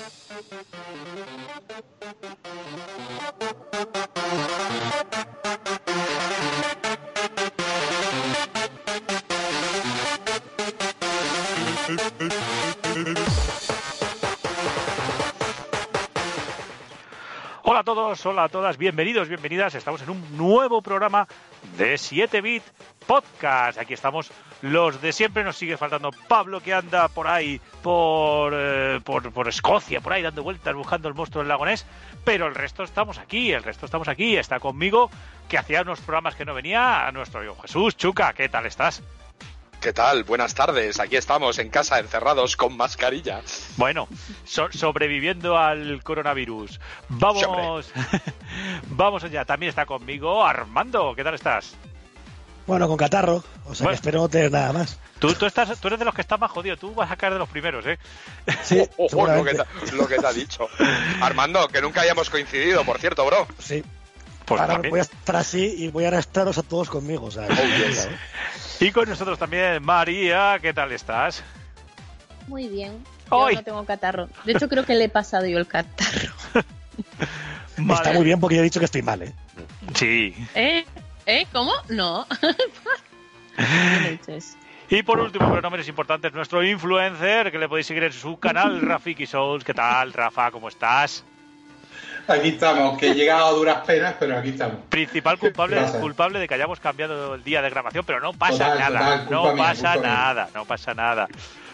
Thank you. Hola a todos, hola a todas, bienvenidos, bienvenidas. Estamos en un nuevo programa de 7-Bit Podcast. Aquí estamos los de siempre. Nos sigue faltando Pablo que anda por ahí, por, eh, por, por Escocia, por ahí dando vueltas buscando el monstruo del lagonés. Pero el resto estamos aquí, el resto estamos aquí. Está conmigo, que hacía unos programas que no venía, a nuestro amigo Jesús. Chuca, ¿qué tal estás? ¿Qué tal? Buenas tardes. Aquí estamos en casa encerrados con mascarilla. Bueno, so- sobreviviendo al coronavirus. Vamos, vamos allá. También está conmigo Armando. ¿Qué tal estás? Bueno, con catarro, o sea Bueno. que espero no tener nada más. Tú, tú, estás, tú eres de los que estás más jodido. Tú vas a caer de los primeros, ¿eh? Sí, lo que, seguramente. te, lo que te ha dicho. Armando, que nunca hayamos coincidido, por cierto, bro. Sí. Pues Ahora también. voy a estar así y voy a arrastraros a todos conmigo. O sea, Oh, yes. Y con nosotros también María. ¿Qué tal estás? Muy bien. Yo ¡Ay! no tengo catarro. De hecho, creo que le he pasado yo el catarro. Está muy bien porque yo he dicho que estoy mal, ¿eh? Sí. ¿Eh? ¿Eh? ¿Cómo? No. Y por último, pero no menos importante, es nuestro influencer, que le podéis seguir en su canal, Rafiki Souls. ¿Qué tal, Rafa? ¿Cómo estás? Aquí estamos, que he llegado a duras penas, pero aquí estamos. Principal culpable, culpable de que hayamos cambiado el día de grabación, pero no pasa Total, nada. total, no mía, pasa mía. nada, no pasa nada.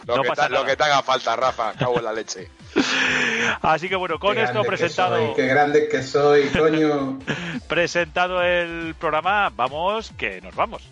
Lo, no que, pasa te, lo nada. que te haga falta, Rafa. Cago en la leche. Así que bueno, con Qué esto presentado, soy, qué grande que soy, coño. presentado el programa, vamos, que nos vamos.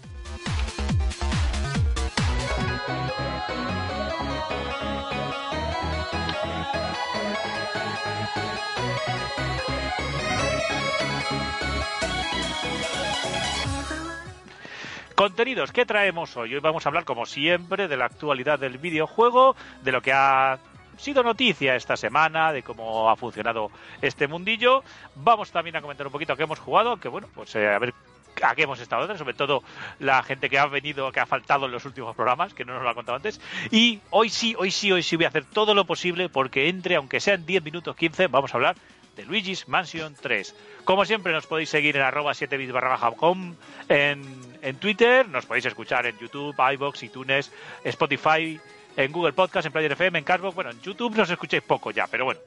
Contenidos, ¿qué traemos hoy? Hoy vamos a hablar, como siempre, de la actualidad del videojuego, de lo que ha sido noticia esta semana, de cómo ha funcionado este mundillo. Vamos también a comentar un poquito a qué hemos jugado, que bueno, pues eh, a ver a qué hemos estado, sobre todo la gente que ha venido, que ha faltado en los últimos programas, que no nos lo ha contado antes. Y hoy sí, hoy sí, hoy sí voy a hacer todo lo posible porque entre, aunque sean 10 minutos 15, vamos a hablar de Luigi's Mansion 3. Como siempre, nos podéis seguir en arroba 7bits barra baja com en, en Twitter, nos podéis escuchar en YouTube, iVoox, iTunes, Spotify, en Google Podcast, en Player FM, en Cashbox. Bueno, en YouTube nos escucháis poco ya, pero bueno,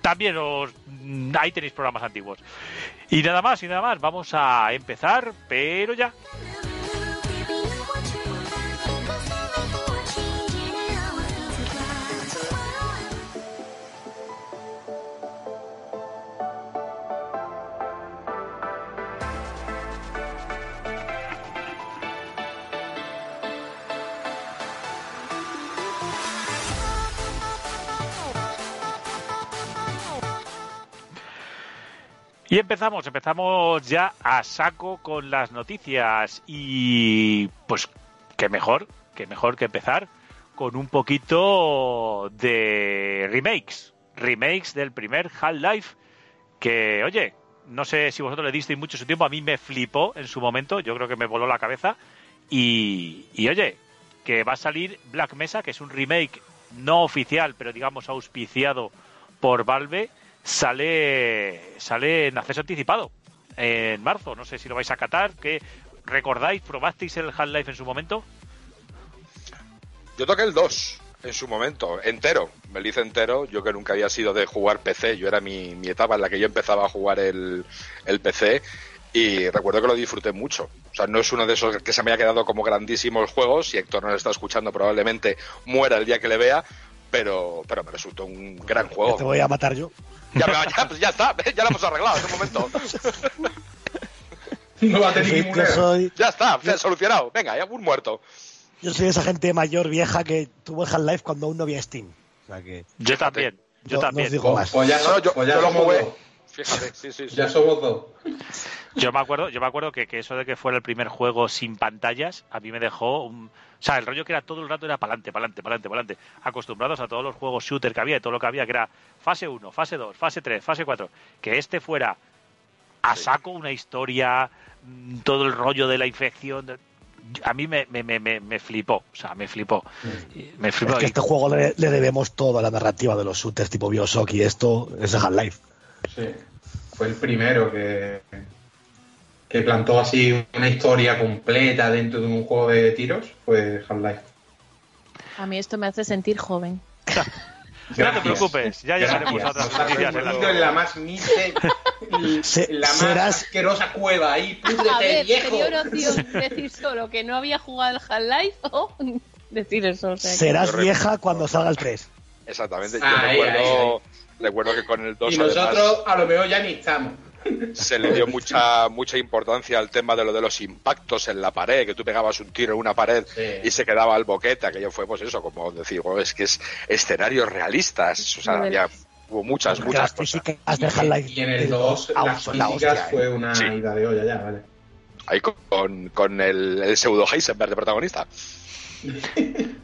también os, mm, ahí tenéis programas antiguos. Y nada más, y nada más, vamos a empezar, pero ya. Y empezamos, empezamos ya a saco con las noticias. Y pues qué mejor, qué mejor que empezar con un poquito de remakes, remakes del primer Half-Life que, oye, no sé si vosotros le disteis mucho su tiempo, a mí me flipó en su momento, yo creo que me voló la cabeza. Y, y oye, que va a salir Black Mesa, que es un remake no oficial, pero digamos auspiciado por Valve, sale sale en acceso anticipado en marzo. No sé si lo vais a catar. que ¿Recordáis? ¿Probasteis el Half-Life en su momento? Yo toqué el 2 en su momento, entero. Me lo hice entero. Yo que nunca había sido de jugar PC. Yo era mi, mi etapa en la que yo empezaba a jugar el, el PC. Y recuerdo que lo disfruté mucho. O sea, no es uno de esos que se me haya quedado como grandísimos juegos. Si Héctor no lo está escuchando, probablemente muera el día que le vea. Pero, pero me resultó un gran juego. te voy a matar yo. Ya, ya, pues ya está, ¿ves? ya lo hemos arreglado en un momento. No va a Yo tener soy, ningún yo soy, Ya está, ya solucionado. Venga, ya un muerto. yo soy esa gente mayor, vieja, que tuvo el Half-Life cuando aún no había Steam. O sea que Yo también. Yo no- no también. os digo Pues, más. pues ya, No, yo, pues ya yo lo somos jugué. dos. Fíjate, sí, sí, sí. Ya somos dos. Yo me acuerdo, yo me acuerdo que, que eso de que fuera el primer juego sin pantallas, a mí me dejó un... O sea, el rollo que era todo el rato era pa'lante, pa'lante, pa'lante, pa'lante. Acostumbrados a todos los juegos shooter que había, y todo lo que había, que era fase 1, fase 2, fase 3, fase 4. Que este fuera a saco una historia, mm, todo el rollo de la infección. a mí me, me, me, me- me flipó, o sea, me flipó. Y Me flipó. Es que este juego le, le debemos todo a la narrativa de los shooters tipo Bioshock y esto es Half-Life. Sí. Fue el primero que, que plantó así una historia completa dentro de un juego de tiros. Fue Half-Life. A mí esto me hace sentir joven. No te preocupes, ya llegaremos a otras noticias en la metido en la más Se- la más serás- asquerosa cueva ahí. A ¡Púdrete, ver, viejo! sería una opción decir solo que no había jugado al Half-Life o decir eso. O sea, Serás vieja cuando salga el 3. Exactamente. Yo Ahí, recuerdo, ahí, recuerdo que con el 2 Y nosotros a lo mejor ya ni estamos. Se le dio mucha mucha importancia al tema de lo de los impactos en la pared, que tú pegabas un tiro en una pared Sí. y se quedaba al boquete, aquello fue pues eso, como decir, "Oh, es que es escenarios realistas, o sea, había hubo muchas, Porque muchas cosas. Y en el 2 ah, las la hostia, ¿eh? fue una Sí. ida de olla ya, vale. Ahí con, con el, el pseudo Heisenberg de protagonista.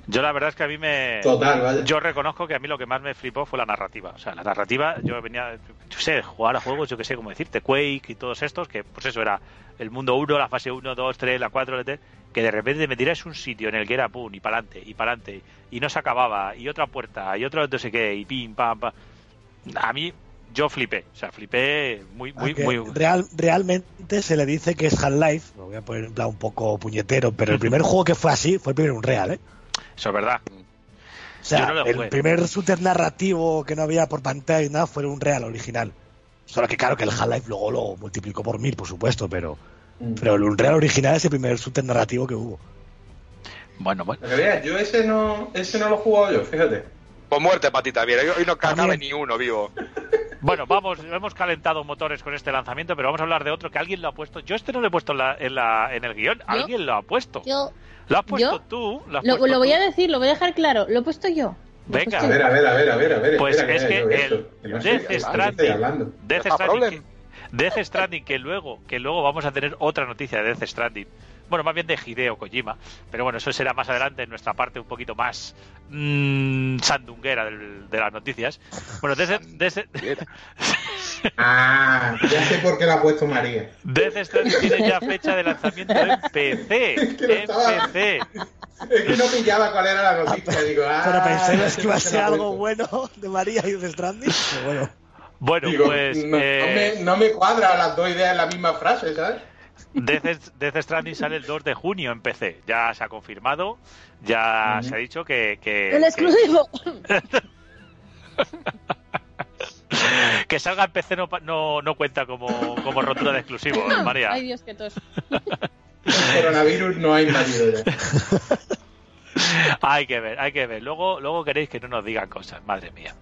Yo la verdad es que a mí me... Total, vaya. Yo reconozco que a mí lo que más me flipó fue la narrativa. O sea, la narrativa, yo venía, yo sé, jugar a juegos, yo que sé cómo decirte, Quake y todos estos, que pues eso era el mundo 1, la fase 1, 2, 3, la 4, la 3, que de repente me tiras un sitio en el que era pum, y para adelante, y para adelante, y no se acababa, y otra puerta, y otro no sé qué, y pim, pam, pam. A mí, yo flipé, o sea, flipé muy, muy, Aunque muy... real, realmente se le dice que es Half-Life, lo voy a poner en plan un poco puñetero, pero el primer juego que fue así fue el primero un real, ¿eh? Eso es verdad. O sea, no el primer shooter narrativo que no había por pantalla y nada fue un real original. Solo que claro que el Half-Life luego lo multiplicó por mil, por supuesto, pero, Mm. pero el Unreal original es el primer shooter narrativo que hubo. Bueno, bueno. Que veas, yo ese no, ese no lo he jugado yo, fíjate. Con muerte, patita, mira, hoy no cabe También. ni uno vivo. Bueno, vamos, hemos calentado motores con este lanzamiento, pero vamos a hablar de otro que alguien lo ha puesto. Yo este no lo he puesto en, la, en, la- en el guion, alguien lo ha puesto. Yo Lo has puesto ¿Yo? tú. Lo, has lo, puesto lo voy tú. a decir, lo voy a dejar claro. Lo he puesto yo. Venga. A ver, a ver, a ver, a ver, a ver. Pues espera, es que el que no Death Stranding. Death Stranding, Death Stranding, que luego, que luego vamos a tener otra noticia de Death Stranding. Bueno, más bien de Hideo Kojima, pero bueno, eso será más adelante en nuestra parte un poquito más mm, sandunguera del- de las noticias. Bueno, Death, Death- Mira, Ah, ya sé por qué lo ha puesto María. Death Stranding tiene ya fecha de lanzamiento en PC. Que lo En estaba- PC. Es que no pillaba cuál era la noticia. Digo, ah, pero pensé que iba a ser algo bueno de María y de Stranding. Pero bueno, Bueno, Digo, pues no, no eh, me, no me cuadra las dos ideas en la misma frase, ¿sabes? Death, Death Stranding sale el 2 de junio en PC. Ya se ha confirmado, ya se ha dicho que, que, El exclusivo. que salga en PC no, no, no cuenta como, como rotura de exclusivo, María. Ay, Dios, que tos. El coronavirus no ha invadido ya. Hay que ver, hay que ver. Luego, luego queréis que no nos digan cosas, madre mía.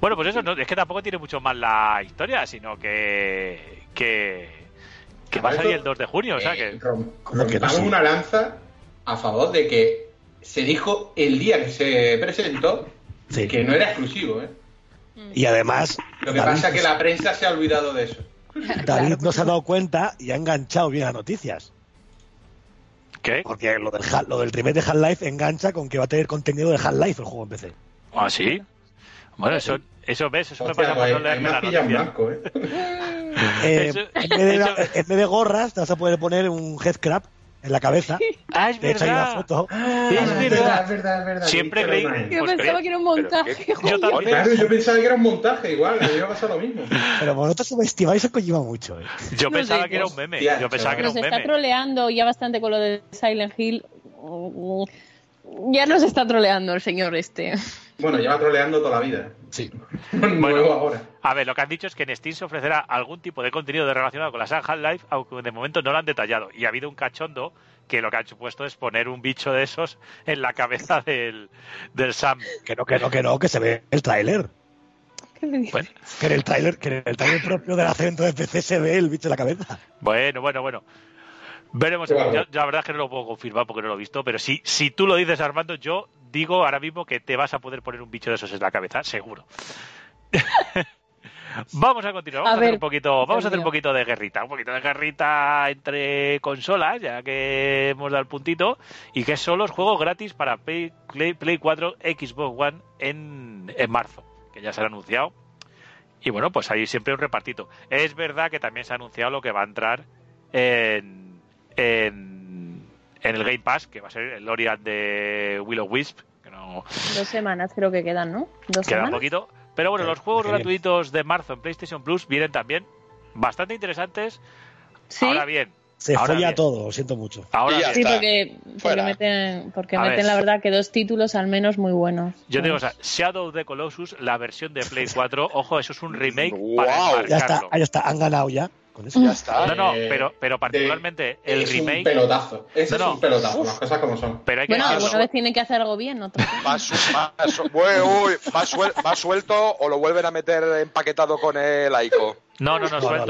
Bueno, pues eso no, es que tampoco tiene mucho más la historia, sino que que, que va a salir el 2 de junio, o sea Eh, que rom- ¿Cómo que no rompamos sí? una lanza a favor de que se dijo el día que se presentó sí. que no era exclusivo, ¿eh? Y además, Lo que David, pasa es que la prensa se ha olvidado de eso. David no se ha dado cuenta y ha enganchado bien las noticias. ¿qué? Porque lo del, lo del remake de Half-Life engancha con que va a tener contenido de Half-Life el juego en PC. ¿Ah, sí? Bueno, eso, eso ves, eso me Hostia, pasa por pues, no ahí leerme me la noticia. blanco, ¿eh? Eh, Eso- en, vez de, eso- en vez de gorras, te vas a poder poner un headcrab en la cabeza. Ah, es De hecho, hay una verdad. foto. Es Ah, verdad. es verdad, es verdad. Siempre creí-. Yo Pues pensaba que era un montaje. Yo también. Claro, yo pensaba que era un montaje igual, a mí me pasa lo mismo. Pero vosotros subestimáis a Kojima mucho. ¿eh? Yo No pensaba sé, que era un pues, meme. tía, Yo pensaba que era Nos un está meme. troleando ya bastante con lo de Silent Hill. Ya nos está troleando el señor este. Bueno, lleva troleando toda la vida. Sí. Ahora. A ver, lo que han dicho es que en Steam se ofrecerá algún tipo de contenido de relacionado con la saga Half-Life, aunque de momento no lo han detallado. Y ha habido un cachondo que lo que han supuesto es poner un bicho de esos en la cabeza del, del Sam. Que no, que no, que no, que se ve el tráiler. ¿Qué le dices? Bueno, Que en el tráiler, que en el tráiler propio del acento de PC se ve el bicho en la cabeza. bueno, bueno. bueno. Veremos. Claro. Yo, yo la verdad es que no lo puedo confirmar porque no lo he visto, pero si, si tú lo dices, Armando, yo digo ahora mismo que te vas a poder poner un bicho de esos en la cabeza, seguro. Vamos a continuar, vamos A a, hacer un poquito, vamos a hacer un poquito de guerrita, un poquito de guerrita entre consolas, ya que hemos dado el puntito, y que son los juegos gratis para Play, Play, Play 4, Xbox One en, en marzo, que ya se han anunciado. Y bueno, pues hay siempre un repartito. Es verdad que también se ha anunciado lo que va a entrar en, en, en el Game Pass, que va a ser el Lorian de Willow Wisp, que no Dos semanas creo que quedan, ¿no? Dos queda semanas. poquito. Pero bueno, Sí, los juegos gratuitos de marzo en PlayStation Plus vienen también bastante interesantes. Sí, Ahora bien, Se Ahora folla bien. todo, lo siento mucho. ahora sí está. porque, porque meten, porque meten ver. la verdad que dos títulos al menos muy buenos. Yo digo, o sea, Shadow of the Colossus, la versión de Play 4, ojo, eso es un remake Guau. para Ya está, ahí está, han ganado ya. Con eso. Ya está. No, no, Eh, pero, pero particularmente el es remake. un pelotazo. Ese No, no. es un pelotazo, las cosas como son. Pero hay que Bueno, alguna vez tienen que hacer algo bien, otro no. Va, su- va su- uy, uy, va suel- va suelto o lo vuelven a meter empaquetado con el Aiko. No, no, no, No, suelto.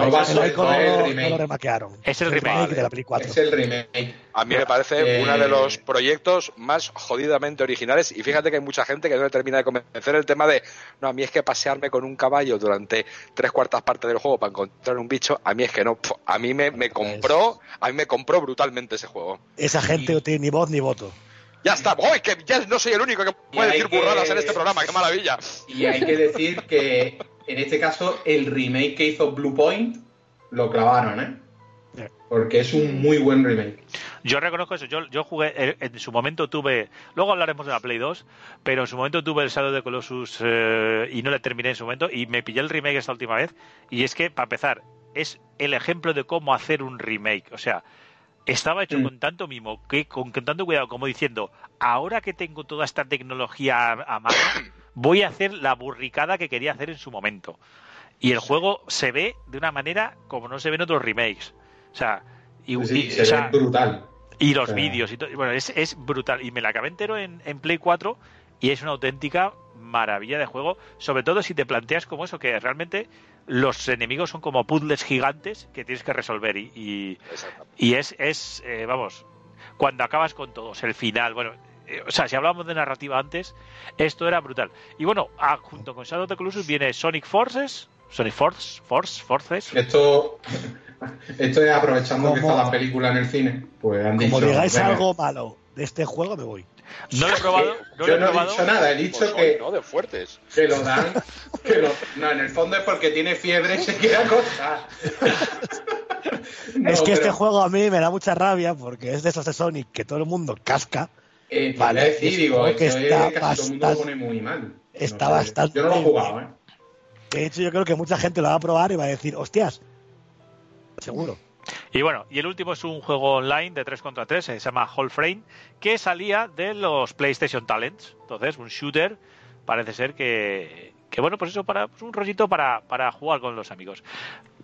lo remaquearon. Es el remake. Vale. de la Play 4. Es el remake. A mí me parece Eh, uno de los proyectos más jodidamente originales y fíjate que hay mucha gente que no le termina de convencer el tema de no, a mí es que pasearme con un caballo durante tres cuartas partes del juego para encontrar un bicho, a mí es que no, a mí me, me compró, a mí me compró brutalmente ese juego. Esa gente no tiene ni voz ni voto. Ya está, ¡Uy, que ya no soy el único que puede decir que- burradas en este programa, qué maravilla. Y hay que decir que en este caso el remake que hizo Blue Point lo clavaron, ¿eh? Porque es un muy buen remake. Yo reconozco eso. Yo, yo jugué, eh, en su momento tuve. Luego hablaremos de la Play 2, pero en su momento tuve el Shadow de Colossus eh, y no le terminé en su momento. Y me pillé el remake esta última vez. Y es que, para empezar, es el ejemplo de cómo hacer un remake. O sea, estaba hecho Mm. con tanto mimo, que, con, con tanto cuidado, como diciendo: ahora que tengo toda esta tecnología a, a mano, voy a hacer la burricada que quería hacer en su momento. Y el juego se ve de una manera como no se ve en otros remakes. O sea, y, Sí, y- se o sea, ve brutal. y los O sea, vídeos y todo. Bueno, es, es brutal. Y me la acabé entero en, en Play 4 y es una auténtica maravilla de juego. Sobre todo si te planteas como eso, que realmente los enemigos son como puzzles gigantes que tienes que resolver. Y, y, y es, es eh, vamos, cuando acabas con todos, el final, bueno. Eh, O sea, si hablábamos de narrativa antes, esto era brutal. Y bueno, ah, junto con Shadow of the Colossus viene Sonic Forces, Sonic Force, Force, Forces. Esto, esto es aprovechando que está la película en el cine. Pues han Como dicho, digáis "Venga". algo malo de este juego, me voy. No lo he probado, no lo Yo he no he dicho nada, he dicho Pues que, ¿no? De fuertes. que lo dan. Que lo, no, en el fondo es porque tiene fiebre y se quiere acostar. No, es que pero, este juego a mí me da mucha rabia porque es de esos de Sonic que todo el mundo casca. Eh, vale, es digo, que es- está casi todo el mundo lo pone muy mal. está sé, bastante Yo no lo he jugado, ¿eh? De hecho, yo creo que mucha gente lo va a probar y va a decir, hostias, seguro. Y bueno, y el último es un juego online de 3 contra 3, se llama Whole Frame, que salía de los PlayStation Talents. Entonces, un shooter, parece ser que, que bueno, pues eso, para pues un rollito para, para jugar con los amigos.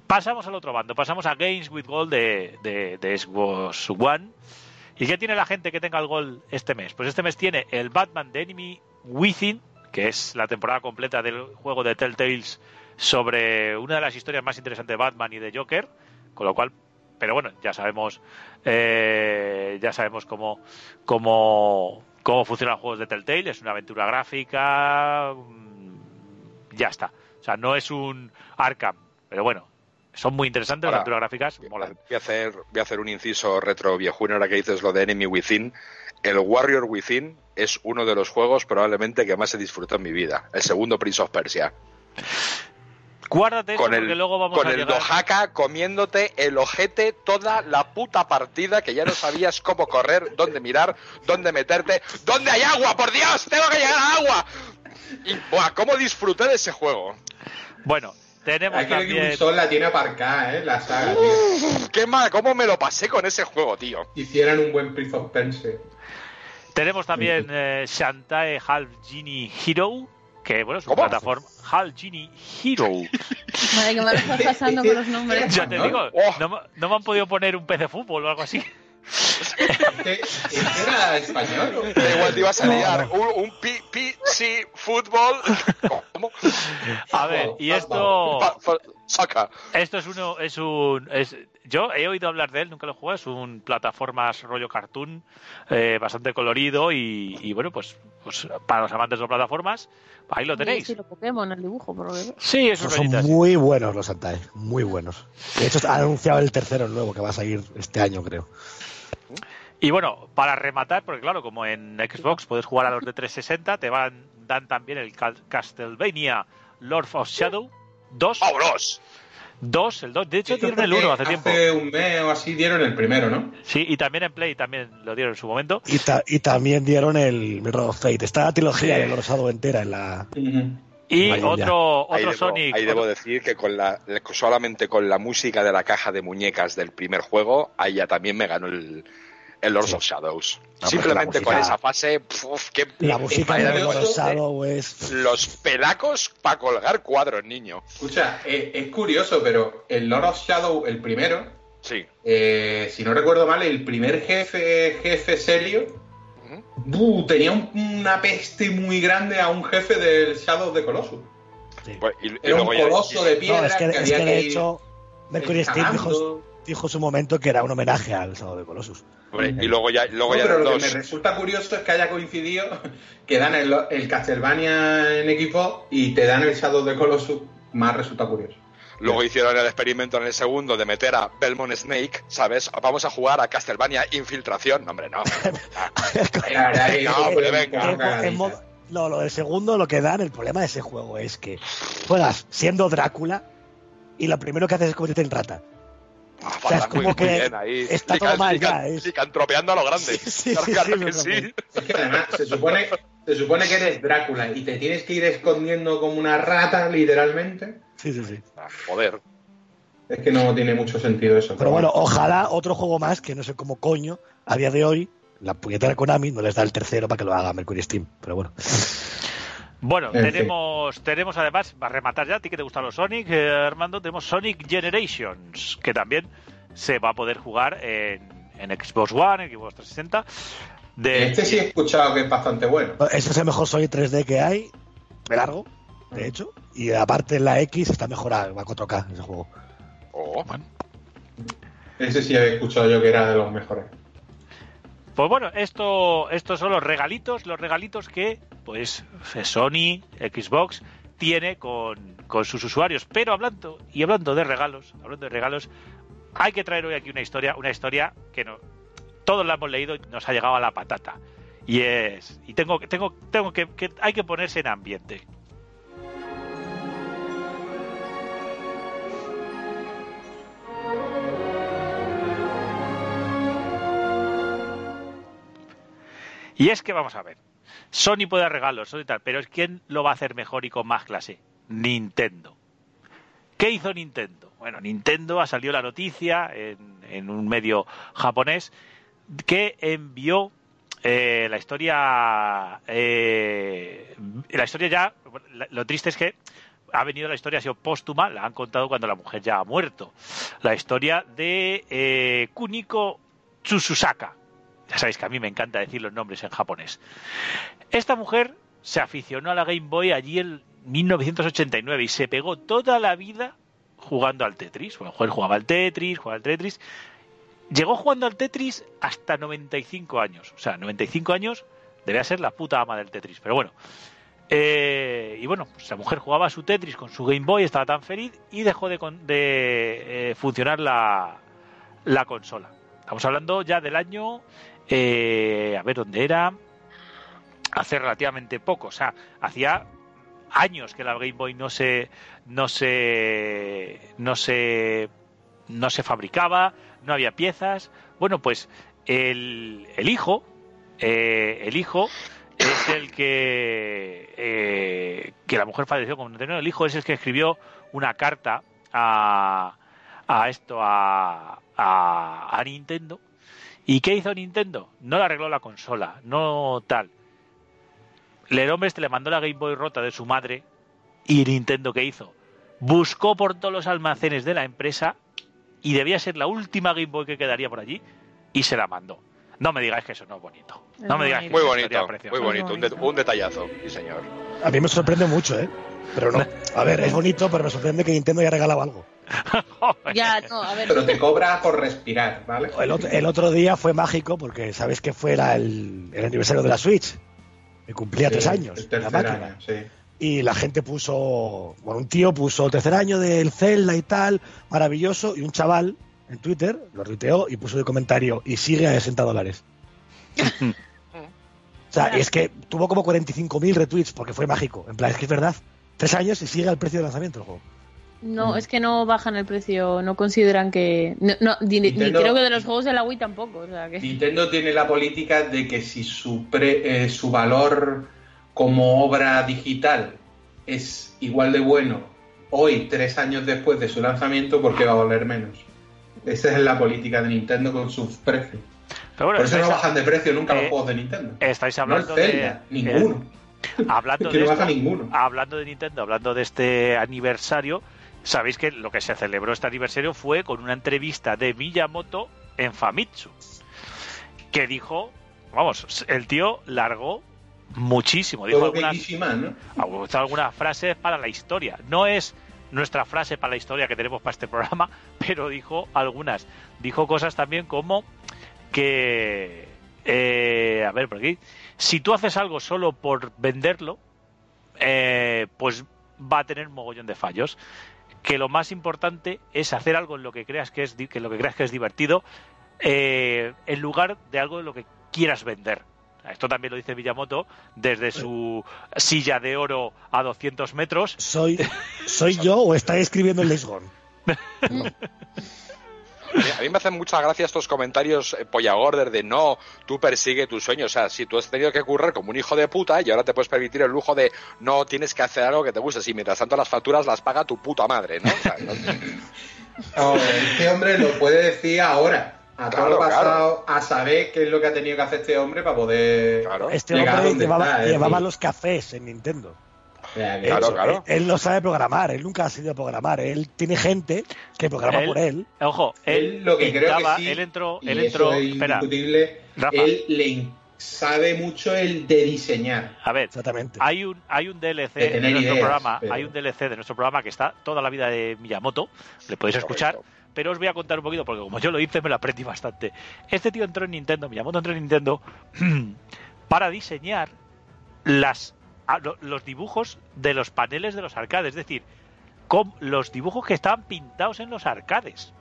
Pasamos al otro bando, pasamos a Games with Gold de, de, de Xbox One. ¿Y qué tiene la gente que tenga el gol este mes? Pues este mes tiene el Batman The Enemy Within, que es la temporada completa del juego de Telltales sobre una de las historias más interesantes de Batman y de Joker, con lo cual, pero bueno, ya sabemos, eh, ya sabemos cómo, cómo, cómo funcionan los juegos de Telltale, es una aventura gráfica, mm, ya está. O sea, no es un Arkham, pero bueno, son muy interesantes Ahora, las aventuras gráficas, molan. Voy a hacer, voy a hacer un inciso retro viejuno ahora que dices lo de Enemy Within. El Warrior Within es uno de los juegos probablemente que más he disfrutado en mi vida. El segundo Prince of Persia. Guárdate eso Con porque el, luego vamos con a el llegar... Comiéndote el ojete toda la puta partida que ya no sabías cómo correr, dónde mirar, dónde meterte. ¿Dónde hay agua? ¡Por Dios! ¡Tengo que llegar al agua! Y, buah, ¿cómo disfruté de ese juego? Bueno, tenemos Hay que ver que también... un sol la tiene aparcada, ¿eh? La saga, tío. ¿Qué mal? ¿Cómo me lo pasé con ese juego, tío? Hicieran un buen Prince of Persia. Tenemos también eh, Shantae Half Genie Hero, que bueno, es una ¿Cómo? plataforma. Half Genie Hero. Madre, que me lo estás pasando con los nombres. ya te digo, Oh. no, me- no me han podido poner un pez de fútbol o algo así. ¿Este, este era español? Da igual te ibas a liar. no. Un, un PC fútbol. ¿Cómo? A ver, y esto, Saca. esto es uno, es un, es, yo he oído hablar de él, nunca lo he jugado, es un plataformas rollo cartoon, eh, bastante colorido y, y bueno, pues, pues para los amantes de las plataformas, ahí lo tenéis. Sí, lo Pokémon, el dibujo, por lo que veo. Sí, es un Son muy buenos los Antae, muy buenos. De hecho, han anunciado el tercero nuevo que va a salir este año, creo. Y bueno, para rematar, porque claro, como en Xbox puedes jugar a los de 360, te van dan también el Castlevania Lord of Shadow 2, ¡Vámonos! 2, el 2. De hecho, dieron el 1 que hace tiempo. Hace un mes o así dieron el primero, ¿no? Sí, y también en Play también lo dieron en su momento. Y, ta- y también dieron el Mirror of Fate. Está la trilogía Sí. del Rosado entera en la. Y Vaya, otro, Ahí otro debo, Sonic. ahí debo decir que con la, solamente con la música de la caja de muñecas del primer juego, ahí ya también me ganó el, el Lords Sí. of Shadows. Simplemente con esa fase, puf, qué La música de. Rosado es. Los pelacos para colgar cuadros, niño. Escucha, eh, es curioso, pero el Lord of Shadow, el primero, Sí. eh, si no recuerdo mal, el primer jefe, jefe Celio, Ujú. Buh, tenía un- una peste muy grande a un jefe del Shadow de Colossus. sí. Pues, y, y Era un coloso de piedra No, es que, que es había que de que hecho, Mercury Steam dijo, dijo en su momento que era un homenaje al Sábado de Colossus. hombre, y luego ya, luego No, ya pero lo que 2. me resulta curioso es que haya coincidido que dan el, el Castlevania en equipo y te dan el Shadow de Colossus, más resulta curioso. Luego hicieron el experimento en el segundo de meter a Belmont Snake, ¿sabes? Vamos a jugar a Castlevania Infiltración. No, hombre, no. No, no, lo del segundo, lo que dan, el problema de ese juego es que juegas siendo Drácula y lo primero que haces es convertirte en rata. Ah, O sea, es falta muy, como muy que bien ahí. está Lican- todo mal lican- ya, es- licantropeando a lo grande. Sí, sí, Claro, sí, claro sí, que. Es que además se supone, se supone que eres Drácula y te tienes que ir escondiendo como una rata, literalmente. Sí, sí, sí. Ah, Joder. Es que no tiene mucho sentido eso. Pero bueno, ojalá otro juego más que no sé cómo coño, a día de hoy, la puñetera Konami no les da el tercero para que lo haga Mercury Steam. Pero bueno. Bueno, En fin. tenemos, tenemos además, para rematar ya, a ti que te gustan los Sonic, eh, Armando, tenemos Sonic Generations, que también se va a poder jugar en, en Xbox One, en Xbox 360. De, Este sí he escuchado que es bastante bueno. Ese es el mejor Sonic 3D que hay, de largo, de hecho. Y aparte la X está mejorado, va a 4K ese juego. Oh, Ese sí he escuchado yo que era de los mejores. Pues bueno, esto, estos son los regalitos, los regalitos que pues Sony, Xbox tiene con, con sus usuarios. Pero hablando y hablando de regalos, hablando de regalos, hay que traer hoy aquí una historia, una historia que no, todos la hemos leído y nos ha llegado a la patata. Y es y tengo tengo tengo que, que hay que ponerse en ambiente. Y es que vamos a ver. Sony puede dar regalos, Sony tal, pero ¿quién lo va a hacer mejor y con más clase? Nintendo. ¿Qué hizo Nintendo? Bueno, Nintendo ha salido la noticia en, un medio japonés que envió eh, la historia. eh, la historia ya. Lo triste es que ha venido la historia, ha sido póstuma, la han contado cuando la mujer ya ha muerto. La historia de eh, Kuniko Tsususaka. Ya sabéis que a mí me encanta decir los nombres en japonés. Esta mujer se aficionó a la Game Boy allí en 1989 y se pegó toda la vida jugando al Tetris. Bueno, jugaba al Tetris, jugaba al Tetris. Llegó jugando al Tetris hasta 95 años. O sea, 95 años debía ser la puta ama del Tetris. Pero bueno. Eh, y bueno, pues la mujer jugaba su Tetris con su Game Boy, estaba tan feliz y dejó de, eh, funcionar la, la consola. Estamos hablando ya del año, eh, a ver dónde era, hace relativamente poco, o sea, hacía años que la Game Boy no se no se no se no se fabricaba, no había piezas. Bueno, pues el, el hijo, eh, el hijo es el que eh, que la mujer falleció con 99. El hijo es el que escribió una carta a a esto a, a, a Nintendo. ¿Y qué hizo Nintendo? No le arregló la consola, no tal. El hombre este le mandó la Game Boy rota de su madre y Nintendo ¿qué hizo? Buscó por todos los almacenes de la empresa y debía ser la última Game Boy que quedaría por allí y se la mandó. No me digáis que eso no es bonito. No me digáis que muy es una bonito, muy bonito. Un, de- un detallazo, sí, señor. A mí me sorprende mucho, ¿eh? Pero no. A ver, es bonito, pero me sorprende que Nintendo haya regalado algo. Joder. Ya, no, a ver. Pero te cobra por respirar, ¿vale? El otro, el otro día fue mágico porque sabes que fue la- el, el aniversario de la Switch. Me cumplía Sí, tres años el la máquina. año, sí. Y la gente puso, bueno, un tío puso tercer año del Zelda y tal, maravilloso, y un chaval en Twitter lo tuiteó y puso de comentario y sigue a 60 dólares. o sea, y es que tuvo como 45.000 retweets porque fue mágico. En plan, es que es verdad. Tres años y sigue al precio de lanzamiento el juego. No, es que no bajan el precio, no consideran que... No, no, ni, creo que de los juegos de la Wii tampoco, o sea que... Nintendo tiene la política de que si su, pre- eh, su valor como obra digital es igual de bueno hoy, tres años después de su lanzamiento, ¿por qué va a valer menos? Esa es la política de Nintendo con sus precios. Pero bueno, Por eso no bajan de precio nunca eh, los juegos de Nintendo. estáis No el hablando Zelda, de... ninguno. eh, hablando que de no esto, baja ninguno. hablando de Nintendo, hablando de este aniversario, sabéis que lo que se celebró este aniversario fue con una entrevista de Miyamoto en Famitsu, que dijo, vamos, el tío largó muchísimo, dijo algunas, ¿no? usado algunas frases para la historia. No es nuestra frase para la historia que tenemos para este programa, pero dijo algunas. Dijo cosas también como que, eh, a ver por aquí, si tú haces algo solo por venderlo, eh, pues va a tener mogollón de fallos. Que lo más importante es hacer algo en lo que creas que es, di- que lo que creas que es divertido, eh, en lugar de algo en lo que quieras vender. Esto también lo dice Miyamoto desde su silla de oro a 200 metros. ¿Soy, ¿Soy yo o estáis escribiendo el Days Gone? A mí- me hacen mucha gracia estos comentarios eh, polla gorder de no, tú persigue tus sueños. O sea, si tú has tenido que currar como un hijo de puta y ahora te puedes permitir el lujo de no tienes que hacer algo que te guste. Y mientras tanto las facturas las paga tu puta madre, ¿no? O sea, no- No, este hombre lo puede decir ahora. A todo Claro, lo pasado, a saber qué es lo que ha tenido que hacer este hombre para poder. Claro. Este Llegar hombre donde llevaba, está, ¿eh? llevaba los cafés en Nintendo. Claro, Él- claro. Él, él no sabe programar, él nunca ha sido programar. Él tiene gente que programa Él- por él. Ojo, él, Él lo que creo pintaba- que sí, él entró, y él eso entró, es espera, indiscutible, Rafa. él le sabe mucho el de diseñar. a ver, Exactamente. hay un hay un DLC De nuestro ideas, programa, pero- hay un DLC de nuestro programa que está toda la vida de Miyamoto, le podéis escuchar, Correcto. pero os voy a contar un poquito porque como yo lo hice me lo aprendí bastante. Este tío entró en Nintendo, Miyamoto entró en Nintendo para diseñar las los dibujos de los paneles de los arcades, es decir, los dibujos que estaban pintados en los arcades.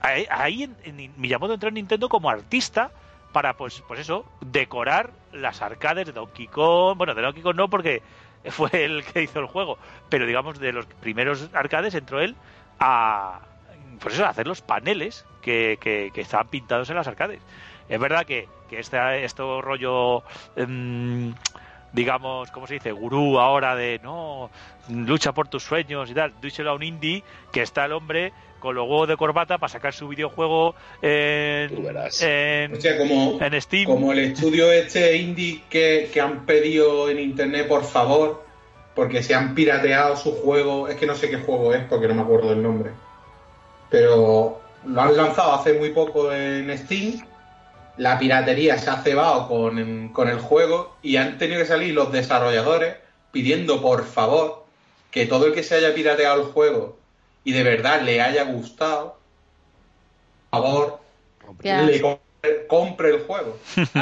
Ahí, ahí en- en Miyamoto entró en Nintendo como artista para, pues, pues eso, decorar las arcades de Donkey Kong. Bueno, de Donkey Kong no, porque fue el que hizo el juego, pero digamos de los primeros arcades entró él a, pues eso, a hacer los paneles que, que, estaban pintados en las arcades. Es verdad que, que este, esto rollo, em, digamos, ¿cómo se dice? Gurú ahora de no, lucha por tus sueños y tal. Díselo a un indie que está el hombre con los huevos de corbata para sacar su videojuego Tú en, verás. en, O sea, como, en Steam. como el estudio este indie que, que han pedido en internet, por favor, porque se han pirateado su juego. Es que no sé qué juego es porque no me acuerdo del nombre. Pero lo han lanzado hace muy poco en Steam. La piratería se ha cebado con, con el juego y han tenido que salir los desarrolladores pidiendo por favor que todo el que se haya pirateado el juego y de verdad le haya gustado, por favor, le compre, compre el juego.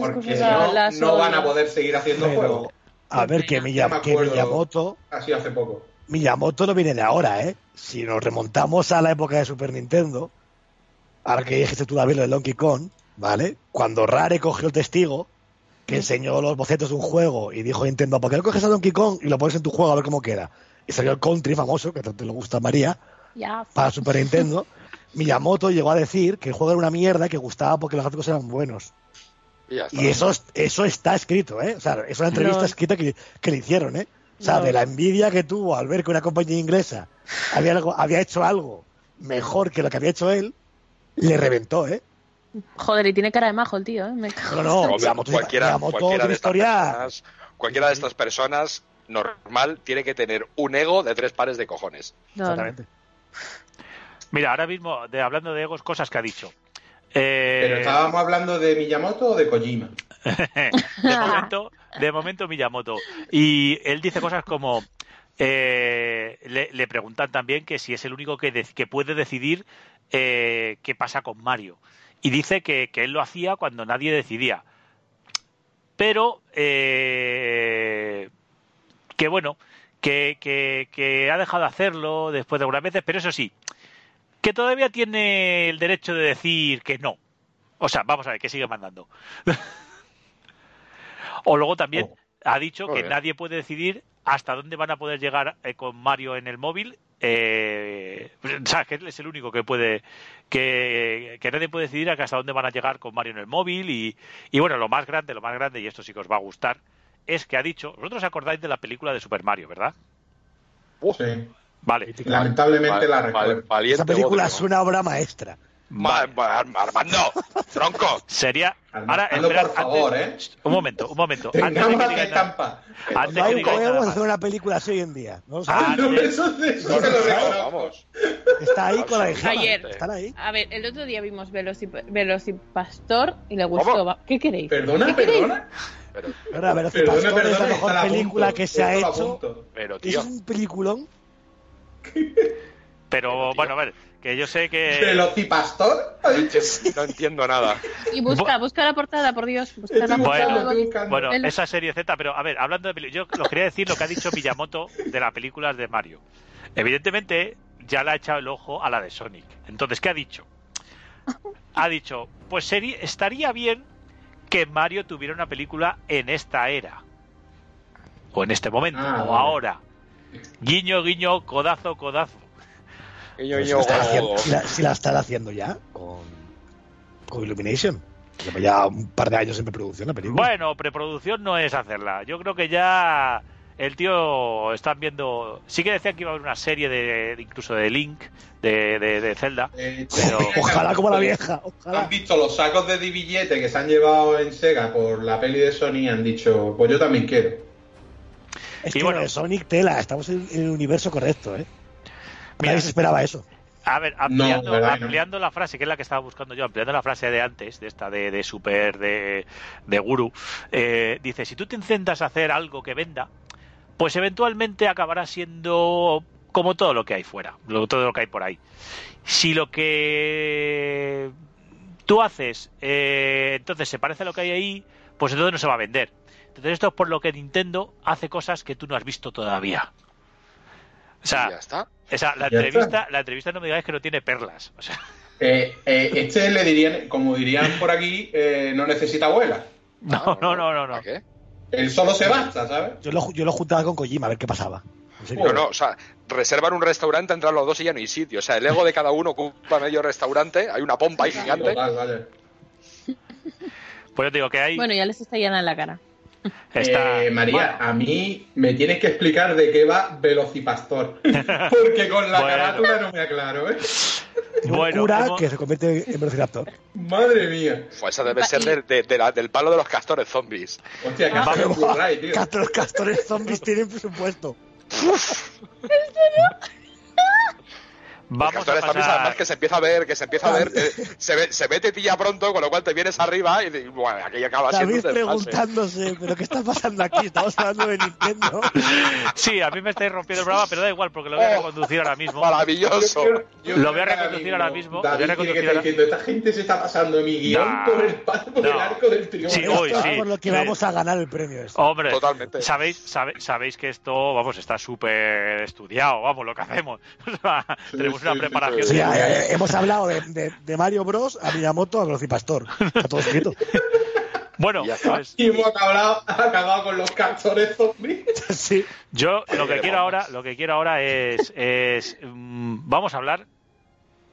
Porque la- no, no van a poder seguir haciendo Pero, juegos. a ver, que, que. Miyamoto, Ha sido hace poco. Miyamoto no viene de ahora, ¿eh? Si nos remontamos a la época de Super Nintendo, ahora que dijiste tú, David, lo de Donkey Kong, ¿vale? Cuando Rare cogió el testigo, que enseñó los bocetos de un juego y dijo a Nintendo, ¿por qué no coges a Donkey Kong y lo pones en tu juego a ver cómo queda? Y salió el Country famoso, que tanto le gusta a María, Ya, para Super Nintendo. Miyamoto llegó a decir que el juego era una mierda, que gustaba porque los gráficos eran buenos. Y eso, es- eso está escrito, ¿eh? O sea, es una entrevista No. escrita que, que le hicieron, ¿eh? O sea, No. de la envidia que tuvo al ver que una compañía inglesa había, algo, había hecho algo mejor que lo que había hecho él, le reventó, ¿eh? Joder, y tiene cara de majo el tío, ¿eh? Me cago. No, no, cualquiera, cualquiera tiene de estas personas, cualquiera de estas personas normal tiene que tener un ego de tres pares de cojones. No, no. Exactamente. Mira, ahora mismo, de, hablando de egos, cosas que ha dicho. Eh, Pero estábamos hablando de Miyamoto o de Kojima. de momento, de momento Miyamoto. Y él dice cosas como eh, le, le preguntan también que si es el único que puede decidir eh, qué pasa con Mario. Y dice que, él lo hacía cuando nadie decidía. Pero eh, que bueno, que ha dejado de hacerlo después de algunas veces, pero eso sí, que todavía tiene el derecho de decir que no. O sea, vamos a ver, que sigue mandando. o luego también Oh. Ha dicho Muy que bien. nadie puede decidir hasta dónde van a poder llegar eh, con Mario en el móvil. Eh, o sea, que él es el único que puede, que, que nadie puede decidir hasta dónde van a llegar con Mario en el móvil. Y, y bueno, lo más grande, lo más grande, y esto sí que os va a gustar, es que ha dicho, vosotros os acordáis de la película de Super Mario, ¿verdad? Sí. Vale. Lamentablemente la recuerdo. Esa película es una obra maestra. Ma- Armando, tronco. Sería. Armando, Ahora, espera, por favor, antes- Un momento, un momento. Antes de que la digáis nada- estampa. antes que digáis nada hacer una película así hoy en día. ¿no? Ah, No, eso, eso No, no, lo no, reconozco. vamos. Está ahí con la Gema. Ayer. Están ahí. A ver, el otro día vimos Velocip- Velocipastor y le gustó. ¿Cómo? ¿Qué queréis? Perdona, ¿Qué queréis? perdona. Pero, Ahora, pero Perdona, Pastor es la mejor película punto, que se ha hecho. pero Es tío. un peliculón. Pero bueno, a ver, que yo sé que. ¿Velocipastor? No entiendo, no entiendo nada. Y busca, busca la portada, por Dios. Busca la Bueno. portada. Bueno, esa serie Z, pero a ver, hablando de peli- yo os quería decir lo que ha dicho Miyamoto de las películas de Mario. Evidentemente, ya le ha echado el ojo a la de Sonic. Entonces, ¿qué ha dicho? Ha dicho, pues sería, estaría bien que Mario tuviera una película en esta era. O en este momento, Ah, o vale. ahora. Guiño, guiño, codazo, codazo. Y yo, yo, la están haciendo- si, la, si la están haciendo ya con, con Illumination. Lleva ya un par de años en preproducción la película. Bueno, preproducción no es hacerla. Yo creo que ya el tío están viendo. Sí que decían que iba a haber una serie de, incluso de Link, de, de, de Zelda. Eh, Pero- Ojalá como la vieja. Ojalá. Han visto los sacos de billete que se han llevado en Sega por la peli de Sony y han dicho, pues yo también quiero. Es Y que bueno. de Sonic Tela, estamos en, en el universo correcto, ¿eh? Mira, Nadie se esperaba eso. A ver, ampliando, verdad que no. ampliando la frase, que es la que estaba buscando yo, ampliando la frase de antes, de esta de, de Super, de, de Guru, eh, dice, si tú te intentas hacer algo que venda, pues eventualmente acabará siendo como todo lo que hay fuera, lo- todo lo que hay por ahí. Si lo que tú haces, eh, entonces se parece a lo que hay ahí, pues entonces no se va a vender. Entonces esto es por lo que Nintendo hace cosas que tú no has visto todavía. O sea, ya está. la Ya entrevista, está. la entrevista no me digáis que no tiene perlas. O sea, Eh, eh, este le dirían, como dirían por aquí, eh, no necesita abuela. no, Ah, no, no, no, no. ¿Para qué? Él solo se basta, ¿sabes? Yo lo, yo lo juntaba con Kojima a ver qué pasaba. No, no, o sea, reservan un restaurante, entran los dos y ya no hay sitio. O sea, el ego de cada uno ocupa medio restaurante, hay una pompa ahí gigante. Total, vale. Pues yo te digo que hay. Bueno, ya les está llena en la cara. Está, Eh, María, a mí me tienes que explicar de qué va Velocipastor. Porque con la Bueno. carátula no me aclaro, ¿eh? Un cura hemos- que se convierte en Velociraptor. Madre mía. Pues esa debe ser y- de- de- de la- del palo de los castores zombies. Hostia, que Ah. Blu-ray, tío. Los castores zombies tienen presupuesto. Los vamos a pasar. además que se empieza a ver, que se empieza a ver, se ve, se ve tetilla pronto, con lo cual te vienes arriba y bueno, aquí acaba David preguntándose, ¿pero qué está pasando aquí? Estamos hablando de Nintendo. Sí, a mí me estáis rompiendo el programa, pero da igual porque lo voy a Oh, reconducir ahora mismo. Maravilloso. Yo Lo creo voy a que reconducir ahora mismo, lo voy a David que reconducir estar ahora- diciendo, esta gente se está pasando mi guion Nah, por el, por el no. arco del triunfo. Sí, es sí, por lo que vamos a ganar el premio. este. Hombre, Totalmente. sabéis, sabe- sabéis que esto, vamos, está súper estudiado, vamos, lo que hacemos. O sea, Sí, tenemos una preparación. sí. Sí, de- ya, ya, ya, hemos hablado de, de- de Mario Bros. a Miyamoto a Velocipastor. Está todo escrito. Bueno, está. pues Y hemos acabado, acabado con los castores zombies. Sí. yo lo que quiero ahora, lo que quiero ahora es, es mm, vamos a hablar,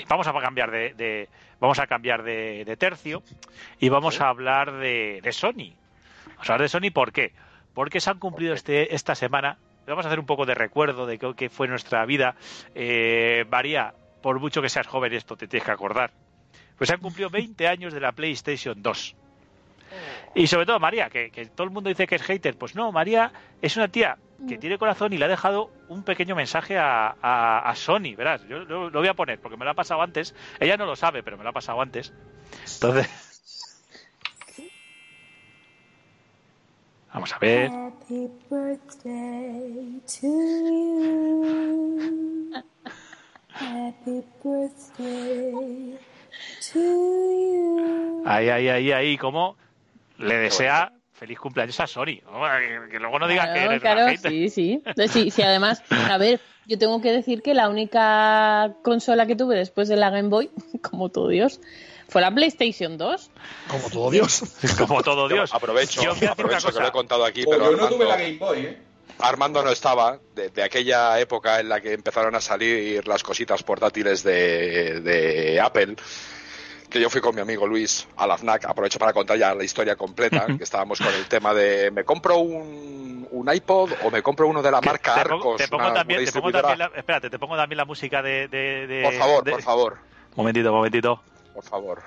vamos a cambiar de, de- vamos a cambiar de, de tercio y vamos a hablar de, de Sony. Vamos a hablar de Sony, ¿por qué? Porque se han cumplido este, esta semana. Vamos a hacer un poco de recuerdo de qué, fue nuestra vida. Eh, María, por mucho que seas joven, esto te tienes que acordar. Pues se han cumplido 20 años de la PlayStation 2. Y sobre todo María, que, que todo el mundo dice que es hater. Pues no, María es una tía que tiene corazón y le ha dejado un pequeño mensaje a, a- a Sony, verás. Yo lo, lo voy a poner porque me lo ha pasado antes. Ella no lo sabe, pero me lo ha pasado antes. Entonces. Vamos a ver. Happy birthday to you. Happy birthday to you. Ahí, ahí, ahí, ahí, como le desea feliz cumpleaños a Sony. Que, que luego no digas que Claro, eres claro, una hater. sí, sí. Entonces, sí. Sí, además, a ver, yo tengo que decir que la única consola que tuve después de la Game Boy, como todo Dios, Fue la PlayStation 2. Como todo Dios. Como todo Dios. Aprovecho, Yo voy a decir una aprovecho que lo he contado aquí, Pues pero yo no tuve la Armando, Game Boy, ¿eh? Armando no estaba de, de aquella época en la que empezaron a salir las cositas portátiles de, de Apple. Que yo fui con mi amigo Luis a la FNAC, aprovecho para contar ya la historia completa, que estábamos con el tema de ¿me compro un, un iPod o me compro uno de la marca te pongo, Arcos? te pongo una- también, una te pongo también la, espérate, te pongo también la música de, de- de- Por favor, de- por favor, Momentito, momentito. Por favor.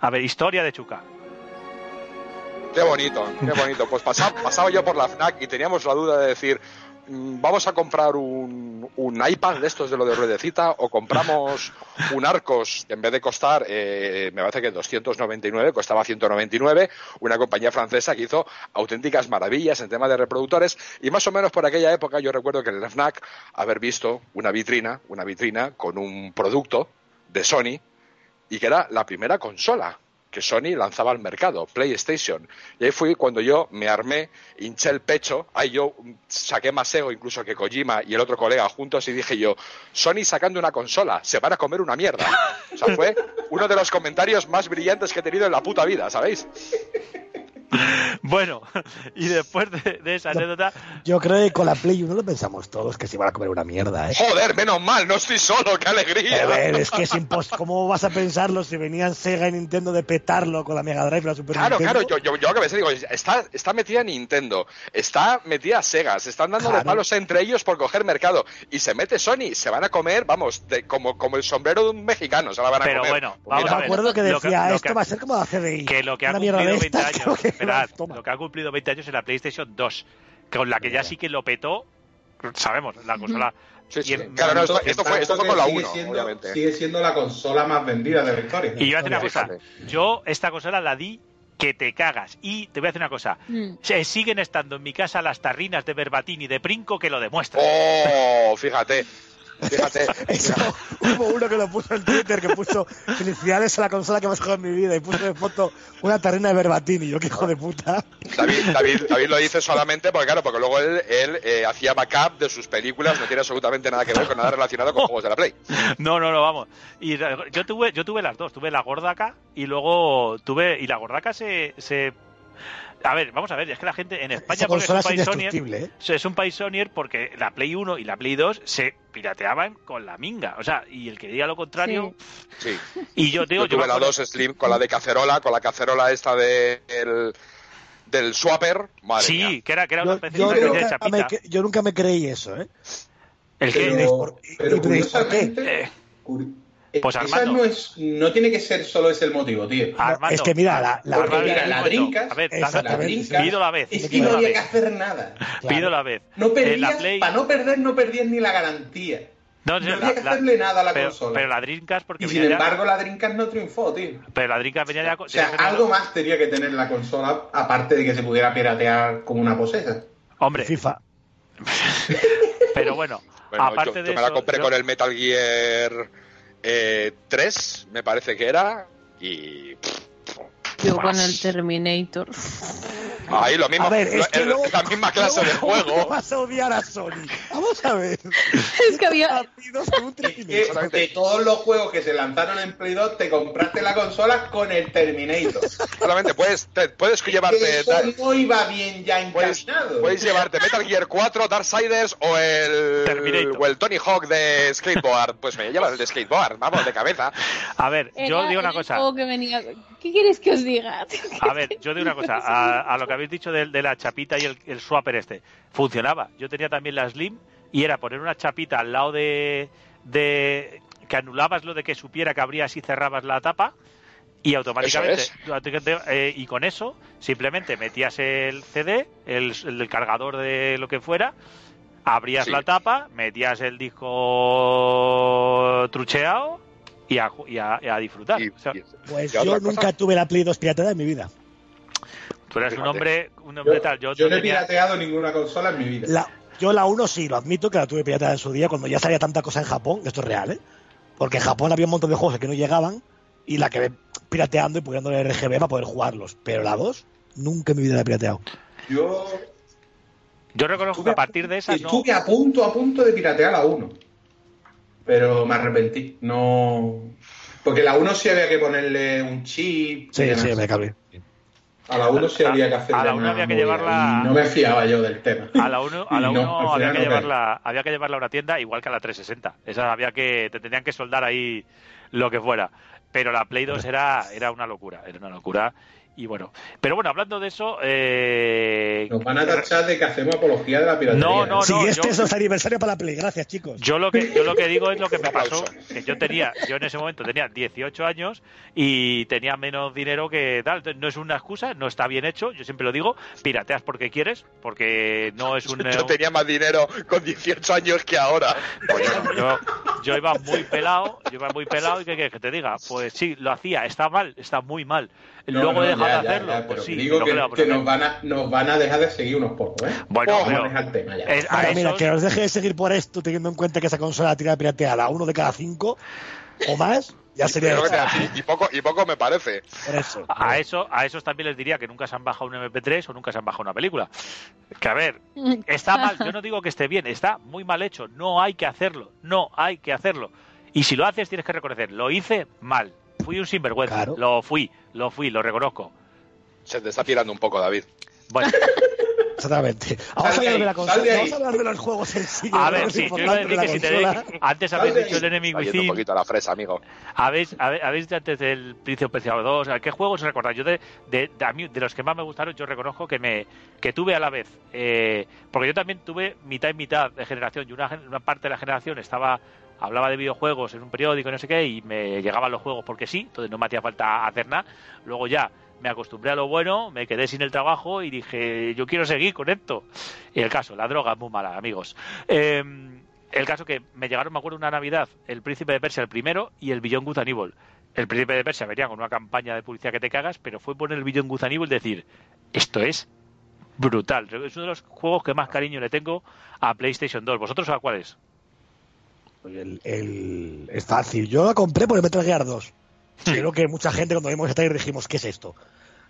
A ver, historia de Chuca. Qué bonito, qué bonito. Pues pasaba, pasaba yo por la FNAC y teníamos la duda de decir, vamos a comprar un, un iPad de estos de lo de ruedecita o compramos un Arcos que en vez de costar, eh, me parece que 299, costaba 199, una compañía francesa que hizo auténticas maravillas en tema de reproductores. Y más o menos por aquella época yo recuerdo que en el FNAC haber visto una vitrina, una vitrina con un producto de Sony y que era la primera consola que Sony lanzaba al mercado, PlayStation. Y ahí fui cuando yo me armé, hinché el pecho, ahí yo saqué más ego incluso que Kojima y el otro colega juntos y dije yo, Sony sacando una consola, se van a comer una mierda. O sea, fue uno de los comentarios más brillantes que he tenido en la puta vida, ¿sabéis? Bueno, y después de, de esa anécdota, Yo creo que con la Play 1 lo pensamos todos que se iban a comer una mierda, ¿eh? Joder, menos mal, no estoy solo, qué A alegría. ver, es que es impos- ¿Cómo vas a pensarlo si venían Sega y Nintendo de petarlo con la Mega Drive y la Super Claro, Nintendo? claro, yo, yo, yo lo que pensé, digo, está, está metida Nintendo, está metida Sega, se están dando de Claro. palos entre ellos por coger mercado, y se mete Sony, se van a comer, vamos, de- como, como el sombrero de un mexicano, se la van a Pero comer. bueno, Pues vamos mira, Yo a me ver, acuerdo que lo que- decía, lo esto que- va a ser como la CDI. que lo que ha Una mierda de cumplido 20 estas, años, toma. lo que ha cumplido 20 años en la PlayStation 2, con la que ya sí que lo petó, sabemos, la consola. Sí, sí. y en- Claro, no, esto, esto fue, esto fue tanto con la que sigue 1, siendo- obviamente. Sigue siendo la consola más vendida de la historia. Y yo voy una cosa, yo esta consola la di que te cagas. Y te voy a decir una cosa, Mm. se siguen estando en mi casa las tarrinas de Berbatín y de Princo que lo demuestran. Oh, fíjate, fíjate. Eso, hubo uno que lo puso en Twitter que puso felicidades a la consola que más jugado en mi vida y puso de foto una tarrina de Verbatini. Yo, que hijo de puta. David, David, David lo dice solamente porque, claro, porque luego él, él eh, hacía backup de sus películas, no tiene absolutamente nada que ver con nada relacionado con juegos de la Play. No, no, no, vamos. Y yo tuve, yo tuve las dos, tuve la gordaca y luego tuve, y la gordaca se, se a ver, vamos a ver, es que la gente en España porque es un país sonier, ¿eh? es un país sonier porque la Play 1 y la Play 2 se pirateaban con la minga, o sea, y el que diga lo contrario, Sí. y yo digo, Yo tuve me la acuerdo- 2 Slim con la de cacerola, con la cacerola esta de el- del swapper. Madre sí, mía. que era, que era una Yo, especie yo de- de nunca chapita. me, yo nunca me creí eso, ¿eh? El que- ¿Y Pero, por- y- pero y ¿por qué? Eh, pues, esa Armando. no es, no tiene que ser solo ese el motivo, tío. Armando, es que mira, la- la- Armando, mira, la. Dreamcast- a ver, La. Dreamcast pido la vez, Es que no había que hacer nada. pido la vez. No la perdías, Play- para no perder, no perdías ni la garantía. No, No la- había que la- hacerle nada a la pero, consola. pero la Dreamcast porque Y sin venía ya- embargo, la Dreamcast no triunfó, tío. pero la Dreamcast venía ya O sea, algo más tenía que tener la consola, aparte de que se pudiera piratear como una posesa. hombre FIFA. pero bueno, Bueno, aparte yo, de yo me la compré yo- con el Metal Gear eh, 3, me parece que era. Y. Yo con el Terminator. Ahí lo mismo. A ver, es lo- que el- luego- la misma clase de luego, ¿cómo juego. vas a odiar a Sony? Vamos a ver. es que había. Es que Terminator. de todos los juegos que se lanzaron en Play 2, te compraste la consola con el Terminator. Solamente puedes, te- puedes Que llevarte. eso no iba bien ya Puedes, encaminado. puedes llevarte Metal Gear 4, Darksiders o el, Terminator. o el Tony Hawk de skateboard. Pues me llevas el de skateboard, vamos, de cabeza. a ver, yo Era digo una cosa. juego que venía- ¿Qué quieres que os diga? A ver, yo digo una cosa, a, a lo que habéis dicho de, de la chapita y el, el swapper este, funcionaba. Yo tenía también la Slim y era poner una chapita al lado de, de que anulabas lo de que supiera que abrías y cerrabas la tapa y automáticamente eh, y con eso simplemente metías el CD, el, cargador de lo que fuera, abrías Sí. la tapa, metías el disco trucheado y a, y a- y a disfrutar. Y- O sea, y- Pues yo cosa. nunca tuve la Play 2 pirateada en mi vida. tú eres un hombre, un hombre Yo, tal. Yo, yo no he tenía- pirateado ninguna consola en mi vida. La, yo la 1 sí, lo admito que la tuve pirateada en su día cuando ya salía tanta cosa en Japón, esto es real, ¿eh? Porque en Japón había un montón de juegos que no llegaban y la que pirateando y poniéndole RGB para poder jugarlos. Pero la 2 nunca en mi vida la he pirateado. Yo Yo reconozco que a partir de esas no. estuve a punto, a punto de piratear la 1. Pero me arrepentí. No. Porque la 1 sí había que ponerle un chip. Sí, sí, me cabré. A la 1 sí A- había que hacer. a la uno había que llevarla- No me fiaba yo del tema. A la 1 a la no, había, que no llevarla, había que llevarla a una tienda igual que a la 360. Esa había que te tenían que soldar ahí lo que fuera. Pero la Play 2 era era una locura, era una locura. Y bueno, pero bueno, hablando de eso, eh, Nos van a tachar de que hacemos apología de la piratería. No, no, ¿eh? Sí, no, este yo- es nuestro aniversario para la Play. Gracias, chicos. Yo lo que yo lo que digo es lo que me pasó, que yo tenía, yo en ese momento tenía 18 años y tenía menos dinero que tal, no es una excusa, no está bien hecho, yo siempre lo digo, pirateas porque quieres, porque no es un Yo tenía más dinero con 18 años que ahora. Pues yo, yo, yo iba muy pelado, yo iba muy pelado y ¿qué quieres que te diga? Pues sí, lo hacía, está mal, está muy mal. No, Luego no, he dejado ya, de ya, hacerlo, ya, pues pero sí. digo que, a que nos, van a, nos van a dejar de seguir unos pocos, ¿eh? Bueno, Vamos pero a dejar el tema ya. es- a Ahora, mira, esos- que os deje de seguir por esto, teniendo en cuenta que esa consola tira pirateada uno de cada cinco o más, ya sería. Creo te- y, poco, y poco me parece. Por eso. a eso a esos también les diría que nunca se han bajado un MP3 o nunca se han bajado una película. Que a ver, está mal, yo no digo que esté bien, está muy mal hecho, no hay que hacerlo, no hay que hacerlo. Y si lo haces tienes que reconocer, lo hice mal, fui un sinvergüenza, Claro. lo fui, lo fui, lo reconozco. Se te está pirando un poco, David. Bueno, Exactamente. Vamos a de hablar de ahí, la. Vamos a hablar de los juegos en sí. a ver, sí, yo iba a decir que si tenéis, antes habéis dicho el Está yendo un poquito a la fresa, amigo. habéis, habéis dicho antes del Príncipe Preciado 2, ¿a qué juegos os recordáis? Yo de, de, de, a mí, de los que más me gustaron, yo reconozco que me que tuve a la vez, eh, porque yo también tuve mitad y mitad de generación, y una, una parte de la generación estaba hablaba de videojuegos en un periódico y no sé qué, y me llegaban los juegos porque sí, entonces no me hacía falta hacer nada. Luego ya me acostumbré a lo bueno, me quedé sin el trabajo y dije, yo quiero seguir con esto. Y el caso, la droga es muy mala, amigos. Eh, el caso que me llegaron, me acuerdo, una Navidad, el Príncipe de Persia el primero y el Beyond Good. El Príncipe de Persia venía con una campaña de publicidad que te cagas, pero fue poner el Beyond Good y decir, esto es brutal. Es uno de los juegos que más cariño le tengo a PlayStation 2. ¿Vosotros a cuáles? El, el- es fácil. Yo la compré por el Metal Gear 2. Creo que mucha gente cuando vimos ese trailer dijimos, ¿qué es esto?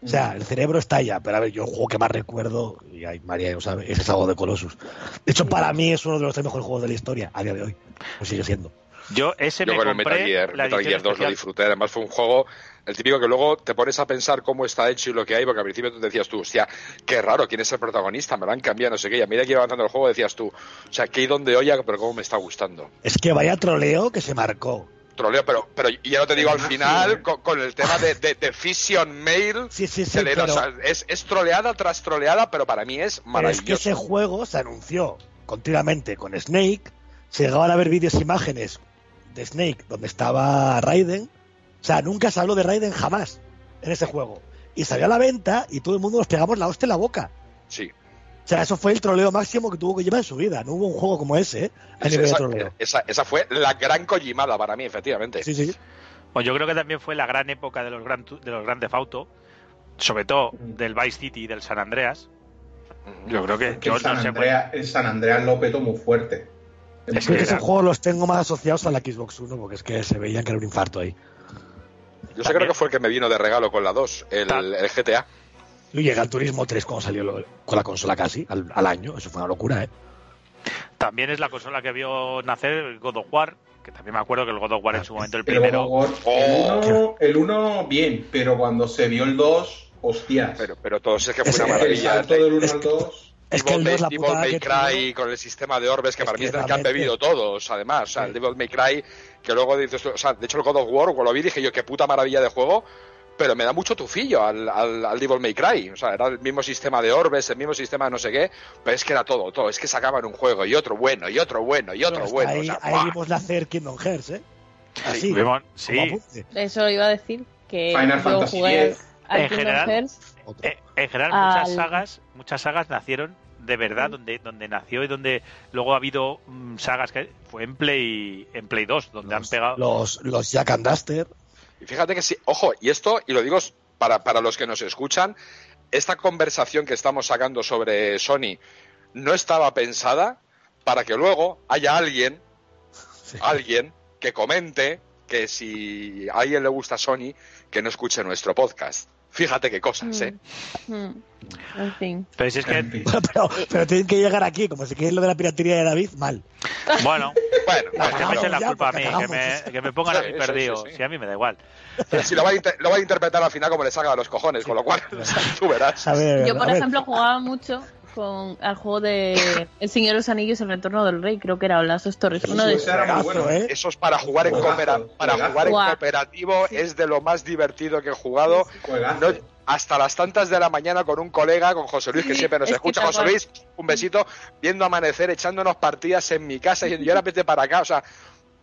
O sea, el cerebro está ya, pero a ver, yo el juego que más recuerdo, y ay, María lo sabe, es algo de Colossus. De hecho, para mí es uno de los tres mejores juegos de la historia, a día de hoy. Lo sigue siendo. Yo ese Yo me con el Metal Gear, la Metal Gear 2 lo disfruté. Además fue un juego, el típico que luego te pones a pensar cómo está hecho y lo que hay, porque al principio tú decías tú, hostia, qué raro, ¿quién es el protagonista? Me lo han cambiado, no sé qué. Y a medida que iba avanzando el juego decías tú, o sea, qué y dónde olla, pero cómo me está gustando. Es que vaya troleo que se marcó. Troleo, pero, pero ya no te digo al final con, con el tema de, de, de Fission Mail. Sí, sí, sí, que le- pero- o sea, es, es troleada tras troleada, pero para mí es Pero maravilloso. es que ese juego se anunció continuamente con Snake, se llegaban a ver vídeos e imágenes de Snake donde estaba Raiden. O sea, nunca se habló de Raiden jamás en ese juego. Y salió a la venta y todo el mundo nos pegamos la hostia en la boca. Sí. O sea, eso fue el troleo máximo que tuvo que llevar en su vida. No hubo un juego como ese, ¿eh? A Esa, de troleo. esa- esa fue la gran Kojimada para mí, efectivamente. Sí, sí. Pues yo creo que también fue la gran época de los gran de los grandes Auto, sobre todo del Vice City y del San Andreas. Yo creo que Que yo el, San no el San Andreas lo petó muy fuerte. Es que que esos juegos los tengo más asociados a la Xbox One, porque es que se veían que era un infarto ahí. Yo sé creo que fue el que me vino de regalo con la 2, el, el GTA. Y llega el Turismo 3 cuando salió lo- con la consola casi, al, al año. Eso fue una locura, ¿eh? también es la consola que vio nacer el God of War, que también me acuerdo que el God of War en su momento el primero. God of War, Oh. el, uno, el uno, bien, pero cuando se vio el 2, hostias. Pero, pero todo es que fue Es una que el maravilla. salto del 1 Es al que- 2. Es que el Devil 2 la May- Devil Cry con el sistema de orbes que Es para mí es del que han bebido todos, además. O sea, el. Devil May Cry, que luego dices o sea, de hecho el God of War, cuando lo vi dije yo, qué puta maravilla de juego, pero me da mucho tufillo al, al, al Devil May Cry. O sea, era el mismo sistema de orbes, el mismo sistema de no sé qué, pero es que era todo, todo. Es que sacaban un juego y otro bueno, y otro bueno, y otro bueno. ahí, o sea, ahí ¡buah! vimos nacer Kingdom Hearts, ¿eh? Así, sí. Eso iba a decir que Final yo Fantasy jugué X. al En Kingdom general, Hearts. Otro. Eh, en general Al- muchas sagas, muchas sagas nacieron de verdad donde donde nació y donde luego ha habido mm, sagas que fue en Play en Play 2 donde han los, pegado los, los Jack and Duster. Y fíjate que sí, ojo, y esto, y lo digo para, para los que nos escuchan, esta conversación que estamos sacando sobre Sony no estaba pensada para que luego haya alguien, Sí. alguien que comente que si a alguien le gusta Sony, que no escuche nuestro podcast. Fíjate qué cosas, ¿eh? Mm. Mm. En fin. pero si es que fin. pero, pero tienen que llegar aquí, como si quieres lo de la piratería de David, mal. bueno Bueno, La bueno, Que me echen la culpa a mí, que me, que me pongan a Sí, mí sí, perdido. sí, sí. Si a mí me da igual. pero si lo va, a inter- lo va a interpretar al final como le salga a los cojones, con lo cual tú verás. A ver, Yo, por a ver, ejemplo, jugaba mucho con al juego de El Señor de los Anillos, El Retorno del Rey, creo que era, o Las dos Torres. Uno de bueno. ¿eh? Eso es para jugar en, coopera- para jugar en cooperativo, es de lo más divertido que he jugado. No- hasta las tantas de la mañana con un colega, con José Luis, que siempre nos Es escucha. José. Luis, un besito, viendo amanecer, echándonos partidas en mi casa y yo ahora vete para acá. O sea,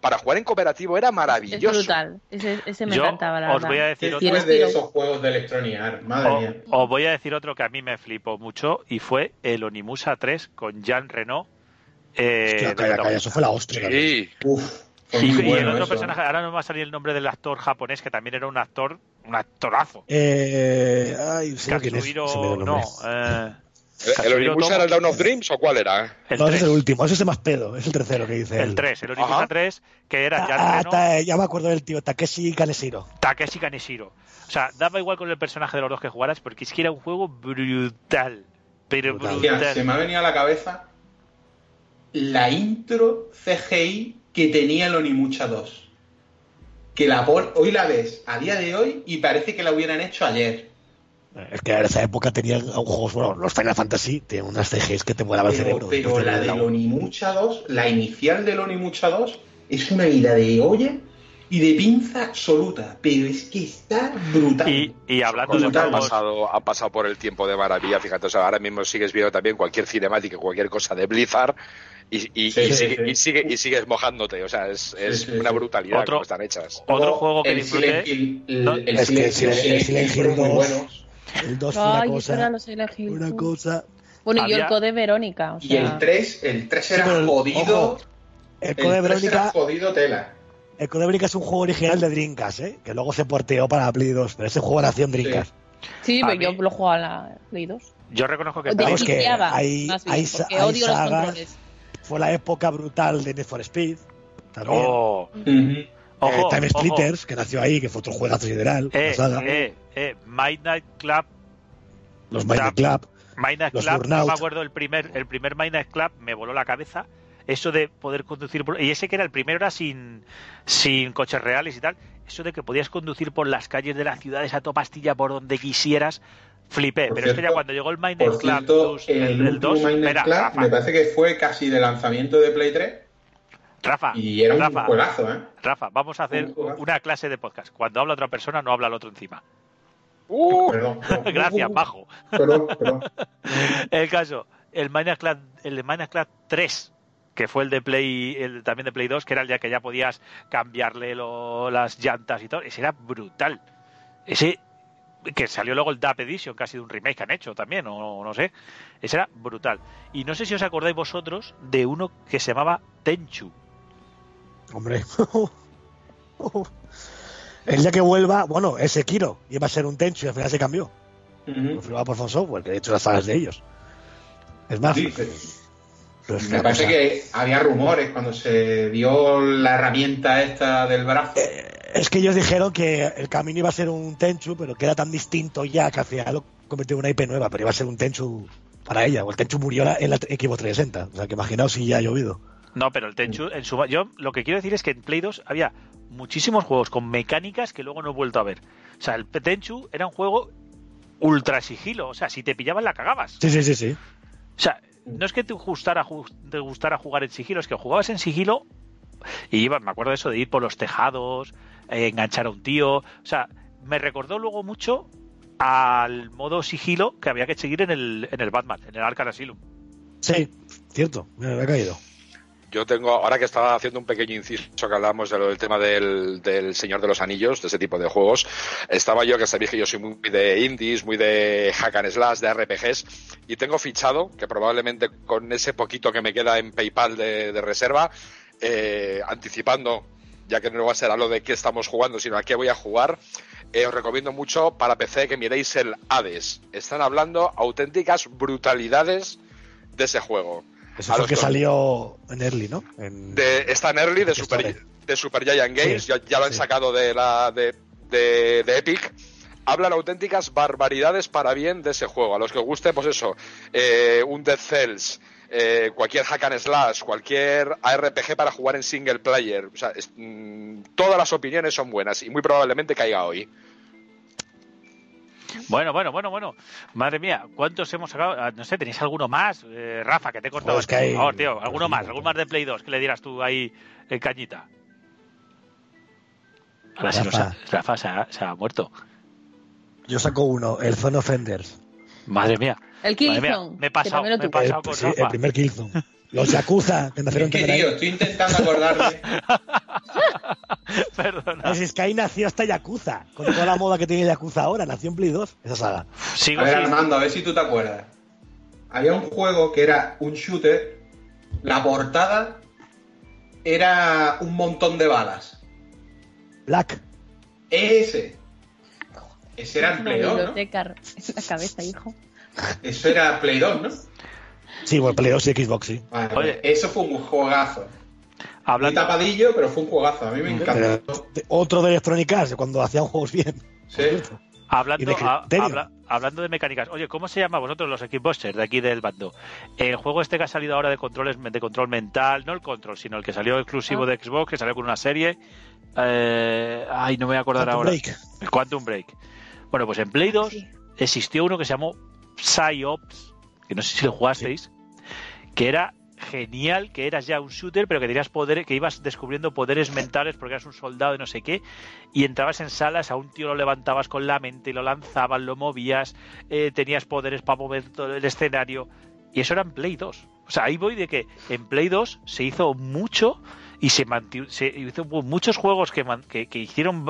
para jugar en cooperativo era Es maravilloso. brutal. Ese, ese me Yo encantaba, la os verdad. voy a decir ¿Qué otro. Fue de esos juegos de Electronic Arts? Madre mía. O- Os voy a decir otro que a mí me flipó mucho y fue el Onimusa 3 con Jean Reno. Eh, Hostia, calla, calla, eso fue la hostia. Sí, Uf, Y, muy y bueno el otro eso, personaje, ahora no me va a salir el nombre del actor japonés, que también era un actor, un actorazo. Eh, ay, es. Katsuhiro, no, eh, ¿El, el era el Down of Dreams o cuál era? el no, ese 3, es el último, ese es el más pedo, es el tercero que dice. el él. 3, el Ajá. 3, que era Jean Ah, ta- ya me acuerdo del tío, Takeshi Kaneshiro. Takeshi Kaneshiro. O sea, daba igual con el personaje de los dos que jugaras, porque es que era un juego brutal. Pero Brutal. Se me ha venido a la cabeza la intro CGI que tenía el Onimucha 2. Que la pon- hoy la ves a día de hoy y parece que la hubieran hecho ayer. Es que en esa época tenían juegos, bueno, los Final Fantasy, tienen unas CGs que te volaban el cerebro. pero de la del Onimucha 2, la inicial del Onimucha 2, es una ida de olla y de pinza absoluta. Pero es que está brutal. Y, y hablando de ha pasado, ha pasado por el tiempo de maravilla, fíjate, o sea, ahora mismo sigues viendo también cualquier cinemática, cualquier cosa de Blizzard y, y, Sí, y sí, sigue- sí. y sigue- y sigues mojándote, o sea, es, es sí, una sí. brutalidad Otro- como están hechas. otro juego que el disfruté. El, el es que Silent Hill, el Silent Hill fueron muy 2, buenos. El 2 fue una era cosa. los Silent Hill. Una cosa. Bueno, y yo el code Verónica. O Y el 3, el 3 era pero el- jodido. ojo, El el Code 3 era Verónica, jodido tela. el Code Verónica es un juego original de Dreamcast, ¿eh? que luego se porteó para Play 2, pero ese juego nació en Dreamcast. Sí, A pero yo lo jugaba en la Play 2. yo reconozco que Vamos, que hay- bien, sagas-. Fue la época brutal de Need for Speed. También. Oh, ojo, Time ojo. Splitters, que nació ahí, que fue otro juegazo sideral. Eh, eh, eh, Midnight Club, Los Tap. Club. Midnight Los Club, Burnout. no me acuerdo el primer, el primer Midnight Club me voló la cabeza. Eso de poder conducir por, y ese que era el primero era sin, sin coches reales y tal. Eso de que podías conducir por las calles de las ciudades a toda pastilla por donde quisieras, flipé. Por Pero es que ya cierto- cuando llegó el Midnight Club cierto, 2, el, el, el último 2, Midnight mira, Club me parece que fue casi de lanzamiento de Play 3 Rafa, y era un Rafa, juegazo, ¿eh? Rafa, vamos a hacer Un una clase de podcast. Cuando habla otra persona, no habla el otro encima. ¡Uh! Perdón, perdón. Gracias, bajo. Perdón, perdón. El caso, el Minecraft, el Minecraft 3, que fue el de Play, el también de Play 2, que era el ya que ya podías cambiarle lo- las llantas y todo, ese era brutal. Ese que salió luego el DAP Edition, casi de un remake que han hecho también, o no sé. Ese era brutal. Y no sé si os acordáis vosotros de uno que se llamaba Tenchu. Hombre. El día que vuelva, bueno, es Sekiro, iba a ser un Tenchu y al final se cambió. Ujú. Confirmado por From Software, que de hecho las sagas de ellos. Es más, Sí, pero es Me parece cosa- que había rumores cuando se dio la herramienta esta del brazo. Es que ellos dijeron que el camino iba a ser un Tenchu, pero que era tan distinto ya que al final lo convirtió en una IP nueva, pero iba a ser un Tenchu para ella. O el Tenchu murió en la Xbox 360. O sea, que imaginaos si ya ha llovido. No, pero el Tenchu, en su, yo lo que quiero decir es que en Play 2 había muchísimos juegos con mecánicas que luego no he vuelto a ver. O sea, el Tenchu era un juego ultra sigilo. O sea, si te pillaban la cagabas. Sí, sí, sí, sí. O sea, no es que te gustara, te gustara jugar en sigilo, es que jugabas en sigilo y ibas, me acuerdo de eso, de ir por los tejados, eh, enganchar a un tío. O sea, me recordó luego mucho al modo sigilo que había que seguir en el, en el Batman, en el Arkham Asylum. Sí, cierto, me había caído. Yo tengo, ahora que estaba haciendo un pequeño inciso que hablamos de del tema del, del Señor de los Anillos, de ese tipo de juegos, estaba yo, que sabéis que yo soy muy de indies, muy de hack and slash, de RPGs, y tengo fichado, que probablemente con ese poquito que me queda en PayPal de, de reserva, eh, anticipando, ya que no va a ser a lo de qué estamos jugando, sino a qué voy a jugar, eh, os recomiendo mucho para PC que miréis el Hades. Están hablando auténticas brutalidades de ese juego. Eso fue que dos. salió en Early, ¿no? En- de, está en early de Super, de Super Giant Games, Sí, ya, ya lo han sí. sacado de la de, de, de Epic. Hablan auténticas barbaridades para bien de ese juego. A los que os guste, pues eso, eh, un Dead Cells, eh, cualquier hack and slash, cualquier ARPG para jugar en single player. O sea, es- mm, todas las opiniones son buenas y muy probablemente caiga hoy. Bueno, bueno, bueno, bueno. Madre mía, ¿cuántos hemos sacado? Ah, No sé, ¿tenéis alguno más? Eh, Rafa, que te he cortado. Pues que hay- Por favor, tío, alguno más, algún más de Play 2 que le dieras tú ahí en cañita. Ahora se nos ha, Rafa. Se ha, se ha muerto. Yo saco uno, el Zone Offenders. Madre mía. El Killzone. me he que pasado, me he pasado El, con sí, Rafa. el primer Killzone. Los Yakuza, que nacieron Es que, tío, estoy intentando acordarme. Perdona. Si es que ahí nació hasta Yakuza, con toda la moda que tiene Yakuza ahora, nació en Play 2, esa saga. Sigo A ver, Armando, a ver si tú te acuerdas. Había un juego que era un shooter. La portada era un montón de balas. Black. Ese. Ese era en Play 2, ¿no? en la cabeza, hijo. Eso era Play 2, ¿no? Sí, bueno, Play 2 y Xbox, sí. Vale, Oye. Eso fue un juegazo. Muy hablando, tapadillo, pero fue un juegazo. A mí me Pero encantó. de- otro de Electronic Arts, cuando hacían juegos bien. Sí. hablando, de a- criterio. habla- hablando de mecánicas. Oye, ¿cómo se llama vosotros los Xboxers de aquí del bando? El juego este que ha salido ahora de controles de control mental, no el control, sino el que salió exclusivo Ah. de Xbox, que salió con una serie. Eh, ay, no me voy a acordar Quantum ahora. Break. El Quantum Break. Bueno, pues en Play 2 Sí. existió uno que se llamó PsyOps, que no sé si lo jugasteis, que era genial, que eras ya un shooter, pero que tenías poderes, que ibas descubriendo poderes mentales porque eras un soldado y no sé qué, y entrabas en salas, a un tío lo levantabas con la mente y lo lanzabas, lo movías, eh, tenías poderes para mover todo el escenario, y eso era en Play 2. O sea, ahí voy de que en Play 2 se hizo mucho y se mantuvo, se hizo muchos juegos que, que hicieron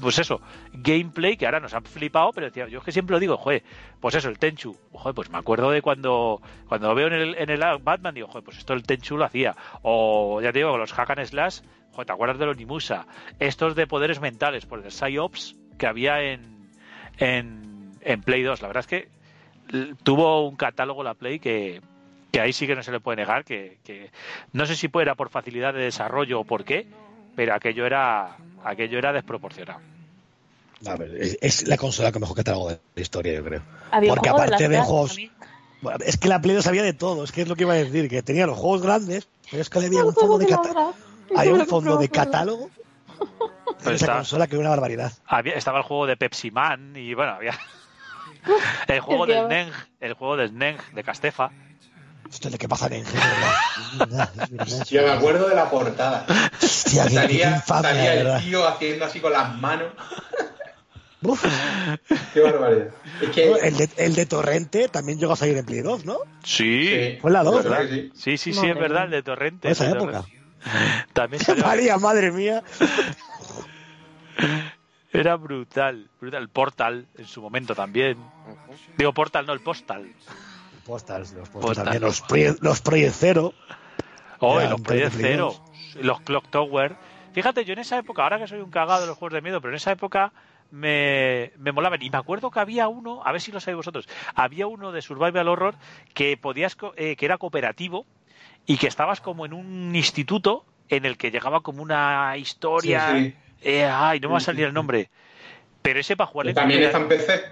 pues eso, gameplay que ahora nos han flipado, pero decía, yo es que siempre lo digo, joder, pues eso, el Tenchu, joder, pues me acuerdo de cuando cuando lo veo en el, en el Batman, digo, joder, pues esto el Tenchu lo hacía, o ya te digo, los Hack and Slash, joder, ¿te acuerdas de los Nimusa? Estos de poderes mentales, por el PsyOps que había en, en, en Play 2, la verdad es que tuvo un catálogo la Play que, que ahí sí que no se le puede negar, que, que no sé si era por facilidad de desarrollo o por qué, pero aquello era aquello era desproporcionado. A ver, es, es la consola que mejor catálogo de la historia, yo creo. Porque aparte de juegos-. Bueno, es que la Play 2 había de todo, es que es lo que iba a decir, que tenía los juegos grandes, pero es que había un fondo de catálogo. Había un fondo de catálogo Pero esa está- consola que era una barbaridad. Había, estaba el juego de Pepsi Man y bueno, había el juego del Neng, el juego del Neng de Castefa. Esto es lo que pasa en verdad. Yo me acuerdo de la portada. Hostia, qué, qué Salía, infamia, salía de el verdad. tío haciendo así con las manos. Uf. Qué barbaridad. Es que. El de, el de Torrente también llegó a salir en Play 2, ¿no? Sí, Sí, Fue la dos, yo creo ¿verdad? que sí. Sí, sí, sí, es verdad, el de Torrente. Esa el de época. Torrente. También salió- María, madre mía. era brutal, brutal. Portal en su momento también. Digo Portal, no el Postal. Postals, los postals Postal. también, los, Proye- los Project Zero. Oh, los Project Zero, los Clock Tower. Fíjate, yo en esa época, ahora que soy un cagado de los juegos de miedo, pero en esa época me, me molaban. Y me acuerdo que había uno, a ver si lo sabéis vosotros, había uno de Survival Horror que podías, co- eh, que era cooperativo y que estabas como en un instituto en el que llegaba como una historia. Sí, sí. Eh, ay, no me va a salir el nombre. Pero ese para jugar en También está en PC.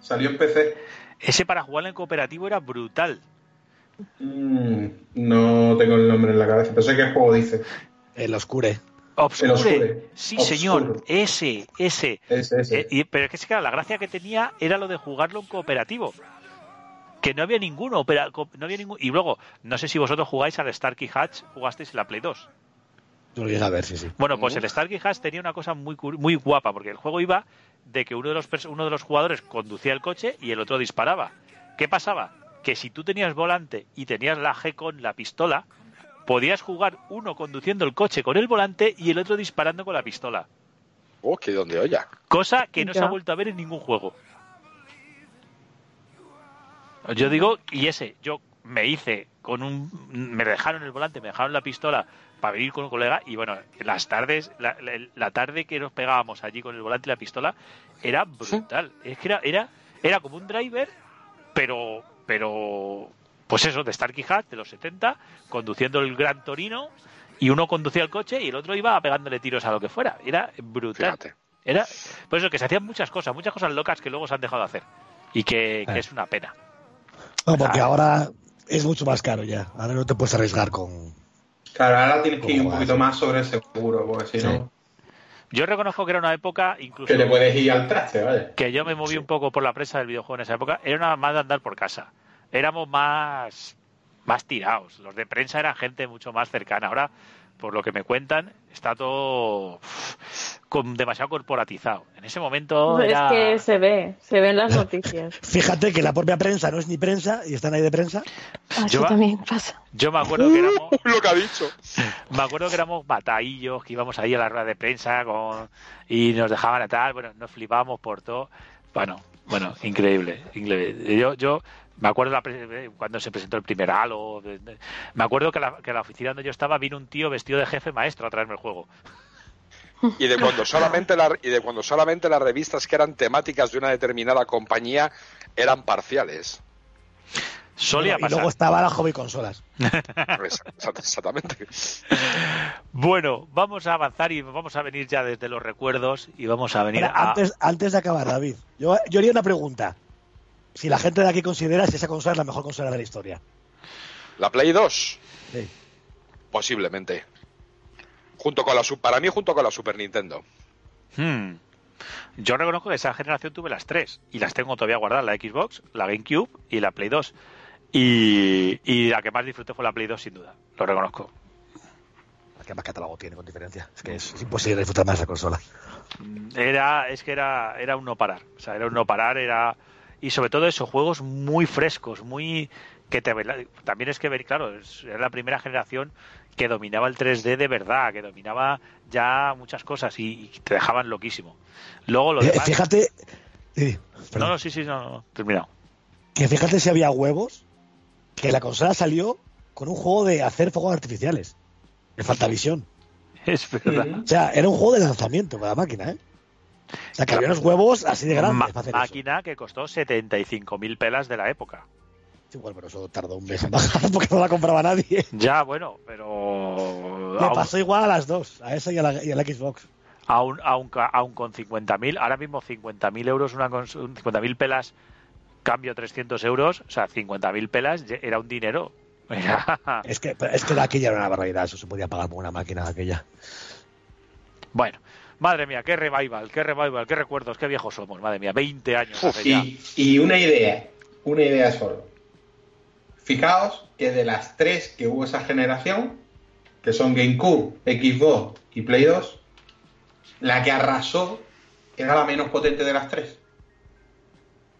Salió en PC. Ese para jugar en cooperativo era brutal. Mm, no tengo el nombre en la cabeza, pero sé qué juego dice. El Oscure. Obscure. El Obscure. Sí, Obscure. señor. Ese, ese. Ese, ese. Eh, y- pero es que claro, la gracia que tenía era lo de jugarlo en cooperativo. Que no había ninguno, opera- co- no había ningún. Y luego, no sé si vosotros jugáis al Starkey Hatch, jugasteis en la Play 2. Tú lo a ver, sí, sí. Bueno, pues el Starkey Hatch tenía una cosa muy muy guapa, porque el juego iba de que uno de los uno de los jugadores conducía el coche y el otro disparaba. ¿Qué pasaba? Que si tú tenías volante y tenías la G con la pistola, podías jugar uno conduciendo el coche con el volante y el otro disparando con la pistola. Oh, qué donde olla. Cosa que no se ha vuelto a ver en ningún juego. Yo digo, y ese, yo me hice con un. Me dejaron el volante, me dejaron la pistola para venir con un colega y bueno, las tardes, la, la- la tarde que nos pegábamos allí con el volante y la pistola era brutal. Es que era, era, era como un driver, pero, pero, pues eso, de Starkey Hatch de los 70, conduciendo el Gran Torino y uno conducía el coche y el otro iba pegándole tiros a lo que fuera. Era brutal. Fíjate. Era, por eso que se hacían muchas cosas, muchas cosas locas que luego se han dejado de hacer. Y que, que Eh. es una pena. No, porque Ah. ahora es mucho más caro ya. Ahora no te puedes arriesgar con. Claro, ahora tienes que ir un ¿Cómo poquito más sobre el seguro, porque si Sí. no, Yo reconozco que era una época, incluso que te puedes ir al traste, ¿vale? que yo me moví un poco por la prensa del videojuego en esa época, era una más de andar por casa. Éramos más, más tirados. Los de prensa eran gente mucho más cercana. Ahora, por lo que me cuentan, está todo con demasiado corporatizado. En ese momento Es era... que se ve, se ven las noticias. Fíjate que la propia prensa no es ni prensa y están ahí de prensa. Así Yo- también pasa. Yo me acuerdo que éramos... Lo que ha dicho. Me acuerdo que éramos batallillos, que íbamos ahí a la rueda de prensa con... y nos dejaban a tal, bueno, nos flipábamos por todo. Bueno, bueno, increíble, increíble. Yo, yo me acuerdo la pre- cuando se presentó el primer Halo, me acuerdo que la, que la oficina donde yo estaba vino un tío vestido de jefe maestro a traerme el juego. Y de cuando solamente la- y de cuando solamente las revistas que eran temáticas de una determinada compañía eran parciales. Solía y pasar. luego estaba la hobby consolas. Exa- Exactamente. Bueno, vamos a avanzar y vamos a venir ya desde los recuerdos y vamos a venir Espera, a... antes, antes de acabar, David, yo, yo haría una pregunta. Si la gente de aquí considera si esa consola es la mejor consola de la historia. La Play 2, Sí. posiblemente. Junto con la para mí junto con la Super Nintendo. Hmm. Yo reconozco que esa generación tuve las tres y las tengo todavía guardadas, la Xbox, la GameCube y la Play 2. Y, y la que más disfruté fue la Play 2 sin duda, lo reconozco. La que más catálogo tiene con diferencia. Es que es, es imposible disfrutar más de esa consola. Era, es que era, era un no parar, o sea, era un no parar, era y sobre todo esos juegos muy frescos, muy que te también es que ver, claro, es- era la primera generación que dominaba el 3D de verdad, que dominaba ya muchas cosas y, y te dejaban loquísimo. Luego lo Eh, demás, fíjate. sí, no, no, sí, sí, no, no, terminado. Que fíjate si había huevos. Que la consola salió con un juego de hacer fuegos artificiales. De Faltavisión. Es verdad. O sea, era un juego de lanzamiento con la máquina, ¿eh? O sea, que había unos huevos así de grandes para hacer eso. máquina que costó 75.000 pelas de la época. Bueno, pero eso tardó un mes en bajar porque no la compraba nadie. Ya, bueno, pero Me aún, pasó igual a las dos, a esa y a la, y a la Xbox. aún, aún aún con 50.000, ahora mismo 50.000 euros, una cons- un 50.000 pelas, cambio 300 euros, o sea, 50.000 pelas era un dinero. Era- Es que, es que de aquella era una barbaridad, eso se podía pagar por una máquina de aquella. Bueno, madre mía, qué revival, qué revival, qué recuerdos, qué viejos somos, madre mía, 20 años y una idea, una idea solo. Fijaos que de las tres que hubo esa generación, que son GameCube, Xbox y Play 2, la que arrasó era la menos potente de las tres.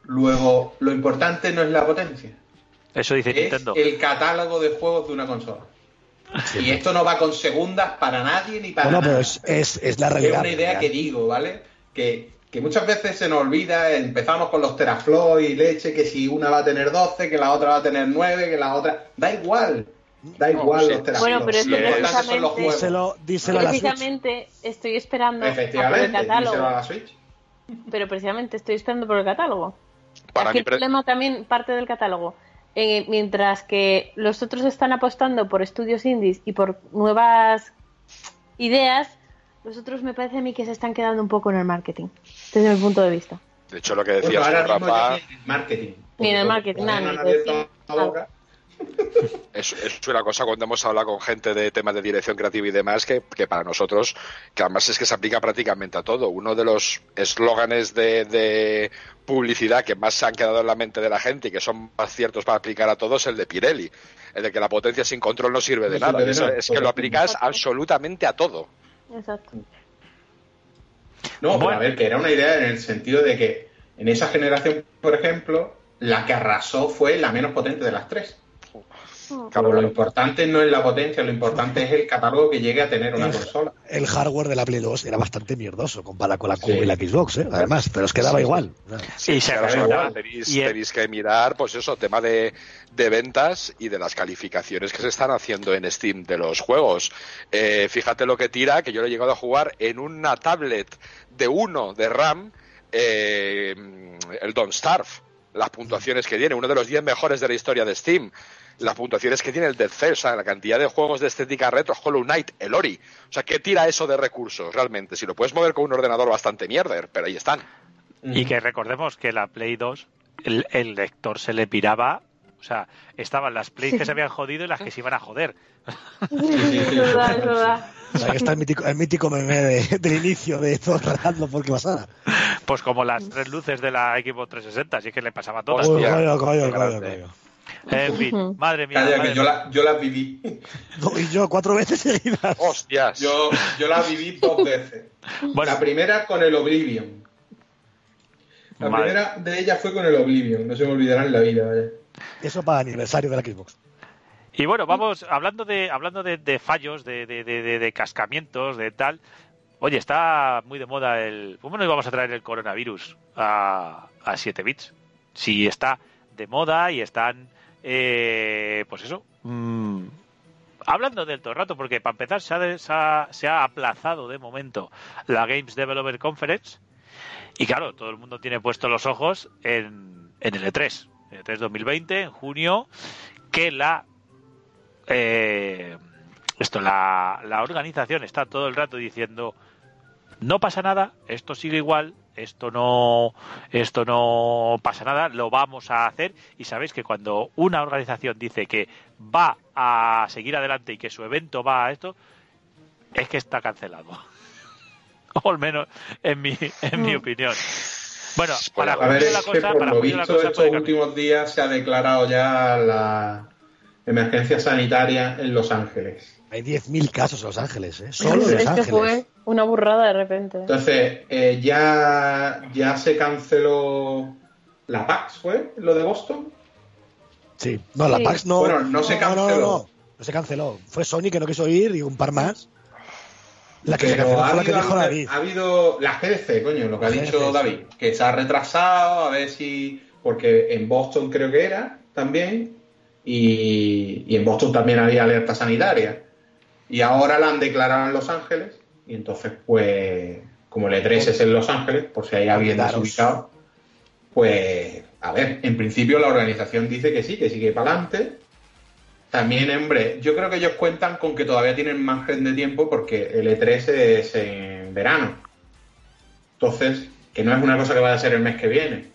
Luego, lo importante no es la potencia, Eso dice es Nintendo. el catálogo de juegos de una consola. Y esto no va con segundas para nadie ni para Bueno, nada. pero es, es, es la Es realidad. una idea real. que digo, ¿vale? Que, que muchas veces se nos olvida, empezamos con los teraflops y leche, que si una va a tener 12, que la otra va a tener 9, que la otra... Da igual, da igual los teraflops. Bueno, pero es Lo que importante son los precisamente- juegos. Díselo, díselo. Precisamente estoy esperando por el Efectivamente, díselo a catálogo. la Switch. Pero precisamente estoy esperando por el catálogo. Para Aquí mí el pre- problema también parte del catálogo. Eh, mientras que los otros están apostando por estudios indies y por nuevas ideas, los otros me parece a mí que se están quedando un poco en el marketing, desde mi punto de vista. De hecho, lo que Bueno, decías, ahora tú, mismo ya ni en el marketing. Ni en el marketing, nada, no es, es una cosa cuando hemos hablado con gente de temas de dirección creativa y demás que, que para nosotros, que además es que se aplica prácticamente a todo. Uno de los eslóganes de, de publicidad que más se han quedado en la mente de la gente y que son más ciertos para aplicar a todos es el de Pirelli. El de que la potencia sin control no sirve de No nada. sirve de Eso nada, es que lo aplicas absolutamente a todo. Exacto. No, pero Bueno. a ver, que era una idea en el sentido de que en esa generación, por ejemplo, la que arrasó fue la menos potente de las tres. Pero lo importante no es la potencia, lo importante es el catálogo que llegue a tener una El- consola. El hardware de la Play 2 era bastante mierdoso comparado con la Cube Sí. y la Xbox, ¿eh? además, pero es que daba igual. O sea, y se igual. Tenéis, y el- tenéis que mirar, pues eso, tema de, de ventas y de las calificaciones que se están haciendo en Steam de los juegos. Eh, fíjate lo que tira, que yo lo he llegado a jugar en una tablet de 1 de RAM, eh, el Don't Starve. Las puntuaciones que tiene, uno de los 10 mejores de la historia de Steam. Las puntuaciones que tiene el Dead Cells, o sea, la cantidad de juegos de estética retro, Hollow Knight, el Ori. O sea, ¿qué tira eso de recursos realmente? Si lo puedes mover con un ordenador bastante mierder, pero ahí están. Y que recordemos que la Play 2, el, el lector se le piraba, o sea, estaban las plays que se habían jodido y las que se iban a joder. Es verdad, es verdad. O sea, que está el mítico, el mítico meme de- del inicio de todo rajando porque pasara. Pues como las tres luces de la Xbox 360, así que le pasaba a todas. Hostia, coño, coño, coño. En fin, madre mía. Calla, madre que yo, mía. la, yo las viví. No, y yo cuatro veces seguidas. ¡Hostias! Yo, yo las viví dos veces. Bueno, La primera con el Oblivion. La Madre. primera de ellas fue con el Oblivion, no se me olvidará en la vida, vaya. Eso para aniversario de la Xbox. Y bueno, vamos hablando de hablando de, de fallos, de, de, de- de- de cascamientos, de tal. Oye, está muy de moda el. ¿Cómo no íbamos a traer el coronavirus a, a 7 bits? Si está de moda y están. Eh, pues eso. mm, hablando del todo el rato, porque para empezar se ha, aplazado de momento la Games Developer Conference. Y claro, todo el mundo tiene puestos los ojos en, en el E3. El E3 2020, en junio, que la eh, esto la organización está todo el rato diciendo no pasa nada, esto sigue igual, esto no esto no pasa nada, lo vamos a hacer y sabéis que cuando una organización dice que va a seguir adelante y que su evento va a esto es que está cancelado. o al menos en mi en mi opinión. Bueno, para A ver, la es que cosa, por para lo junio la visto cosa estos cambiar. últimos días se ha declarado ya la emergencia sanitaria en Los Ángeles. Hay 10.000 casos en Los Ángeles, ¿eh? Solo en Los es que Ángeles. fue una burrada de repente. Entonces, eh, ya, ya se canceló la PAX, ¿fue? ¿Lo de Boston? Sí. No, la Sí. PAX no. Bueno, no se No, canceló. no, no. No se canceló. Fue Sony que no quiso ir y un par más. La que se Pero canceló ha fue la que habido, dijo David. ha habido la GDC, coño, lo que ha dicho GDC, David, que se ha retrasado, a ver si, porque en Boston creo que era también, y, y en Boston también había alerta sanitaria. Y ahora la han declarado en Los Ángeles, y entonces, pues, como el E3 es en Los Ángeles, por si hay alguien desubicado, pues, a ver, en principio la organización dice que sí, que sigue para adelante. También, hombre, yo creo que ellos cuentan con que todavía tienen margen de tiempo porque el E3 es en verano. Entonces, que no es una cosa que vaya a ser el mes que viene.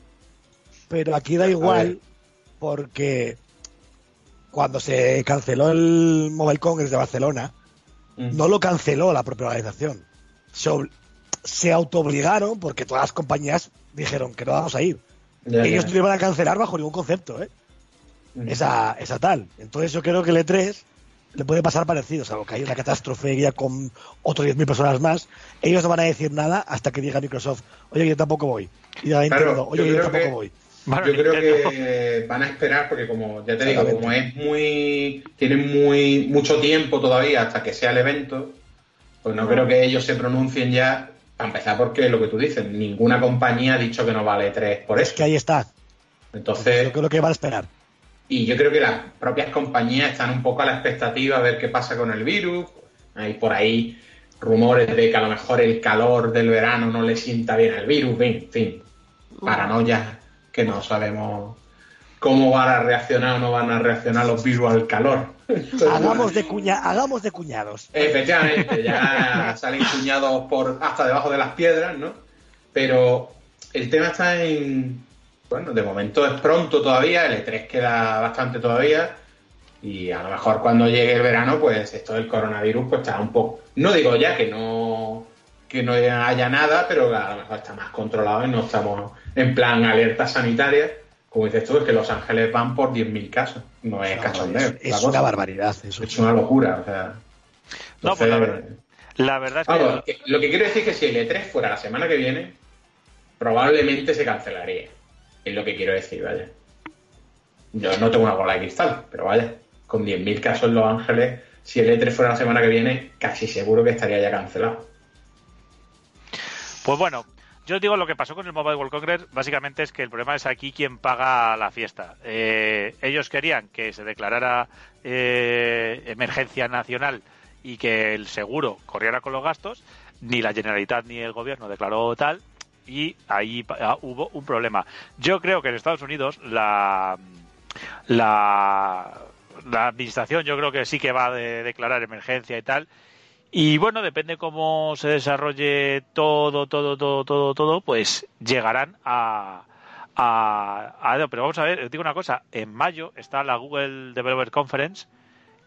Pero aquí da igual porque cuando se canceló el Mobile Congress de Barcelona, Mm. no lo canceló la propia organización. Se, se autoobligaron porque todas las compañías dijeron que no vamos a ir. Ellos no iban a cancelar bajo ningún concepto, ¿eh? Mm. esa, esa tal. Entonces yo creo que el E3 le puede pasar parecido, salvo que hay una catástrofe ya con otros 10.000 personas más. Ellos no van a decir nada hasta que diga Microsoft, oye, yo tampoco voy. Y ya Claro, Nintendo, oye, yo yo, tampoco que- voy. Bueno, Yo creo Nintendo- que van a esperar porque como ya te digo, como es muy tienen muy mucho tiempo todavía hasta que sea el evento, pues no creo que ellos se pronuncien ya para empezar porque lo que tú dices, ninguna compañía ha dicho que no vale 3 por Es eso. que ahí está. Entonces, Yo creo que van a esperar. Y yo creo que las propias compañías están un poco a la expectativa a ver qué pasa con el virus. Hay por ahí rumores de que a lo mejor el calor del verano no le sienta bien al virus, en fin, paranoia que no sabemos cómo van a reaccionar o no van a reaccionar los virus al calor. Entonces, Hagamos de, cuña, hagamos de cuñados. Efectivamente, ya salen cuñados por hasta debajo de las piedras, ¿no? Pero el tema está en. Bueno, de momento es pronto todavía, el E3 queda bastante todavía. Y a lo mejor cuando llegue el verano, pues esto del coronavirus, pues está un poco. No digo ya que no que no haya nada, pero a lo mejor está más controlado y no estamos en plan alerta sanitaria. Como dices tú, es que Los Ángeles van por 10.000 casos. No es cachondeo. es es una barbaridad. Eso. Es una locura, o sea. No, pues la la verdad es que- lo que quiero decir es que si el E3 fuera la semana que viene, probablemente se cancelaría. Es lo que quiero decir, vaya. Yo no tengo una bola de cristal, pero vaya, con 10.000 casos en Los Ángeles, si el E3 fuera la semana que viene, casi seguro que estaría ya cancelado. Pues bueno, yo digo lo que pasó con el Mobile World Congress, básicamente es que el problema es aquí quien paga la fiesta. Eh, ellos querían que se declarara eh, emergencia nacional y que el seguro corriera con los gastos, ni la Generalitat ni el gobierno declaró tal, y ahí ah, hubo un problema. Yo creo que en Estados Unidos la la, la administración yo creo que sí que va a de- declarar emergencia y tal, y bueno, depende cómo se desarrolle todo, todo, todo, todo, todo, pues llegarán a, a, a- pero vamos a ver, os digo una cosa, en mayo está la Google Developer Conference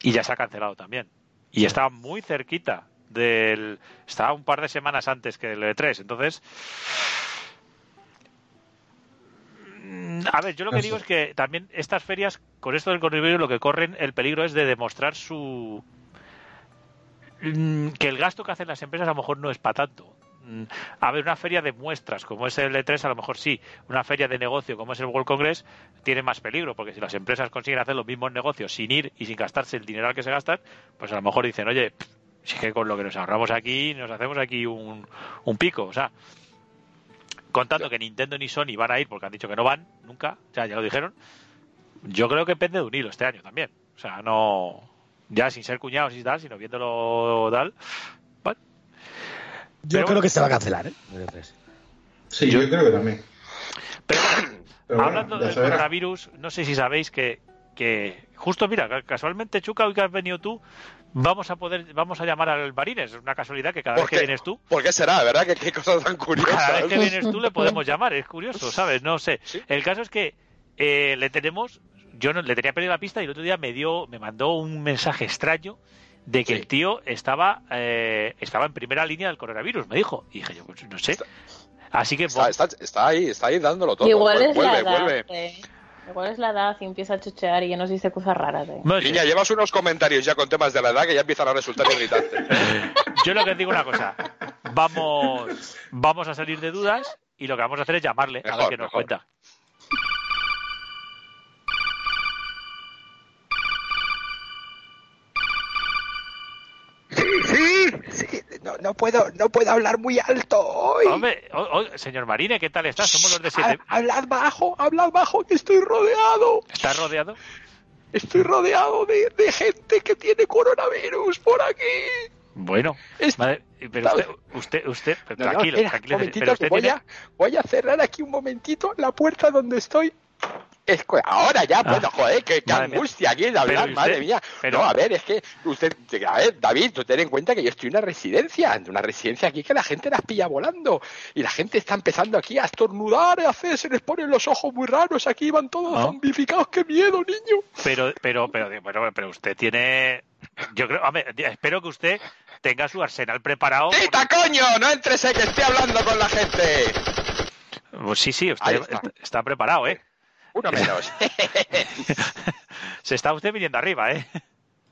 y ya se ha cancelado también. Y está muy cerquita del... Está un par de semanas antes que el E3, entonces... A ver, yo lo que digo es que también estas ferias, con esto del coronavirus, lo que corren el peligro es de demostrar su... mm, que el gasto que hacen las empresas a lo mejor no es para tanto. Mm, A ver, una feria de muestras como es el E3 a lo mejor sí, una feria de negocio como es el World Congress tiene más peligro, porque si las empresas consiguen hacer los mismos negocios sin ir y sin gastarse el dinero que se gastan, pues a lo mejor dicen, oye, pff, si es que con lo que nos ahorramos aquí nos hacemos aquí un, un pico, o sea, contando que Nintendo ni Sony van a ir porque han dicho que no van nunca, ya, ya lo dijeron, yo creo que pende de un hilo este año también, o sea, no ya sin ser cuñados y tal, sino viéndolo tal, bueno, Yo Pero- creo que se va a cancelar, ¿eh? El E3. Sí, yo, creo que también. pero bueno, Pero bueno, Hablando del coronavirus, no sé si sabéis que, que justo mira, ca- casualmente Chuca, hoy que has venido tú, vamos a poder, vamos a llamar al Marines. Es una casualidad que cada vez ¿Por que vienes tú, ¿Por qué será? ¿Verdad? Que qué cosas tan curiosas. cada vez que vienes tú le podemos llamar. Es curioso, ¿sabes? No sé. Sí. El caso es que eh, le tenemos, yo no, le tenía perdido la pista y el otro día me dio, me mandó un mensaje extraño de que Sí. el tío estaba, eh, estaba en primera línea del coronavirus, me dijo. Y dije yo, pues no sé. Está- Así que Está, está, está ahí, está ahí dándolo todo. Igual es vuelve, la edad. vuelve. eh. Igual es la edad y empieza a chuchear y ya nos dice cosas raras. eh. no. Niña, llevas unos comentarios ya con temas de la edad que ya empiezan a resultar irritantes. Yo lo que digo una cosa, vamos, vamos a salir de dudas y lo que vamos a hacer es llamarle a ver qué nos mejor. cuenta. Sí, sí, no, no puedo, no puedo hablar muy alto hoy. Hombre, o- o- señor Marine, ¿qué tal estás? Somos los de siete. Ha- Hablad bajo, hablad bajo, que estoy rodeado. ¿Estás rodeado? Estoy rodeado de, de gente que tiene coronavirus por aquí. Bueno, Es- madre- pero usted, usted, usted, No, no, tranquilo, espera, tranquilo, un momentito, pero usted que voy, tiene- a, voy a cerrar aquí un momentito la puerta donde estoy. Es que ahora ya, bueno, joder, qué, qué Ah. Mía. angustia aquí de hablar, usted- madre mía. pero- No, a ver, es que usted, a ver, David, tú ten en cuenta que yo estoy en una residencia, en una residencia aquí que la gente las pilla volando. Y la gente está empezando aquí a estornudar, a hacer, se les ponen los ojos muy raros, aquí van todos Ah. zombificados, qué miedo, niño. pero, pero, pero, pero, pero usted tiene, yo creo, hombre, espero que usted tenga su arsenal preparado. ¡Tita, coño! No entres, que estoy hablando con la gente. Pues sí, sí, usted está preparado, ¿eh? Uno menos. Se está usted viniendo arriba, ¿eh?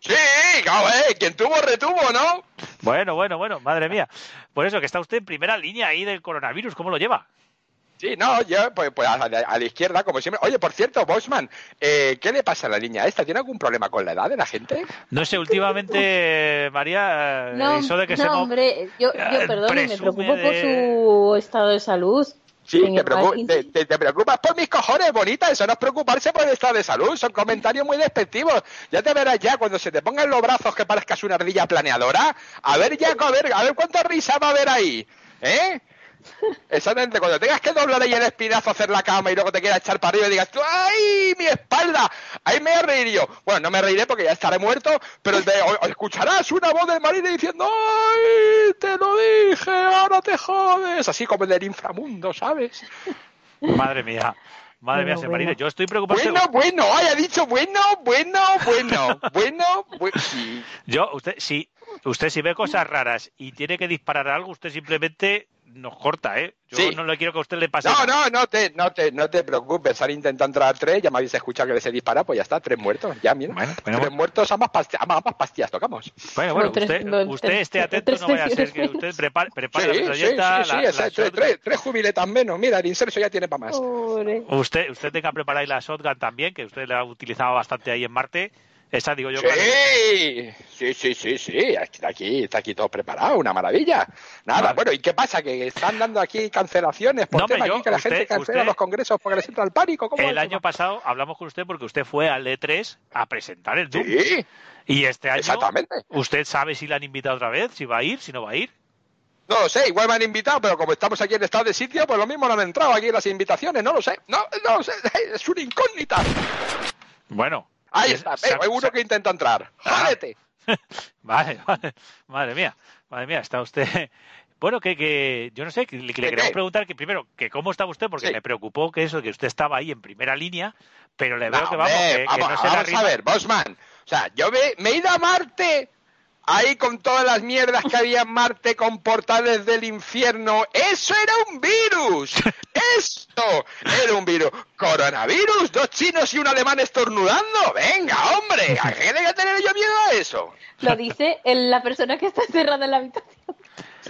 sí, claro, eh, quien tuvo, retuvo, ¿no? Bueno, bueno, bueno, madre mía. Por eso que está usted en primera línea ahí del coronavirus, ¿cómo lo lleva? Sí, no, yo, pues, pues a, la, a la izquierda, como siempre. Oye, por cierto, Bosman, eh, ¿qué le pasa a la niña esta? ¿Tiene algún problema con la edad de la gente? No sé, últimamente, María, eh, No, eso de que no, se hombre, yo, yo Eh, perdón, me preocupo por su estado de salud. Sí, te- te preocupas por mis cojones, bonita. Eso no es preocuparse por el estado de salud. Son comentarios muy despectivos. Ya te verás ya cuando se te pongan los brazos que parezcas una ardilla planeadora. A ver, ya, a ver, a ver cuánta risa va a haber ahí. ¿Eh? Exactamente, cuando tengas que doblar ahí el espinazo, hacer la cama y luego te quieras echar para arriba y digas, tú, ¡ay, mi espalda! Ahí me reír yo. Bueno, no me reiré porque ya estaré muerto, pero te- o- o escucharás una voz del marine diciendo, ¡ay, te lo dije, ahora te jodes! Así como en el inframundo, ¿sabes? Madre mía, madre mía, Bueno, Marine, bueno. yo estoy preocupado. Bueno, bueno, haya dicho bueno, bueno, bueno, bueno, bueno, sí. Yo, usted, si usted si ve cosas raras y tiene que disparar algo, usted simplemente nos corta, ¿eh? Yo Sí. no le quiero que a usted le pase. No, nada. no, no te, no te, no te preocupes. Han intentado entrar tres, ya me habéis escuchado que les he disparado, pues ya está, tres muertos, ya, mira. Bueno, bueno, tres muertos, ambas pastillas, ambas pastillas tocamos. Bueno, bueno, tres- usted, usted tres- esté atento, no vaya a ser que usted prepare, prepare Sí, la sí, sí, metralleta, sí, la- ese, la tres, tres, tres jubiletas menos. Mira, el inserso ya tiene para más. Pobre. Usted, usted tenga preparada ahí la shotgun también, que usted la ha utilizado bastante ahí en Marte. Esa digo yo. Sí, sí, sí, sí, sí, aquí, aquí, está aquí todo preparado, una maravilla. Nada, Vale. bueno, ¿y qué pasa? ¿Que están dando aquí cancelaciones por No, tema yo- aquí que la usted- gente cancela usted- los congresos porque les entra el pánico? ¿Cómo El año pasado hablamos con usted porque usted fue al E3 a presentar el Doom. Sí, Y este año, exactamente. ¿usted sabe si la han invitado otra vez? ¿Si va a ir? ¿Si no va a ir? No lo sé, igual me han invitado, pero como estamos aquí en estado de sitio, pues lo mismo no han entrado aquí las invitaciones, no lo sé, no, no lo sé, es una incógnita. Bueno. Ahí es- está, hay uno que intenta entrar. ¡Jódete! Vale, vale. Madre mía, madre mía, está usted Bueno, que, que yo no sé, que le, que le ¿Qué, queremos preguntar que primero, que cómo estaba usted, porque Sí. me preocupó que eso, que usted estaba ahí en primera línea, pero le veo No, que vamos, hombre, que, que vamos, no se vamos arrima. a ver, Bosman. O sea, yo me, me he ido a Marte ahí con todas las mierdas que había en Marte con portales del infierno. ¡Eso era un virus! ¡Eso era un virus! ¿Coronavirus? ¿Dos chinos y un alemán estornudando? ¡Venga, hombre! ¿A qué tengo que tener yo miedo a eso? Lo dice el- la persona que está encerrada en la habitación.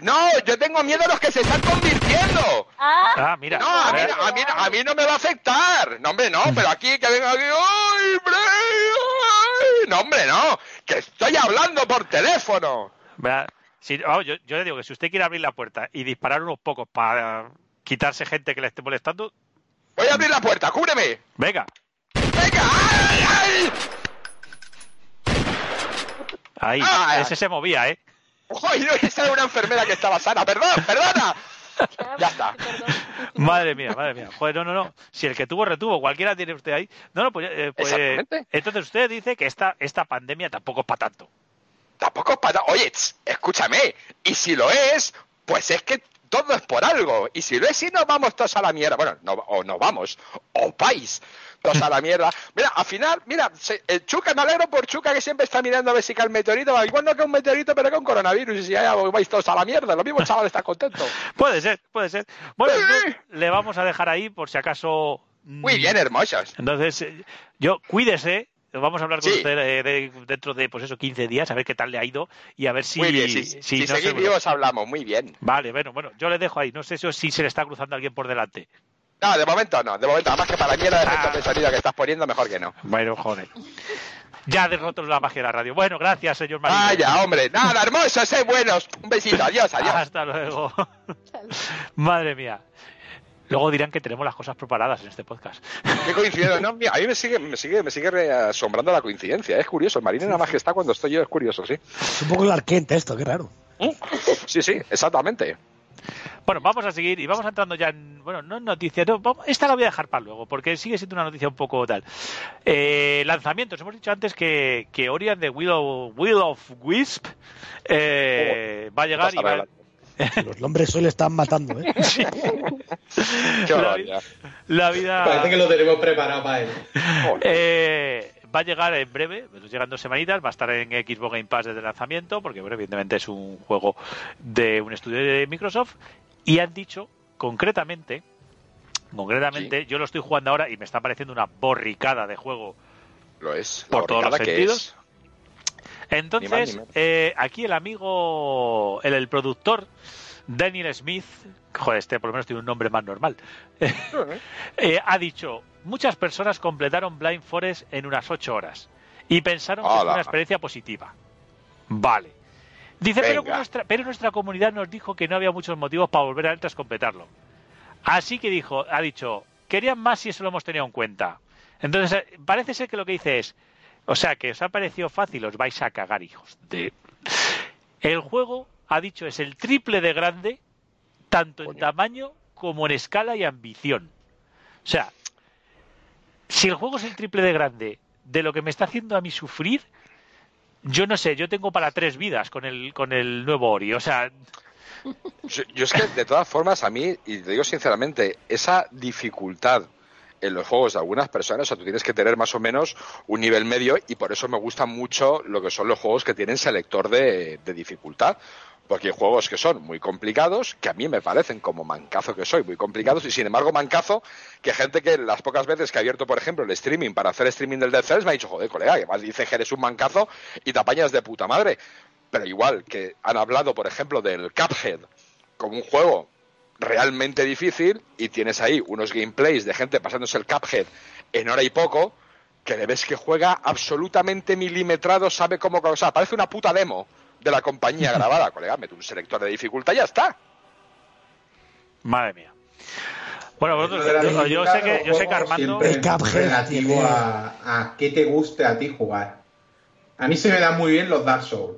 No, yo tengo miedo a los que se están convirtiendo. Ah, Ah, mira. No, a mí, a, mí, a mí no me va a afectar. No, hombre, no, pero aquí, que venga aquí. ¡Ay, Bray! ¡Ay! No, hombre, no. Que estoy hablando por teléfono. si- vamos, yo, yo le digo que si usted quiere abrir la puerta y disparar unos pocos para quitarse gente que le esté molestando, Voy a abrir la puerta, cúbreme. venga. ¡Venga! ¡Ay, ay! Ahí, Ah, ese se movía, ¿eh? ¡Ay, no! Esa era una enfermera que estaba sana. ¡Perdón, perdona! Ya está. perdón. Madre mía, madre mía. Joder, no, no, no. Si el que tuvo, retuvo. Cualquiera tiene usted ahí. No, no, pues, eh, pues Exactamente. entonces usted dice que esta, esta pandemia tampoco es para tanto. Tampoco es para... Oye, escúchame. Y si lo es, pues es que todo es por algo. Y si lo es, si nos vamos todos a la mierda. Bueno, no, o no vamos. O vais todos a la mierda. Mira, al final, mira, se- el Chuca, me alegro por Chuca que siempre está mirando a ver si cae el meteorito. Igual no cae un meteorito, pero cae un coronavirus. Y si ya vais todos a la mierda. Lo mismo el chaval está contento. Puede ser, puede ser. Bueno, Sí. entonces, le vamos a dejar ahí por si acaso. mm, Muy bien, hermosos. Entonces, eh, yo, cuídese. Vamos a hablar con Sí. usted eh, de- dentro de, pues eso, 15 días, a ver qué tal le ha ido y a ver si. Muy bien, si, si si no se- seguís vivos hablamos. Muy bien. Vale, bueno, bueno, yo le dejo ahí. No sé si, si se le está cruzando alguien por delante. No, de momento no. De momento, además que para la mierda de efectos Ah. de sonido que estás poniendo, mejor que no. Bueno, joder. Ya derroto la magia de la radio. Bueno, gracias, señor Marín. Vaya, hombre. Nada, hermosos, sé buenos. Un besito. Adiós, adiós. Hasta luego. Madre mía. Luego dirán que tenemos las cosas preparadas en este podcast. Qué coincidencia. No, mira, a mí me sigue, me sigue, me sigue asombrando la coincidencia. Es curioso. El marino nada más que está cuando estoy yo. Es curioso, sí. Es un poco el arquente esto, qué raro. Sí, sí, exactamente. Bueno, vamos a seguir y vamos entrando ya en. Bueno, no en noticias. no, vamos- esta la voy a dejar para luego, porque sigue siendo una noticia un poco tal. Eh, lanzamientos. Hemos dicho antes que, que Ori and the Will of, Will of Wisp eh, va a llegar y va, Los nombres hoy le están matando, ¿eh? Qué la, barbaridad. la vida. Parece que lo tenemos preparado para él. Eh, va a llegar en breve, nos llegan dos semanitas, va a estar en Xbox Game Pass desde el lanzamiento, porque bueno, evidentemente es un juego de un estudio de Microsoft, y han dicho concretamente, concretamente, yo lo estoy jugando ahora y me está pareciendo una borricada de juego. Lo es. Por todos los sentidos. es. Entonces, Ni más ni menos. eh, aquí el amigo, el, el productor, Daniel Smith, joder, este por lo menos tiene un nombre más normal, eh, ha dicho, muchas personas completaron Blind Forest en unas ocho horas y pensaron que fue una experiencia positiva. Vale. Dice, pero nuestra, pero nuestra comunidad nos dijo que no había muchos motivos para volver a él tras completarlo. Así que dijo, ha dicho, querían más si eso lo hemos tenido en cuenta. Entonces, eh, parece ser que lo que dice es, o sea, que os ha parecido fácil, os vais a cagar, hijos de... El juego, ha dicho, es el triple de grande, tanto en tamaño como en escala y ambición. O sea, si el juego es el triple de grande de lo que me está haciendo a mí sufrir, yo no sé, yo tengo para tres vidas con el, con el nuevo Ori. O sea, Yo, es que, de todas formas, a mí, y te digo sinceramente, esa dificultad en los juegos de algunas personas, o sea, tú tienes que tener más o menos un nivel medio y por eso me gustan mucho lo que son los juegos que tienen selector de dificultad. Porque hay juegos que son muy complicados, que a mí me parecen como mancazo que soy, muy complicados, y sin embargo mancazo, que gente que las pocas veces que ha abierto, por ejemplo, el streaming para hacer streaming del Dead Cells me ha dicho, joder, colega, que más dice que eres un mancazo y te apañas de puta madre. Pero igual que han hablado, por ejemplo, del Cuphead como un juego realmente difícil y tienes ahí unos gameplays de gente pasándose el Cuphead en hora y poco, que le ves que juega absolutamente milimetrado, sabe cómo... O sea, parece una puta demo de la compañía grabada, colega, mete un selector de dificultad y ya está. madre mía. Bueno, vosotros, yo, sé que, yo sé que Armando... es relativo a, a qué te guste a ti jugar. A mí se me dan muy bien los Dark Souls.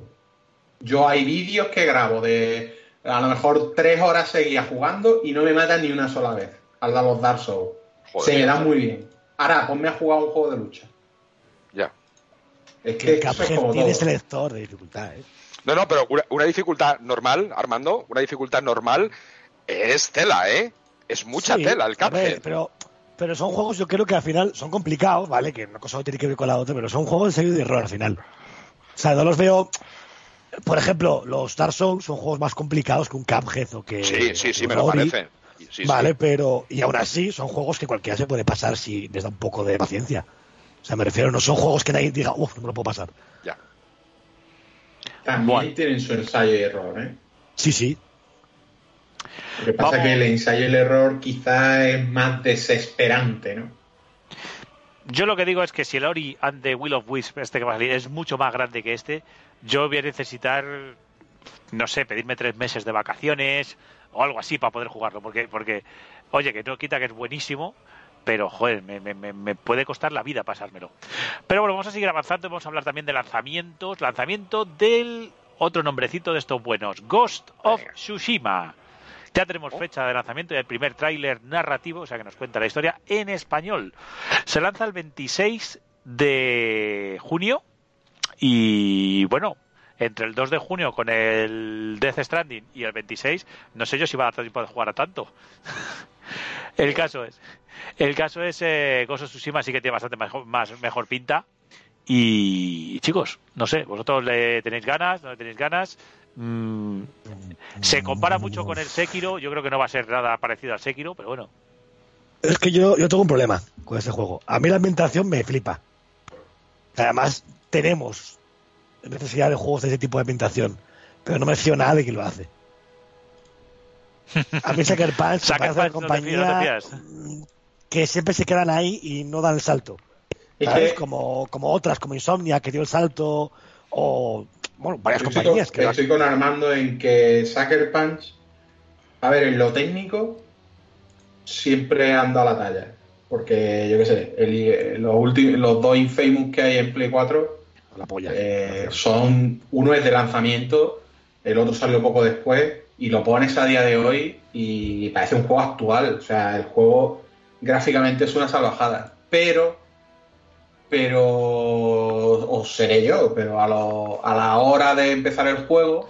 Yo hay vídeos que grabo de a lo mejor tres horas seguidas jugando y no me matan ni una sola vez al dar los Dark Souls. Joder. Se me dan muy bien. Ahora, ponme a jugar un juego de lucha. Ya. Es Que que el es tiene todo. selector de dificultad, ¿eh? No, no, pero una, una dificultad normal, Armando, una dificultad normal es tela, ¿eh? Es mucha Sí, tela el Cuphead. pero, pero son juegos, yo creo que al final son complicados, ¿vale? Que una cosa no tiene que ver con la otra, pero son juegos de y de error al final. O sea, no los veo. Por ejemplo, los Dark Souls son juegos más complicados que un Cuphead o que. Sí, sí, sí, me lo parece. Sí, sí. vale, pero. Y aún así, son juegos que cualquiera se puede pasar si les da un poco de paciencia. O sea, me refiero, no son juegos que nadie diga, uff, no me lo puedo pasar. Ya. También Bueno. tienen su ensayo y error, ¿eh? Sí, sí. Lo que pasa Vamos. es que el ensayo y el error quizá es más desesperante, ¿no? Yo lo que digo es que si el Ori and the Will of Wisp, este que va a salir, es mucho más grande que este, yo voy a necesitar, no sé, pedirme tres meses de vacaciones o algo así para poder jugarlo. Porque, porque oye, que no quita que es buenísimo, pero joder, me, me- me- puede costar la vida pasármelo. Pero bueno, vamos a seguir avanzando. Vamos a hablar también de lanzamientos. Lanzamiento del otro nombrecito de estos buenos, Ghost of Tsushima. Ya tenemos fecha de lanzamiento y el primer tráiler narrativo, o sea que nos cuenta la historia en español. Se lanza el 26 de junio y bueno, entre el 2 de junio con el Death Stranding y el 26, no sé yo si va a dar tiempo de jugar a tanto. el caso es, el caso es eh, of Tsushima sí que tiene bastante mejor, más, mejor pinta. Y chicos, no sé, vosotros le tenéis ganas, no le tenéis ganas. Mm, se compara mucho con el Sekiro, yo creo que no va a ser nada parecido al Sekiro, pero bueno. Es que yo, yo tengo un problema con este juego. A mí la ambientación me flipa. Además, tenemos necesidad de juegos de ese tipo de ambientación, pero no me fío nada de quien lo hace. A mí Sucker Punch no no te compañía que siempre se quedan ahí y no dan el salto. Es ¿Sabes? Como, como otras, como Insomnia, que dio el salto, o bueno, varias estoy compañías con, que estoy con Armando en que Sucker Punch, a ver, en lo técnico, siempre anda a la talla. Porque, yo qué sé, el- los, últimos, los dos Infamous que hay en Play 4 la polla. eh, son. Uno es de lanzamiento, el otro salió poco después, y lo pones a día de hoy y parece un juego actual. O sea, el juego gráficamente es una salvajada. Pero. Pero. O seré yo, pero a, lo- a la hora de empezar el juego,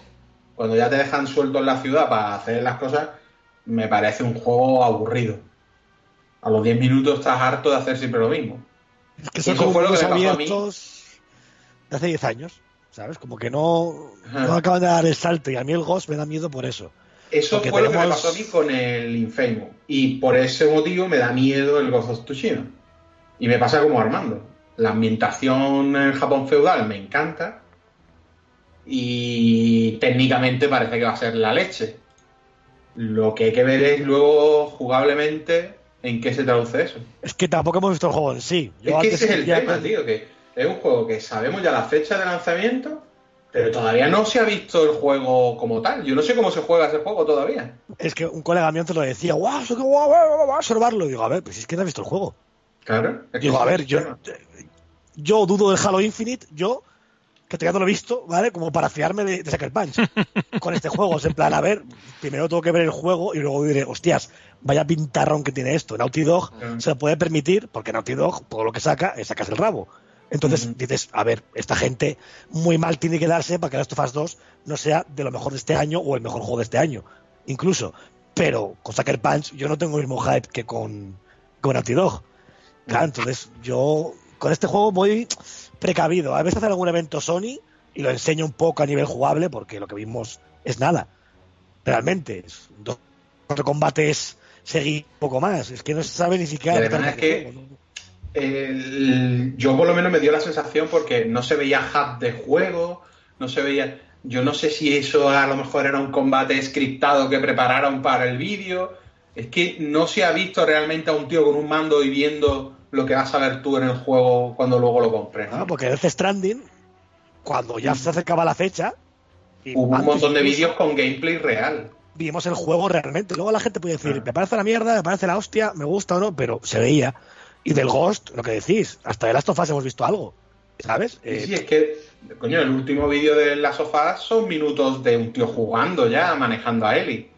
cuando ya te dejan suelto en la ciudad para hacer las cosas, me parece un juego aburrido. A los 10 minutos estás harto de hacer siempre lo mismo. Es que son eso fue lo que me pasó a mí. de hace 10 años, ¿sabes? Como que no, no acaban de dar el salto y a mí el Ghost me da miedo por eso. Eso Porque fue lo que me pasó a mí con el Infamous. Y por ese motivo me da miedo el Ghost of Tsushima. Y me pasa como Armando. La ambientación en Japón feudal me encanta. Y técnicamente parece que va a ser la leche. Lo que hay que ver es luego jugablemente en qué se traduce eso. Es que tampoco hemos visto el juego en sí. Yo es que antes ese es el tema, tío, que es un juego que sabemos ya la fecha de lanzamiento, pero todavía no se ha visto el juego como tal. Yo no sé cómo se juega ese juego todavía. Es que un colega mío antes lo decía, guau, eso que guau, guau, guau, guau, observarlo. Y digo, a ver, pues es que no has visto el juego. Claro. es Digo, a ver, yo, yo dudo del Halo Infinite, yo, que todavía no lo he visto, ¿vale? Como para fiarme de, de Sucker Punch con este juego. Es en plan, a ver, primero tengo que ver el juego y luego diré, hostias, vaya pintarrón que tiene esto. Naughty Dog Claro. se lo puede permitir porque Naughty Dog, todo lo que saca, es sacas el rabo. Entonces dices, a ver, esta gente muy mal tiene que darse para que Last of Us 2 no sea de lo mejor de este año o el mejor juego de este año, incluso. Pero con Sucker Punch yo no tengo el mismo hype que con, con Naughty Dog. Claro, entonces yo con este juego voy precavido. A veces hace algún evento Sony y lo enseño un poco a nivel jugable porque lo que vimos es nada. Realmente, es dos cuatro combates seguir un poco más. Es que no se sabe ni siquiera. Además que es que- El- yo por lo menos me dio la sensación porque no se veía hub de juego, no se veía... Yo no sé si eso a lo mejor era un combate scriptado que prepararon para el vídeo. Es que no se ha visto realmente a un tío con un mando y viendo lo que vas a ver tú en el juego cuando luego lo compres. ¿no? Ah, porque Death Stranding, cuando ya se acercaba la fecha, y Hubo un montón de vídeos con gameplay real. Vimos el juego realmente. Luego la gente puede decir, me parece la mierda, me parece la hostia, me gusta o no, pero se veía. Y del Ghost, lo que decís, hasta de Last of Us hemos visto algo. ¿Sabes? Eh, sí, es que, coño, el último vídeo de las sofás son minutos de un tío jugando ya, manejando a Ellie.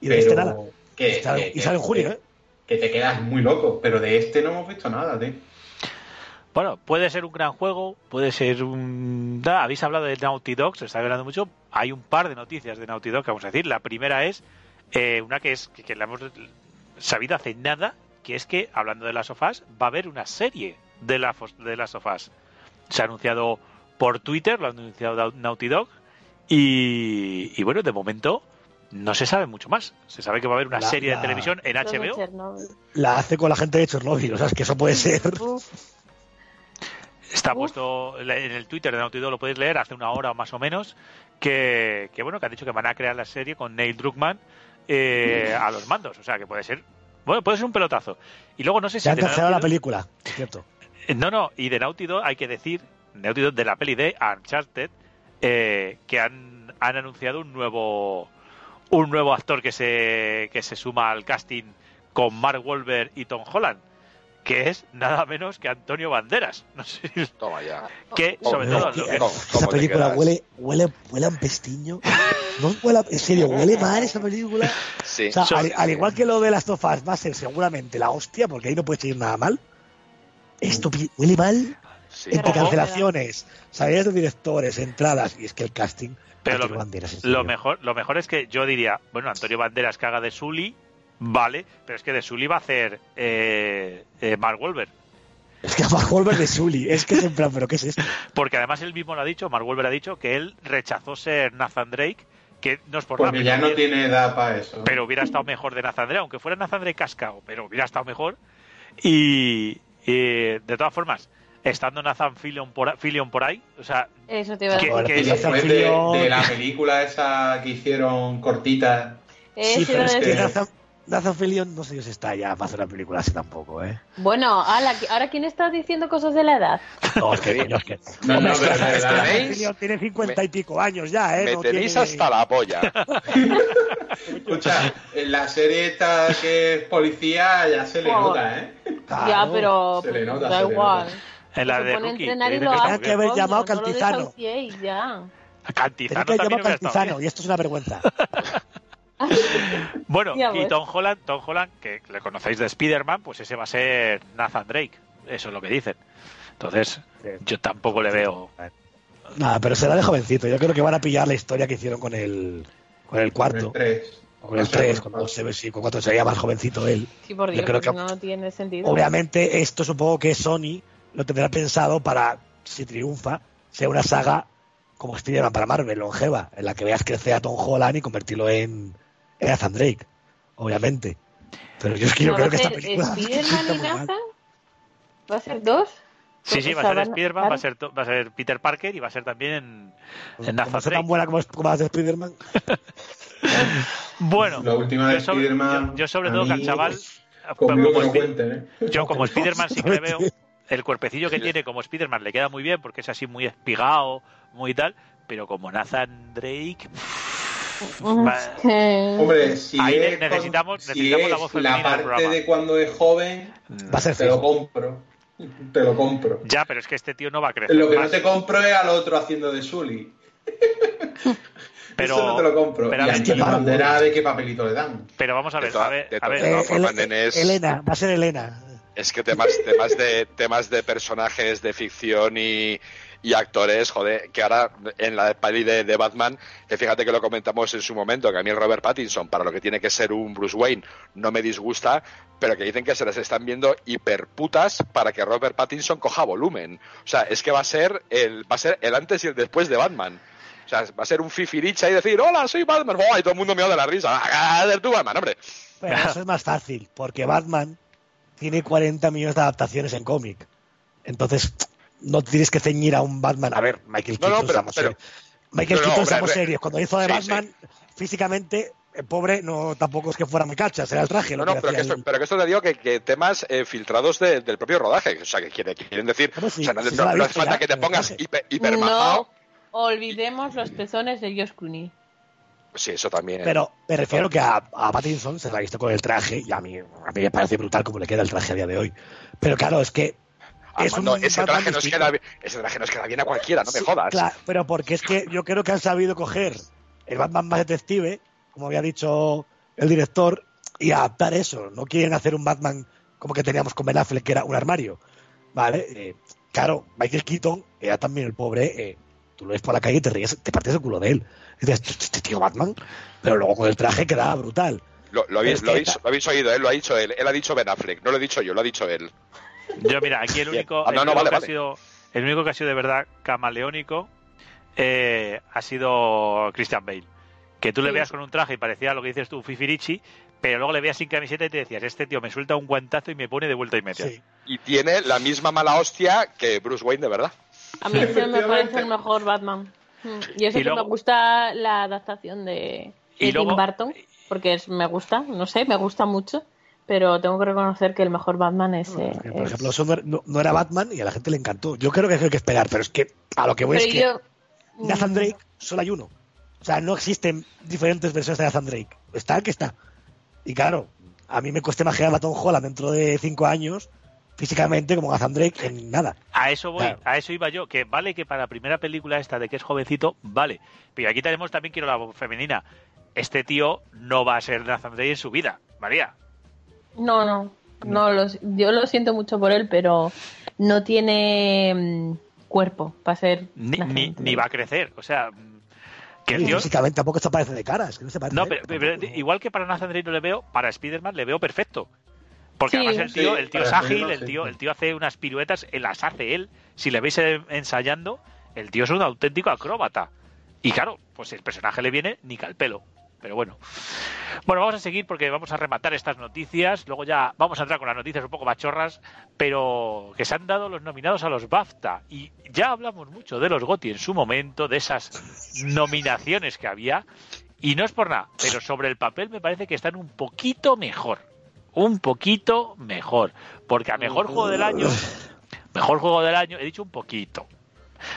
y de este nada. Que, Y sale- que- y sale en junio, que- ¿eh? que te quedas muy loco, pero de este no hemos visto nada, tío. Bueno, puede ser un gran juego, puede ser un... Da, habéis hablado de Naughty Dog, se está hablando mucho. Hay un par de noticias de Naughty Dog que vamos a decir. La primera es eh, una que es que, que la hemos sabido hace nada, que es que, hablando de las sofás, va a haber una serie de, la, de las sofás. Se ha anunciado por Twitter, lo ha anunciado Naughty Dog, y, y bueno, de momento no se sabe mucho más. Se sabe que va a haber una La- serie la- de televisión en HBO. La hace con la gente de Chernobyl, o sea, es que eso puede ser. Uf, Está Uf. puesto en el Twitter de Naughty Dog, lo podéis leer hace una hora o más o menos, que, que bueno, que han dicho que van a crear la serie con Neil Druckmann eh, a los mandos. O sea, que puede ser, bueno, puede ser un pelotazo. Y luego no sé si Se han cancelado la película, cierto. Eh, No, no, y de Naughty Dog hay que decir, Naughty Dog de la peli de Uncharted, eh, que han, han anunciado un nuevo un nuevo actor que se, que se suma al casting con Mark Wahlberg y Tom Holland, que es nada menos que Antonio Banderas. No sé si- Toma ya. que Oh, sobre no, todo tío, lo que- no. Esa ¿Cómo te película huele, huele, huele a un pestiño. No huele a- en serio, huele mal esa película. Sí. O sea, Son- al, al igual que lo de las tofas va a ser seguramente la hostia, porque ahí no puede ir nada mal. Esto huele mal sí. entre cancelaciones, salidas de directores, entradas, y es que el casting. Pero Antonio lo, Banderas, lo mejor lo mejor es que yo diría, bueno, Antonio Banderas que haga de Sully, vale, pero es que de Sully va a hacer eh, eh, Mark Wahlberg. Es que a Mark Wahlberg de Sully, es que es en plan, ¿pero qué es esto? Porque además él mismo lo ha dicho, Mark Wahlberg ha dicho que él rechazó ser Nathan Drake, que no es por nada, pero ya no hubiera- tiene edad para eso. pero hubiera estado mejor de Nathan Drake, aunque fuera Nathan Drake cascado, pero hubiera estado mejor. Y, y, de todas formas, estando Nathan Fillion por, a- Fillion por ahí, o sea, Eso te iba a ¿Qué- decir. Ahora, qué Y es? después de, de la película esa que hicieron cortita, Eso Sí, pero a es que decir. Fillion no sé si está ya para hacer una película así tampoco, ¿eh? Bueno, ala, ¿qui- ¿ahora quién está diciendo cosas de la edad? No, es que, coño, es que... No, no, es que pero tiene 50 y pico años ya, ¿eh? Me No tenéis tiene- hasta la polla. escucha, en la serie esta que es policía ya se le Oh. nota, ¿eh? Claro. ya, pero se le nota, da se le igual. nota. en la se de Rookie, entrenar que que que haber llamado no lo Cantizano. ya. Tenía Cantizano que llamado hubiera estado Cantizano, y esto es una vergüenza. Bueno, y. Tom Holland, Tom Holland, que le conocéis de Spider-Man, pues ese va a ser Nathan Drake. Eso es lo que dicen. Entonces, yo tampoco le veo. Nada, pero será de jovencito. Yo creo que van a pillar la historia que hicieron con el, con el Con el cuarto. 3. o con el 3, cuando se ve, sí, con cuando se veía más jovencito él. Sí, por Yo Dios, creo porque que- no tiene sentido. Obviamente, esto supongo que Sony lo tendrá pensado para, si triunfa, sea una saga como Spider-Man para Marvel, longeva, en la que veas crecer a Tom Holland y convertirlo en, en Nathan Drake, obviamente. Pero yo es que yo ¿No creo que esta película. Spiderman y. Nathan? ¿Va a ser dos? Sí, sí, va a ser Spider-Man, va a ser, va a ser Peter Parker y va a ser también en Nathan Drake. tan buena como, es- como la de Spider-Man. Bueno, La última de yo sobre, Spider-Man, yo- yo sobre todo que al chaval, como no cuenten, ¿eh? yo como Spider-Man sí que le veo, el cuerpecillo que tiene como Spider-Man le queda muy bien porque es así muy espigado, muy tal, pero como Nathan Drake... Hombre, si Ahí es, ne- necesitamos- si necesitamos la es voz femenina del parte de cuando es joven, Va a ser te lo compro. Te lo compro. Ya, pero es que este tío no va a crecer Lo que no te compro es al otro haciendo de Sully. Pero- Eso no te lo compro. pero a y de qué papelito le dan. Pero vamos a ver, toda- a ver, a ver. Eh, Elena, va a ser Elena. Es que temas, temas de temas de personajes de ficción y, y actores, joder, que ahora en la peli de, Batman, que fíjate que lo comentamos en su momento, que a mí el Robert Pattinson, para lo que tiene que ser un Bruce Wayne, no me disgusta, pero que dicen que se les están viendo hiperputas para que Robert Pattinson coja volumen. O sea, es que va a ser el, va a ser el antes y el después de Batman. O sea, va a ser un fifiricha y decir, hola, soy Batman, ¡Buah! y todo el mundo me da la risa. ¡Ah, de tu Batman, hombre! Pero eso es más fácil, porque Batman tiene 40 millones de adaptaciones en cómic. Entonces, no tienes que ceñir a un Batman. A ver, Michael No, no, Keaton, pero- seamos pero- serios. Michael Keaton, re- serios. Cuando hizo de Sí, Batman, físicamente, el pobre no tampoco es que fuera muy cacha, era el traje. No, lo no, pero que, esto, el- pero que esto te digo que, que temas eh, filtrados de- del propio rodaje. O sea, que quiere- quieren decir. O sea, no, Sí no- se hace falta ya, que te pongas hiper, hipermajado. No olvidemos los pezones de Josh Clooney. Sí, eso también. Pero me refiero que a, a Pattinson se la ha visto con el traje y a mí, a mí me parece brutal como le queda el traje a día de hoy. Pero claro, es que es un ese, traje nos queda, bien- ese traje nos queda bien a cualquiera, no me Sí, jodas. Claro, pero porque es que yo creo que han sabido coger el Batman más detective, como había dicho el director, y adaptar eso. No quieren hacer un Batman como que teníamos con Ben Affleck, que era un armario. ¿Vale? Eh, claro, Michael Keaton era también el pobre. eh, tú lo ves por la calle y te ríes, te partes el culo de él. Y dices, "Este- este tío Batman. Pero luego con el traje quedaba brutal. Lo, lo habéis, lo, habéis, lo habéis oído, él lo ha dicho él. Él ha dicho Ben Affleck, no lo he dicho yo, lo ha dicho él. Yo, mira, aquí el único, Ah, no, el no, único vale, que ha sido, el único que ha sido de verdad camaleónico eh, ha sido Christian Bale. Que tú le veas con un traje y parecía lo que dices tú, Fifirichi, pero luego le veas sin camiseta y te decías, este tío me suelta un guantazo y me pone de vuelta y media. Sí. Y tiene la misma mala hostia que Bruce Wayne, de verdad. A mí ese me parece el mejor Batman. Mm. Y eso Y que luego- me gusta la adaptación de, Y de luego- Tim Burton, porque es, me gusta, no sé, me gusta mucho, pero tengo que reconocer que el mejor Batman es... eh, por es- ejemplo, eso no era, no- no era Batman y a la gente le encantó. Yo creo que hay que esperar, pero es que a lo que voy pero es que yo... Nathan mm, Drake solo hay uno. O sea, no existen diferentes versiones de Nathan Drake. Está el que está. Y claro, a mí me cuesta imaginar a Tom Holland dentro de cinco años físicamente como Nathan Drake en nada. A eso voy, Claro. a eso iba yo, que vale que para la primera película esta de que es jovencito, vale. Pero aquí tenemos también, quiero la voz femenina. Este tío no va a ser Nathan Drake en su vida, María. No, no, no, lo- yo lo siento mucho por él, pero no tiene mm, cuerpo para ser... Ni, ni, ni va a crecer, o sea, que el Y tío... físicamente tampoco se parece de cara. Es que no se parece. No, ¿eh? pero, igual que para Nathan Drake no le veo, para Spider-Man le veo perfecto. Porque Sí. además el tío, Sí, el tío es ágil, el sí. tío, el tío hace unas piruetas, él las hace él. Si le veis eh, ensayando, el tío es un auténtico acróbata. Y claro, pues el personaje le viene ni al pelo. Pero bueno. Bueno, vamos a seguir porque vamos a rematar estas noticias. Luego ya vamos a entrar con las noticias un poco machorras, pero que se han dado los nominados a los BAFTA. Y ya hablamos mucho de los GOTY en su momento, de esas nominaciones que había. Y no es por nada, pero sobre el papel me parece que están un poquito mejor. Un poquito mejor. Porque a mejor juego del año, mejor juego del año, he dicho un poquito.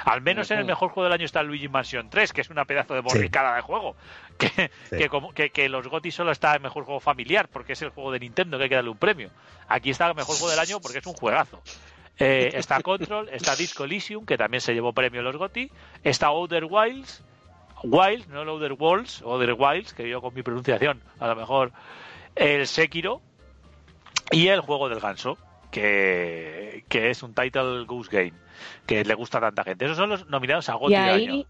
Al menos en el mejor juego del año está Luigi Mansion 3, que es una pedazo de borricada de juego. Que, que, como, que, que los GOTY solo está en mejor juego familiar, porque es el juego de Nintendo que hay que darle un premio. Aquí está el mejor juego del año porque es un juegazo. Eh, está Control, está Disco Elysium, que también se llevó premio en los GOTY. Está Outer Wilds, Wilds, no el Outer Worlds, Outer Wilds, que yo con mi pronunciación, a lo mejor el Sekiro. Y el juego del ganso, que, que es un title Goose Game, que le gusta a tanta gente. Esos son los nominados a GOTY Y del año. ahí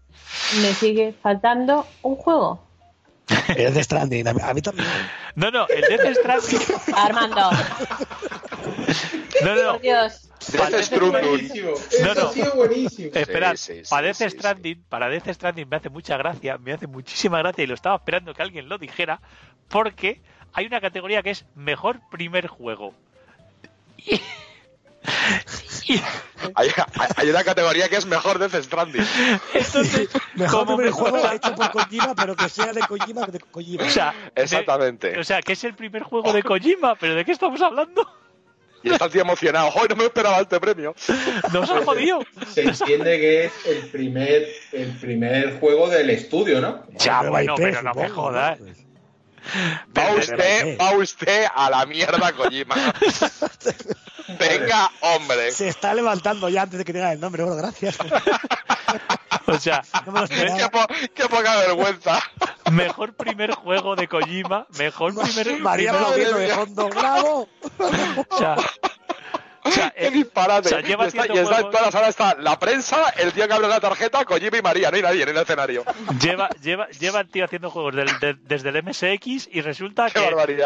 me sigue faltando un juego. Es de Stranding. A mí, también. No, no, el Death Stranding. Armando, No, no, por Dios. Death Death Stranding. No, no. ha sido buenísimo. Esperad, Sí, sí, para Death sí, sí. Stranding, para Death Stranding me hace mucha gracia, me hace muchísima gracia y lo estaba esperando que alguien lo dijera, porque hay una categoría que es mejor primer juego. Y Hay, hay una categoría que es mejor Death Stranding. entonces, Mejor como primer mejor- juego hecho por Kojima, pero que sea de Kojima que de Kojima. o sea, de- Exactamente. o sea, que es el primer juego de Kojima, pero ¿de qué estamos hablando? Y está el tío emocionado. ¡Hoy no me esperaba este premio! Nos ha jodido. Se entiende que es el primer, el primer juego del estudio, ¿no? Ya, bueno, pero no me jodas. Va usted, va usted a la mierda, Kojima. Venga, hombre. Se está levantando ya antes de que diga el nombre. Bueno, gracias. O sea, No Qué, esperaba. po- qué poca vergüenza. mejor primer juego de Kojima, mejor primer María primer- de fondo. ¡Bravo! o sea, o sea, ¡Qué eh, disparate! o sea, lleva y está, y está en toda la sala está la prensa, el tío que abre la tarjeta, Kojima y María. No hay nadie en el escenario. lleva, lleva, lleva el tío haciendo juegos del- de- desde el MSX y resulta que,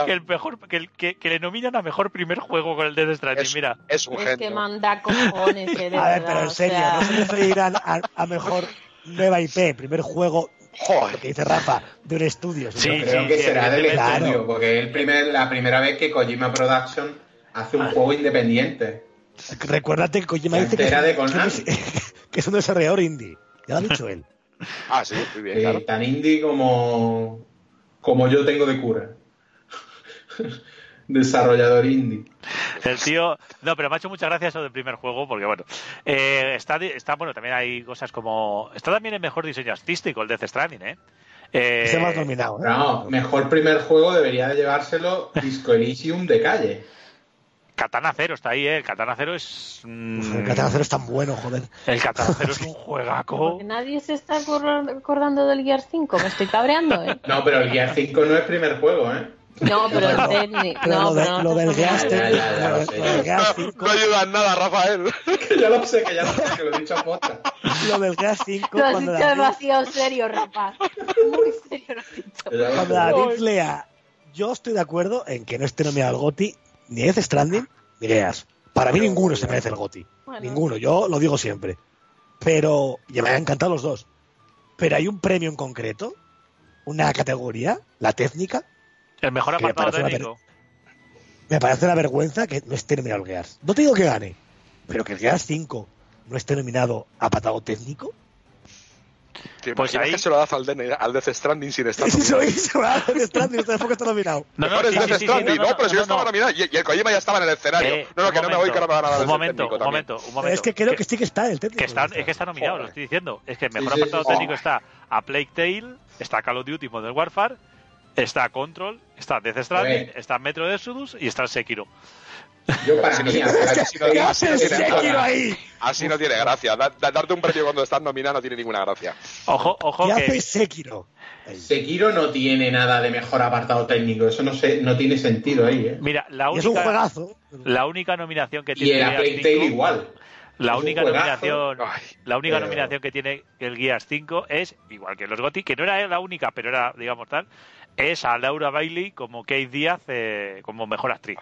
que el mejor que, el- que, que le nominan a mejor primer juego con el Death Stranding. Es, Mira, es un Es que genio. manda cojones, eh, de A ver, pero en o serio, sea, no se referirán a, a mejor nueva IP, primer juego, Joder. que dice Rafa, de un estudio. Sí, supongo. Creo sí, que sí, será del estudio, porque es el primer, la primera vez que Kojima Production hace un juego independiente. Recuérdate que Kojima Se dice que de que, es que es un desarrollador indie. Ya lo ha dicho él. Ah, sí, muy bien, Eh, claro. Tan indie como, como yo tengo de cura. Desarrollador indie. el tío. No, pero me ha hecho mucha gracia eso del primer juego, porque bueno. eh, está, está, bueno, también hay cosas como. Está también el mejor diseño artístico, el Death Stranding, ¿eh? Eh, Ese más nominado, ¿eh? No, mejor primer juego debería de llevárselo Disco Elysium de calle. Katana Zero está ahí, ¿eh? El Katana Zero es. mm, Uf, el Katana Zero es tan bueno, joder. el Katana Zero es un juegaco. nadie se está acor- acordando del Gear 5, me estoy cabreando, ¿eh? No, pero el Gear 5 no es primer juego, ¿eh? No, pero el No, lo, de- pero no lo del gas, Ya, ya, ya, lo, lo de- sé. lo del gas 5, No ayuda en nada, Rafael. Que ya lo sé, que ya lo sé, que lo he dicho a posta. lo del gas 5 Lo has dicho demasiado serio, rapaz. Muy serio lo has dicho. Cuando. David lea, yo estoy de acuerdo en que no esté nominado al GOTI ni Death Stranding ni Gears. Para mí ninguno se merece el GOTI. Bueno. Ninguno, yo lo digo siempre. Pero, y me han encantado los dos. Pero hay un premio en concreto, una categoría, la técnica, El mejor me apartado parece una técnico. me parece una vergüenza que no esté nominado el Gears. No te digo que gane, pero que el Gears 5 no esté nominado a patado técnico. ¿Te Pues ahí- que se lo das al, al Death Stranding sin estar Y se nominado? se va a Death Stranding, tampoco está nominado. No, no, Mejor es sí, Death sí, sí, sí, Stranding, no, no, no, pero si no, yo estaba no. nominado y, y el Kojima ya estaba en el escenario. Eh, no, no, un que no me voy, que no me van a dar un el momento, un momento, un momento. es que creo que sí que está el técnico. que está, es que está nominado, lo Joder. estoy diciendo. Es que el mejor Sí, sí, apartado sí. técnico está a Plague Tale, está Call of Duty Modern Warfare, está Control, está Death Stranding, está Metro Exodus y está Sekiro. Yo para Así mí, no- hasta la así no- categoría- así no ¡El tiene Sekiro gracia. ahí! Así no tiene gracia. Da- da- darte un premio cuando estás nominado no tiene ninguna gracia. Ojo, ojo ¿Qué que hace Sekiro? Sekiro no tiene nada de mejor apartado técnico, eso no sé, no tiene sentido ahí, ¿eh? mira, la Y es un única juegazo. la única nominación que Y tiene el Gears Plague Tale 5, igual. la única nominación Ay, la única pero- nominación que tiene el Gears 5 es igual que los GOTY, que no era la única, pero era digamos tal, es a Laura Bailey como Kate Díaz eh, como mejor actriz.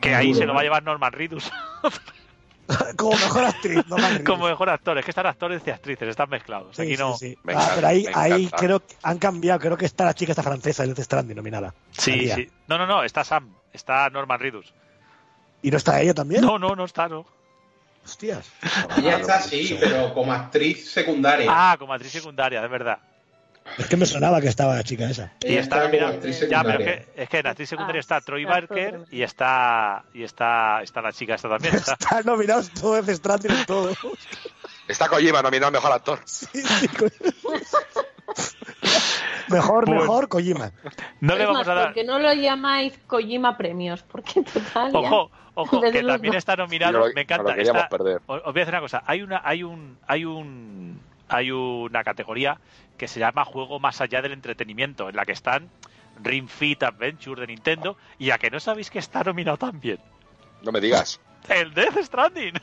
Que ahí se lo va a llevar Norman Reedus Como mejor actriz, como mejor actor. Es que están actores y actrices, están mezclados. Sí, Aquí sí, no. sí. Ah, encanta, pero ahí, ahí creo que han cambiado. Creo que está la chica esta francesa de Death Stranding nominada. Sí, María. sí. No, no, no, está Sam, está Norman Reedus. ¿Y no está ella también? No, no, no está, no. Hostias. Ella está así, pero como actriz secundaria. Ah, como actriz secundaria, es verdad. Es que me sonaba que estaba la chica esa. Y está actriz Ya, pero secundaria. es que, es que en actriz secundaria Ah, está Troy está Barker y está y está está la chica esta también. Está. Están nominados todo Death Stranding todo. Está Kojima nominado mejor actor. Sí, sí, co- mejor, Pues- mejor Kojima. No le vamos más, a dar. ¿Por qué no lo llamáis Kojima Premios? Porque total. Ojo, ojo, Desde que luego. también está nominado. Lo- me encanta. lo está- perder. os voy a decir una cosa. Hay una, hay un, hay un, hay una categoría que se llama juego más allá del entretenimiento, en la que están Ring Fit Adventure de Nintendo y a que no sabéis que está nominado también. No me digas. El Death Stranding.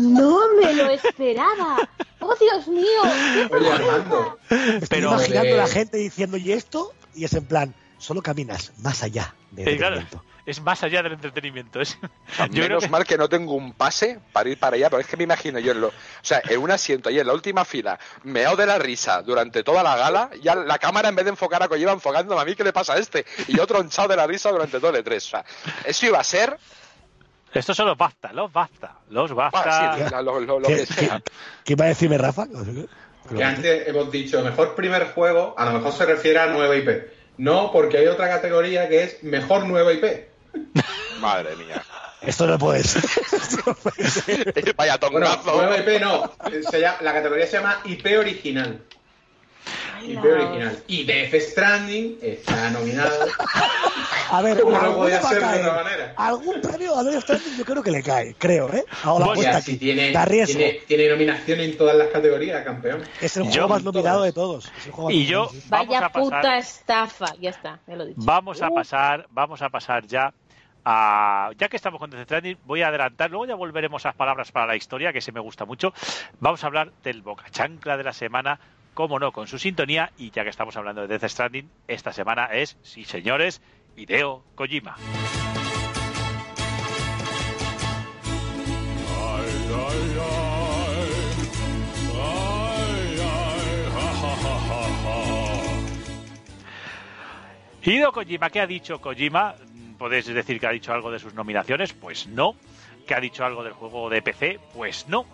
No me lo esperaba. ¡Oh, Dios mío! Oye, Armando, Estoy Pero- imaginando a la gente diciendo, ¿y esto? Y es en plan, solo caminas más allá del Eh, claro, entretenimiento. es más allá del entretenimiento. Es, yo creo Menos que- mal que no tengo un pase para ir para allá, pero es que me imagino yo en lo, o sea, en un asiento ahí en la última fila, meado de la risa durante toda la gala, ya la cámara en vez de enfocar a Kojima enfocándome a mí, ¿qué le pasa a este? Y yo tronchado de la risa durante todo el E3. O sea, eso iba a ser, Estos son los BAFTA, los BAFTA, los BAFTA. ah, sí, la- lo, lo- lo ¿Qué, que sea. qué- qué iba a decirme Rafa? que antes hemos dicho mejor primer juego, a lo mejor se refiere a nueva IP. No, porque hay otra categoría que es mejor nueva IP. Madre mía. Esto no puede ser. Esto no puede ser. Vaya Bueno, tongazo. nueva IP no. Se llama- la categoría se llama IP original. IP original. Y Death Stranding está nominado. A ver, ¿Cómo no podía ser de otra manera? Algún premio a Death Stranding yo creo que le cae, creo, ¿eh? Hago la Bueno, Ya, aquí. si tiene, tiene, tiene nominación en todas las categorías, campeón. Es el Yo- juego más nominado de todos. Es el juego más Y yo- nominado, sí. Vamos Vaya a pasar- puta estafa. Ya está, ya lo he dicho. Vamos a Uh, pasar, vamos a pasar ya a, ya que estamos con Death Stranding, voy a adelantar, luego ya volveremos a las palabras para la historia, que se me gusta mucho. Vamos a hablar del boca chancla de la semana, como no, con su sintonía, y ya que estamos hablando de Death Stranding, esta semana es, sí señores, Hideo Kojima. Hideo Kojima, ¿qué ha dicho Kojima? ¿Podéis decir que ha dicho algo de sus nominaciones? Pues no. ¿Que ha dicho algo del juego de PC? Pues no.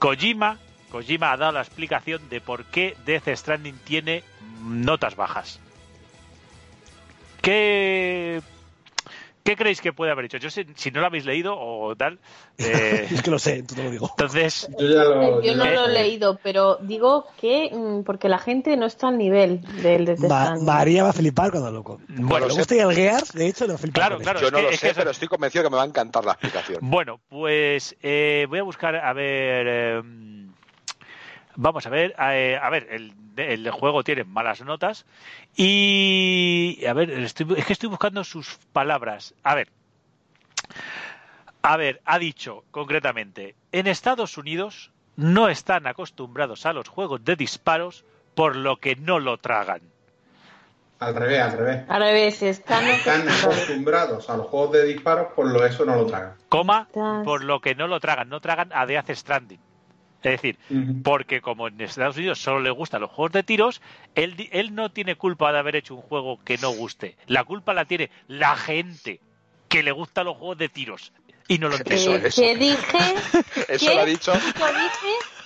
Kojima, Kojima ha dado la explicación de por qué Death Stranding tiene notas bajas. ¿Qué, qué creéis que puede haber hecho? Yo sé, si no lo habéis leído o tal, eh, Es que lo sé, tú te lo digo. entonces Yo ya lo. Yo no lo he leído, pero digo que mm, porque la gente no está al nivel del de Death Ma- Stranding. María va a flipar cuando lo con- Bueno, le sé. guste el Gears, de hecho, lo flipa. Claro, claro. Yo es no que- lo es sé, que eso- pero estoy convencido que me va a encantar la explicación. Bueno, pues eh, voy a buscar, a ver, eh, Vamos a ver, eh, a ver, el, el juego tiene malas notas y a ver, estoy- es que estoy buscando sus palabras. A ver, a ver, ha dicho concretamente, en Estados Unidos no están acostumbrados a los juegos de disparos, por lo que no lo tragan. Al revés, al revés. Al revés, están Están acostumbrados a los juegos de disparos, por lo eso no lo tragan. Coma, por lo que no lo tragan, no tragan a Death Stranding. Es decir, porque como en Estados Unidos solo le gustan los juegos de tiros, él, di- él no tiene culpa de haber hecho un juego que no guste. La culpa la tiene la gente que le gustan los juegos de tiros y no lo entiende. Eso, Eh, eso. ¿Qué dije? Eso ¿Qué? lo ha dicho,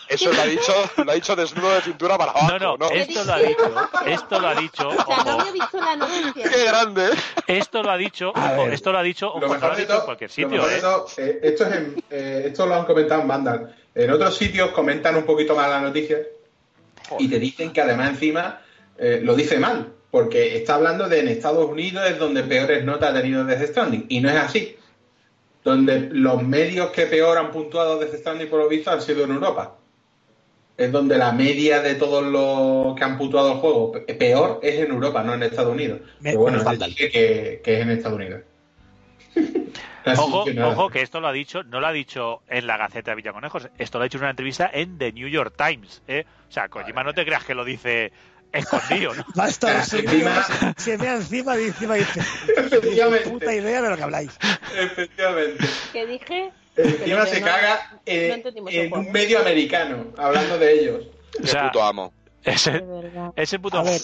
eso lo ha dicho, lo ha dicho desnudo de cintura para abajo, No, no, ¿no? esto lo ha dicho, esto lo ha dicho, O sea, no ojo, había visto la noticia. ¡Qué grande! esto lo ha dicho, A ojo, ver. esto lo ha dicho, ojo, Lo no lo mejor ha dicho en cualquier lo sitio, mejor ¿eh? todo, eh, esto, es en- eh, esto lo han comentado en Vandal. En otros sitios comentan un poquito más la noticia y te dicen que además encima eh, lo dice mal, porque está hablando de en Estados Unidos es donde peores notas ha tenido Death Stranding, y no es así. Donde los medios que peor han puntuado Death Stranding por lo visto han sido en Europa. Es donde la media de todos los que han puntuado el juego pe- peor es en Europa, no en Estados Unidos. Me- Pero bueno, dice que, que es en Estados Unidos. Así Ojo, que ojo, que esto lo ha dicho, no lo ha dicho en la Gaceta de Villaconejos, esto lo ha dicho en una entrevista en The New York Times, ¿eh? O sea, Kojima no te creas que lo dice escondido, ¿no? Va a estar encima- se me encima y encima dice, Efectivamente. puta idea de lo que habláis. Efectivamente. ¿Qué dije? Encima se no- caga no en, un medio americano, hablando de ellos. O ¡Qué sea, puto amo! ese, puto... A ver,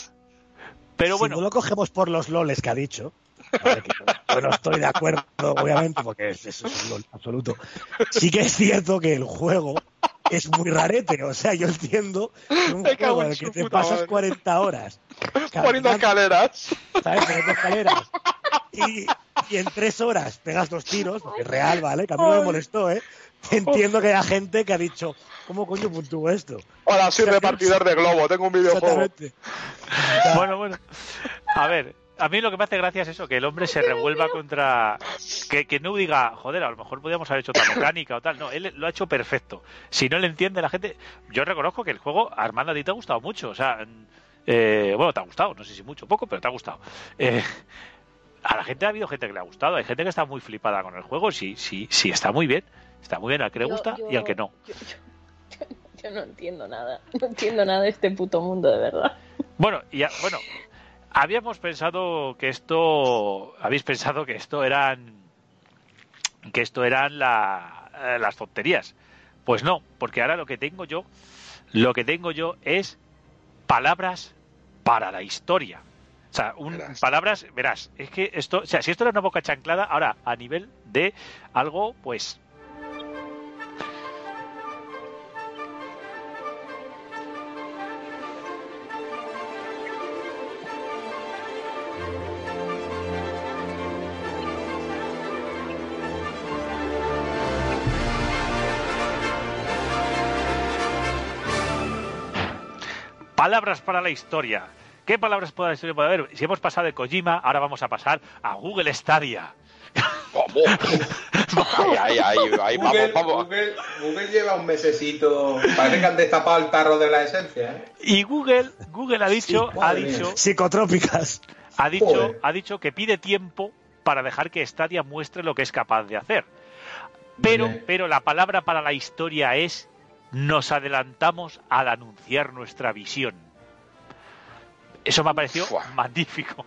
Pero si bueno, no lo cogemos por los loles que ha dicho, vale, que yo no estoy de acuerdo, obviamente, porque es- eso es un absoluto. Sí que es cierto que el juego es muy rarete, o sea, yo entiendo que un Me juego en el que te pasas madre. 40 horas Poniendo escaleras. ¿sabes? Poniendo escaleras y, y en tres horas pegas dos tiros, porque es real, ¿vale? Que a mí no me molestó, ¿eh? Entiendo que haya gente que ha dicho, ¿cómo coño puntúo esto? Hola, soy repartidor de globo, tengo un videojuego. Exactamente. bueno, bueno. A ver, a mí lo que me hace gracia es eso, que el hombre se revuelva contra... Que, que no diga, joder, a lo mejor podríamos haber hecho otra mecánica o tal. No, él lo ha hecho perfecto. Si no le entiende la gente... Yo reconozco que el juego, Armando, a ti te ha gustado mucho. O sea, eh, bueno, te ha gustado, no sé si mucho o poco, pero te ha gustado. Eh, a la gente ha habido gente que le ha gustado, hay gente que está muy flipada con el juego, sí, sí, sí, está muy bien. Está muy bien al que le gusta yo- y al que no. Yo no entiendo nada. No entiendo nada de este puto mundo, de verdad. Bueno, y a- bueno, habíamos pensado que esto, habéis pensado que esto eran, que esto eran la- eh, las tonterías. Pues no, porque ahora lo que tengo yo, lo que tengo yo es palabras para la historia. O sea, un, Verás. palabras, verás, es que esto, o sea, si esto era una boca chanclada, ahora a nivel de algo, pues Palabras para la historia. ¿Qué palabras para la historia puede haber? Si hemos pasado de Kojima, ahora vamos a pasar a Google Stadia. Vamos. Ahí, ahí, ahí, ahí, Google, vamos, vamos. Google, Google lleva un mesecito. Parece que han destapado el tarro de la esencia. ¿eh? Y Google, Google ha dicho, Sí, ha dicho. Psicotrópicas. ha dicho, Joder. ha dicho que pide tiempo para dejar que Stadia muestre lo que es capaz de hacer. Pero, Bien. pero la palabra para la historia es nos adelantamos al anunciar nuestra visión. Eso me ha parecido Fua. magnífico.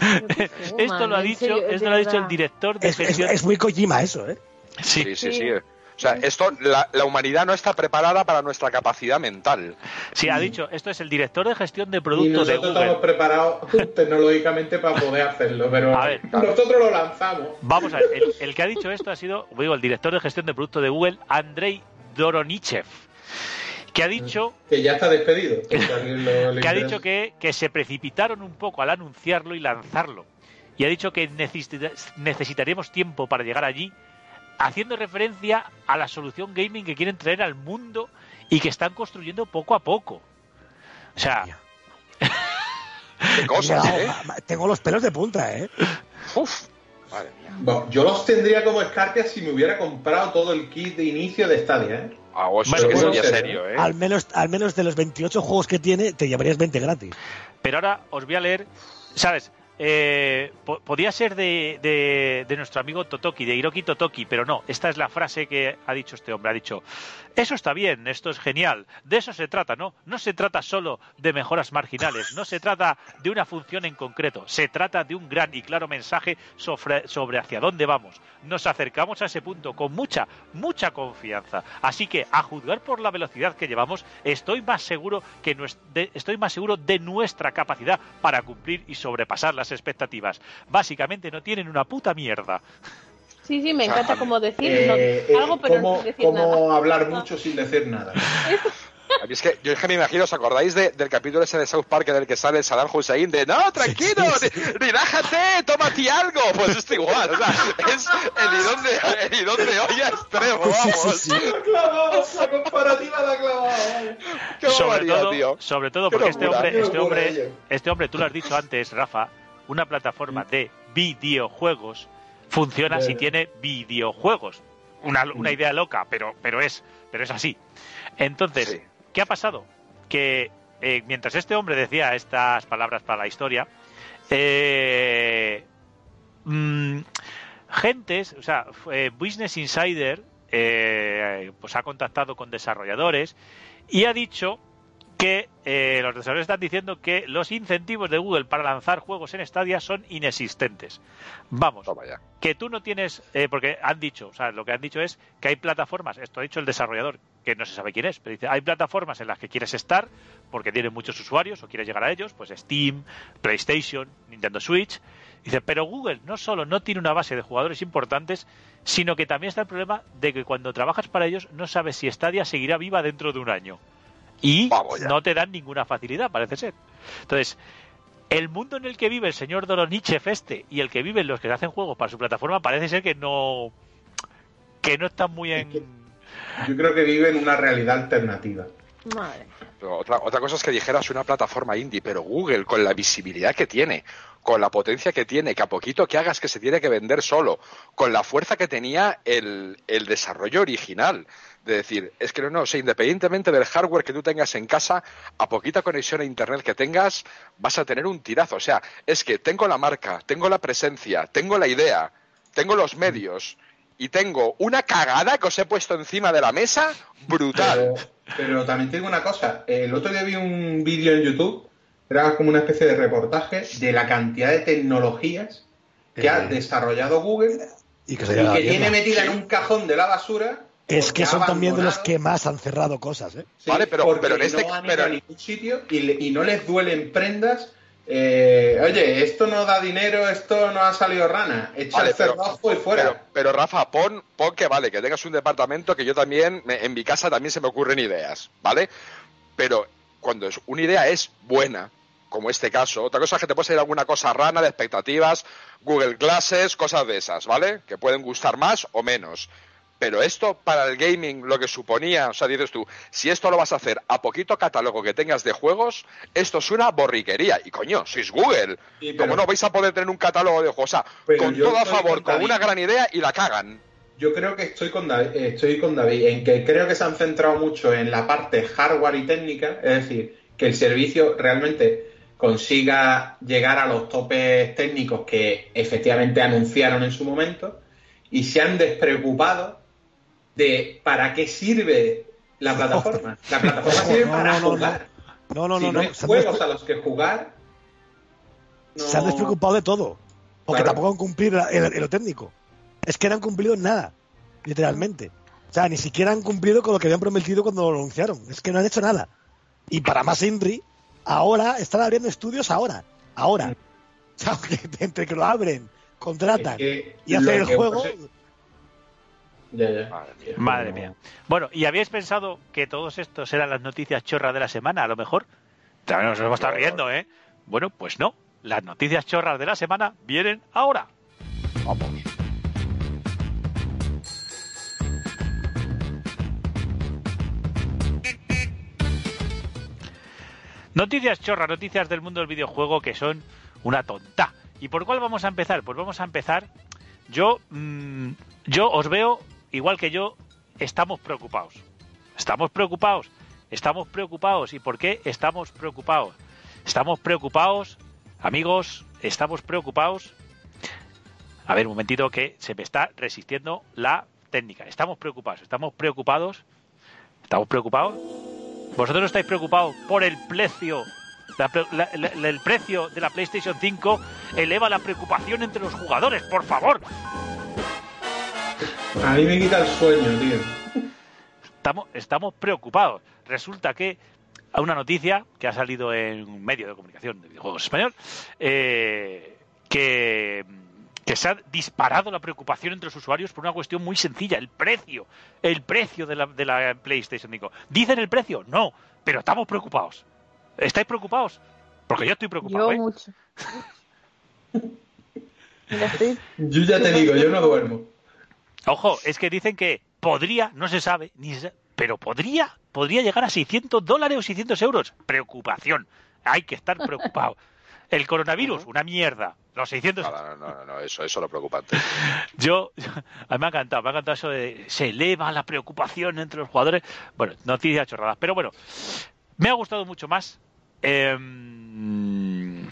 Esto lo ha dicho, serio, esto lo ha dicho el director de Es, es- gestión. es muy Kojima eso, ¿eh? Sí, Sí, sí. O sea, esto, la, la humanidad no está preparada para nuestra capacidad mental. sí, ha dicho, esto es el director de gestión de Y productos de nosotros Google. estamos preparados tecnológicamente para poder hacerlo, pero A ver. nosotros lo lanzamos. Vamos a ver, el, el que ha dicho esto ha sido, digo, el director de gestión de productos de Google, Andrei Doronichev, que ha dicho Que ya está despedido. que ha dicho que, que se precipitaron un poco al anunciarlo y lanzarlo. Y ha dicho que necesita- necesitaremos tiempo para llegar allí, haciendo referencia a la solución gaming que quieren traer al mundo y que están construyendo poco a poco. O sea, Qué cosas, ¿eh? Tengo los pelos de punta, ¿eh? Uf. Madre mía. Bueno, yo los tendría como escarpias si me hubiera comprado todo el kit de inicio de Stadia, ¿eh? Ah, o eso Bueno, sí que bueno, sería sí. serio, ¿eh? Al menos, al menos de los 28 juegos que tiene, te llevarías 20 gratis. Pero ahora os voy a leer, ¿sabes? Eh, po- podía ser de, nuestro amigo Totoki, de Hiroki Totoki, pero no, esta es la frase que ha dicho este hombre, ha dicho, eso está bien, esto es genial, de eso se trata, ¿no? No se trata solo de mejoras marginales, no se trata de una función en concreto, se trata de un gran y claro mensaje sobre, hacia dónde vamos. Nos acercamos a ese punto con mucha, mucha confianza. Así que, a juzgar por la velocidad que llevamos, estoy más seguro que de- estoy más seguro de nuestra capacidad para cumplir y sobrepasar las expectativas. Básicamente no tienen una puta mierda. Sí, sí, me encanta como decir Eh, no, eh, algo, pero cómo, sin decir cómo nada. hablar mucho sin decir nada. A mí es que, yo es que me imagino, ¿os acordáis de- del capítulo ese de South Park en el que sale Saddam Hussein de no, tranquilo, re- relájate, tómate algo? Pues esto igual, o sea, es el idón de, el idón de olla extremo, Sí, sí, vamos. sí. La ha clavado, la comparativa la. Qué sobre barbaridad, todo, tío. sobre todo porque este hombre, este hombre, este hombre, tú lo has dicho antes, Rafa, una plataforma de videojuegos funciona si tiene videojuegos. Una, una idea loca, pero, pero es, pero es así. Entonces, Sí. ¿qué ha pasado? Que eh, mientras este hombre decía estas palabras para la historia, eh, mm, gentes, o sea, fue- Business Insider eh, pues ha contactado con desarrolladores y ha dicho que eh, los desarrolladores están diciendo que los incentivos de Google para lanzar juegos en Stadia son inexistentes. Vamos, que tú no tienes, eh, porque han dicho, o sea, lo que han dicho es que hay plataformas, esto ha dicho el desarrollador, que no se sabe quién es, pero dice, hay plataformas en las que quieres estar porque tienen muchos usuarios o quieres llegar a ellos, pues Steam, PlayStation, Nintendo Switch. Dice, pero Google no solo no tiene una base de jugadores importantes, sino que también está el problema de que cuando trabajas para ellos no sabes si Stadia seguirá viva dentro de un año. Y no te dan ninguna facilidad, parece ser. Entonces, el mundo en el que vive el señor Doronichev este y el que viven los que hacen juegos para su plataforma parece ser que no que no están muy en Yo creo que vive en una realidad alternativa. Madre. Pero otra, otra cosa es que dijeras una plataforma indie, pero Google, con la visibilidad que tiene, con la potencia que tiene, que a poquito que hagas que se tiene que vender solo, con la fuerza que tenía el, el desarrollo original. De decir, es que no, no, o sea, independientemente del hardware que tú tengas en casa, a poquita conexión a internet que tengas, vas a tener un tirazo. O sea, es que tengo la marca, tengo la presencia, tengo la idea, tengo los medios y tengo una cagada que os he puesto encima de la mesa brutal. Pero, pero también te digo una cosa. El otro día vi un vídeo en YouTube, era como una especie de reportaje de la cantidad de tecnologías que ha Eh. desarrollado Google Y que se y que tiene metida en un cajón de la basura. Es que son también de los que más han cerrado cosas, ¿eh? Sí, Vale, pero- en este- no han ido pero- a ningún sitio y, le- y no les duelen prendas. eh, oye, esto no da dinero, esto no ha salido rana. Echa Vale, el cerrojo y fuera. Pero, pero, Rafa, pon, pon que vale, que tengas un departamento que yo también, me- en mi casa también se me ocurren ideas, ¿vale? Pero cuando es, una idea es buena, como este caso, otra cosa es que te puede salir alguna cosa rana de expectativas, Google Glasses, cosas de esas, ¿vale? Que pueden gustar más o menos. Pero esto para el gaming, lo que suponía, o sea, dices tú, si esto lo vas a hacer a poquito catálogo que tengas de juegos, esto es una borriquería. Y coño, sois Google. Sí, pero- ¿Cómo no vais a poder tener un catálogo de juegos? O sea, con todo a favor, con con una gran idea y la cagan. Yo creo que estoy con, David, eh, estoy con David en que creo que se han centrado mucho en la parte hardware y técnica, es decir, que el servicio realmente consiga llegar a los topes técnicos que efectivamente anunciaron en su momento y se han despreocupado de para qué sirve la plataforma. La plataforma sirve No, para no, no, jugar. No, no, si no, hay juegos a los que jugar, se han despreocupado de todo. Porque Claro. tampoco han cumplido en, lo técnico. Es que no han cumplido nada, literalmente. O sea, ni siquiera han cumplido con lo que habían prometido cuando lo anunciaron. Es que no han hecho nada. Y para más Inri, ahora están abriendo estudios ahora. Ahora. O sea, entre que lo abren, contratan Es que y hacen el juego. pasa- Ya, ya. Madre mía. Madre No. mía. Bueno, ¿y habíais pensado que todos estos eran las noticias chorras de la semana? A lo mejor. También nos hemos estado riendo, ¿eh? Bueno, pues no. Las noticias chorras de la semana vienen ahora. Vamos. Noticias chorras, noticias del mundo del videojuego que son una tonta. ¿Y por cuál vamos a empezar? Pues vamos a empezar. Yo, mm, yo os veo, igual que yo, estamos preocupados. Estamos preocupados. Estamos preocupados. ¿Y por qué estamos preocupados? Estamos preocupados, amigos, estamos preocupados. A ver, un momentito que se me está resistiendo la técnica. Estamos preocupados, estamos preocupados. ¿Estamos preocupados? ¿Vosotros estáis preocupados por el precio? El precio de la PlayStation 5 eleva la preocupación entre los jugadores, por favor. A mí me quita el sueño, tío. estamos, estamos preocupados. Resulta que a una noticia que ha salido en un medio de comunicación de videojuegos español, eh, que, que se ha disparado la preocupación entre los usuarios por una cuestión muy sencilla, el precio, el precio de la, de la PlayStation 5. ¿Dicen el precio? No, pero estamos preocupados. ¿Estáis preocupados? Porque yo estoy preocupado. Yo ¿eh? mucho. Yo ya te digo, yo no duermo. Ojo, es que dicen que podría, no se sabe, ni se- pero podría, podría llegar a 600 dólares o 600 euros. Preocupación. Hay que estar preocupado. El coronavirus, una mierda. Los 600. Nada, no, no, no, eso, eso es lo preocupante. Yo, a mí me ha encantado, me ha encantado eso de se eleva la preocupación entre los jugadores. Bueno, noticias chorradas. Pero bueno, me ha gustado mucho más. em,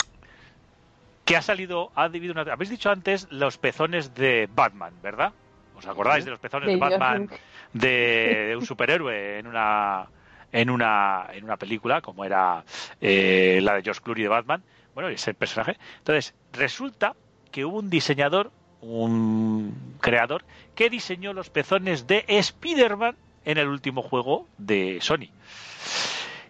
que ha salido, ha habido una, habéis dicho antes los pezones de Batman, ¿verdad? ¿Os acordáis de los pezones de de Batman de un superhéroe en una en una en una película como era eh, la de George Clooney de Batman? Bueno, ese personaje. Entonces, resulta que hubo un diseñador, un creador, que diseñó los pezones de Spider-Man en el último juego de Sony.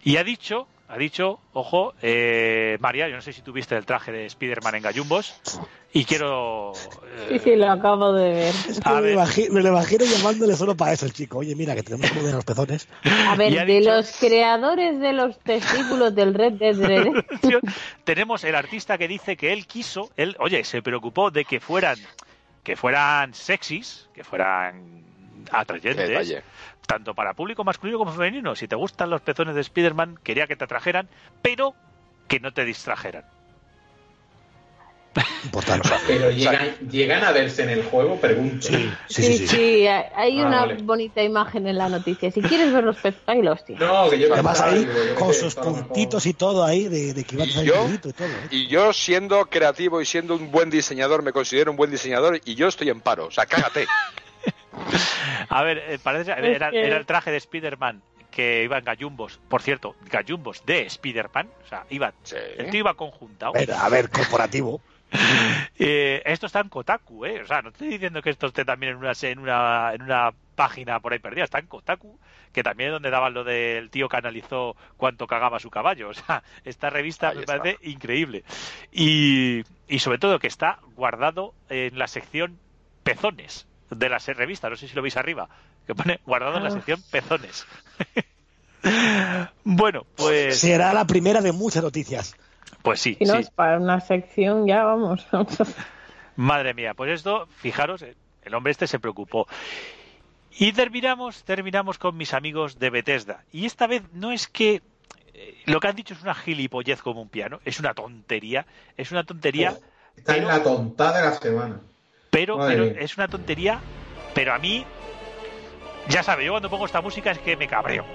Y ha dicho, ha dicho, ojo, eh, María, yo no sé si tuviste el traje de Spider-Man en Gallumbos, y quiero... eh, Sí, sí, lo acabo de ver. Es que A me, ver. imagi- me lo imagino llamándole solo para eso el chico. Oye, mira, que tenemos que mover los pezones. A ver, de dicho- los creadores de los testículos del Red Dead Redemption, tenemos el artista que dice que él quiso, él, oye, se preocupó de que fueran, que fueran sexys, que fueran atrayentes, detalle. tanto para público masculino como femenino. Si te gustan los pezones de Spider-Man, quería que te atrajeran, pero que no te distrajeran. Importante. Pero llegan, llegan a verse en el juego, pregunto. Sí, sí, sí, sí. sí, sí. hay Ah, una vale. bonita imagen en la noticia. Si quieres ver los peces, ahí los tienes. No, que yo Además ahí con sé, sus puntitos y todo ahí de, de que iba a ¿Y salir yo? y todo. ¿eh? Y yo, siendo creativo y siendo un buen diseñador, me considero un buen diseñador y yo estoy en paro. O sea, cágate. A ver, eh, parece era, que- era el traje de Spider-Man que iba en gallumbos. Por cierto, gallumbos de Spider-Man. O sea, iba, Sí. el tío iba conjuntado. A ver, a ver, corporativo. Eh, esto está en Kotaku, ¿eh? O sea, no estoy diciendo que esto esté también en una, en una, en una página por ahí perdida. Está en Kotaku, que también es donde daban lo del tío que analizó cuánto cagaba su caballo. O sea, esta revista Ahí me está. parece increíble. Y, y sobre todo que está guardado en la sección pezones de la revista. No sé si lo veis arriba. Que pone guardado en la Ah. sección pezones. bueno, pues, Será la primera de muchas noticias. pues sí. Si no sí. es para una sección, ya vamos. Madre mía, pues esto, fijaros, el hombre este se preocupó. Y terminamos, terminamos con mis amigos de Bethesda. Y esta vez no es que eh, lo que han dicho es una gilipollez como un piano, es una tontería, es una tontería, Está en la tontada de la semana. Pero, es una tontería, pero a mí, ya sabe, yo cuando pongo esta música es que me cabreo.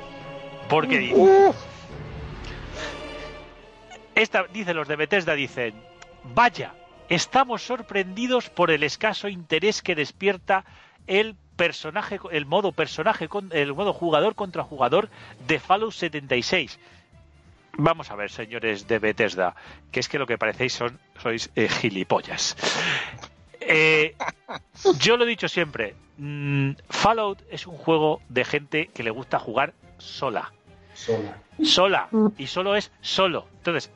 Porque dice, esta, dice los de Bethesda, dicen, vaya, estamos sorprendidos por el escaso interés que despierta el personaje, el modo personaje, el modo jugador contra jugador de Fallout 76. Vamos a ver, señores de Bethesda, que es que lo que parecéis son sois eh, gilipollas. Eh, yo lo he dicho siempre, mm, Fallout es un juego de gente que le gusta jugar sola Sola. sola Mm. y solo es solo. Entonces,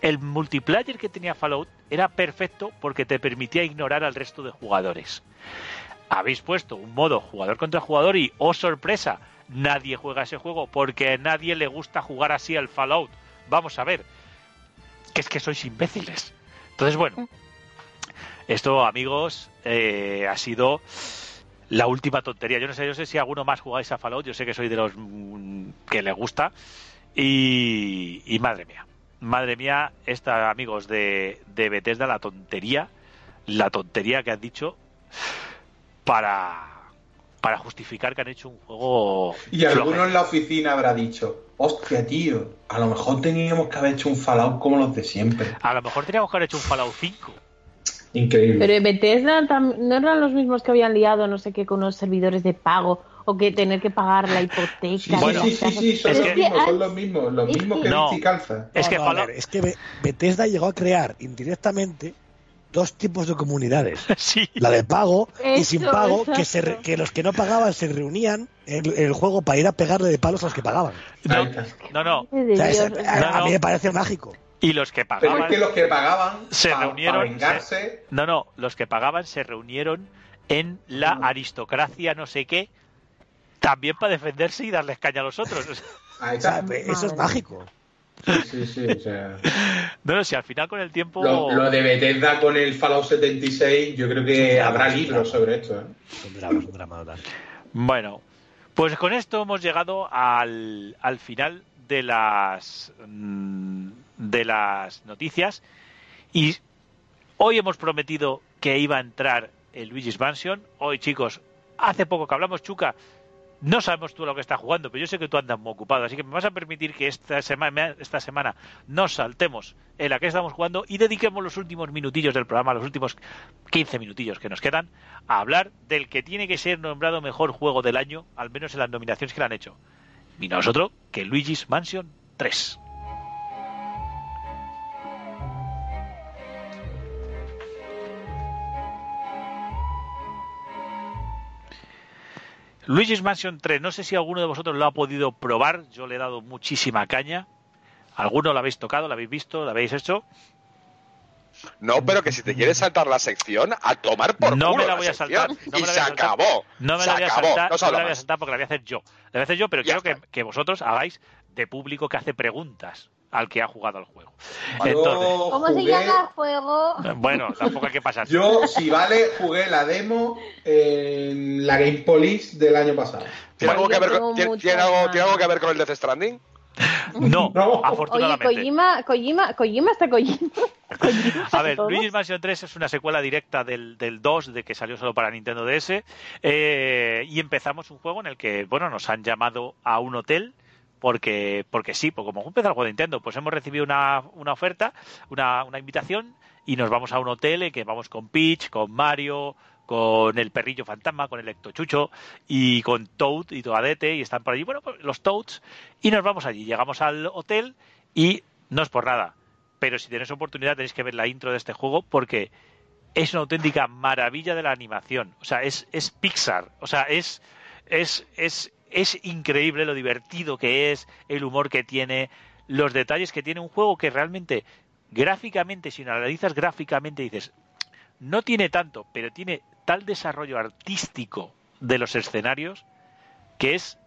el multiplayer que tenía Fallout era perfecto porque te permitía ignorar al resto de jugadores. Habéis puesto un modo jugador contra jugador y, oh sorpresa, nadie juega ese juego porque a nadie le gusta jugar así al Fallout. Vamos a ver, que es que sois imbéciles. Entonces, bueno, esto, amigos, eh, ha sido la última tontería. Yo no sé, yo sé si alguno más jugáis a Fallout. Yo sé que soy de los mm, que le gusta. Y, y madre mía, madre mía, esta, amigos de, de Bethesda, la tontería, la tontería que han dicho para para justificar que han hecho un juego. Y alguno en la oficina habrá dicho, hostia, tío, a lo mejor teníamos que haber hecho un Fallout como los de siempre. A lo mejor teníamos que haber hecho un Fallout 5. Increíble. Pero en Bethesda no eran los mismos que habían liado, no sé qué, con unos servidores de pago o que tener que pagar la hipoteca. Sí, Bueno, sí, sí, son es los que- mismos, son los mismos, los mismos que- No. Calza. Es No, que no, Fallout- ver, es que Be- Bethesda llegó a crear indirectamente dos tipos de comunidades. sí. La de pago y Eso, sin pago, que, se re- que los que no pagaban se reunían en el juego para ir a pegarle de palos a los que pagaban. No, no, no. De O sea, es- Dios, a, No, a no. mí me parece mágico. Y los que Pero pagaban. es que los que pagaban Se para reunieron, vengarse, No, no, los que pagaban se reunieron en la aristocracia no sé qué, también para defenderse y darles caña a los otros. O sea, eso es mágico. Sí, sí, sí, o sea, No, no, si al final con el tiempo... lo, lo de Bethesda con el Fallout 76, yo creo que habrá libros sobre esto. ¿eh? Es un drama, es un drama total. Bueno, pues con esto hemos llegado al, al final de las mm, de las noticias y hoy hemos prometido que iba a entrar el Luigi's Mansion. Hoy, chicos, hace poco que hablamos, Chuca. No sabemos tú lo que estás jugando, pero yo sé que tú andas muy ocupado, así que me vas a permitir que esta semana, esta semana nos saltemos en la que estamos jugando y dediquemos los últimos minutillos del programa, los últimos 15 minutillos que nos quedan, a hablar del que tiene que ser nombrado mejor juego del año, al menos en las nominaciones que le han hecho. Y no es otro que Luigi's Mansion 3. Luigi's Mansion 3, no sé si alguno de vosotros lo ha podido probar, yo le he dado muchísima caña. ¿Alguno lo habéis tocado, lo habéis visto, lo habéis hecho? No, pero que si te quieres saltar la sección, a tomar por No culo me la voy a saltar, no me y la voy se a saltar. acabó. No me se la voy a acabó. saltar, no me la voy a saltar porque la voy a hacer yo. La voy a hacer yo, pero Ya quiero que vosotros hagáis de público que hace preguntas al que ha jugado al juego. Entonces, ¿Cómo se llama el juego? bueno, tampoco hay que pasar. Yo, si vale, jugué la demo en la Game Police del año pasado. ¿Tiene, algo que ver con, ¿tiene, muchas tiene algo, ganas. ¿Tiene algo que ver con el Death Stranding? No, No. Oye, afortunadamente. Kojima, Kojima, Kojima está Kojima. Kojima A ver. Luigi's Mansion 3 es una secuela directa del, del 2, de que salió solo para Nintendo DS. eh, y empezamos un juego en el que, bueno, nos han llamado a un hotel. Porque, porque sí, porque como empezó el juego de Nintendo, pues hemos recibido una, una oferta, una, una invitación, y nos vamos a un hotel en que vamos con Peach, con Mario, con el perrillo fantasma, con el Ectochucho y con Toad y Toadete, y están por allí, bueno, pues los Toads, y nos vamos allí. Llegamos al hotel y no es por nada, pero si tenéis oportunidad tenéis que ver la intro de este juego porque es una auténtica maravilla de la animación. O sea, es, es Pixar. O sea, es, es, es, es increíble lo divertido que es, el humor que tiene, los detalles que tiene un juego que realmente, gráficamente, si lo analizas gráficamente, dices, no tiene tanto, pero tiene tal desarrollo artístico de los escenarios que es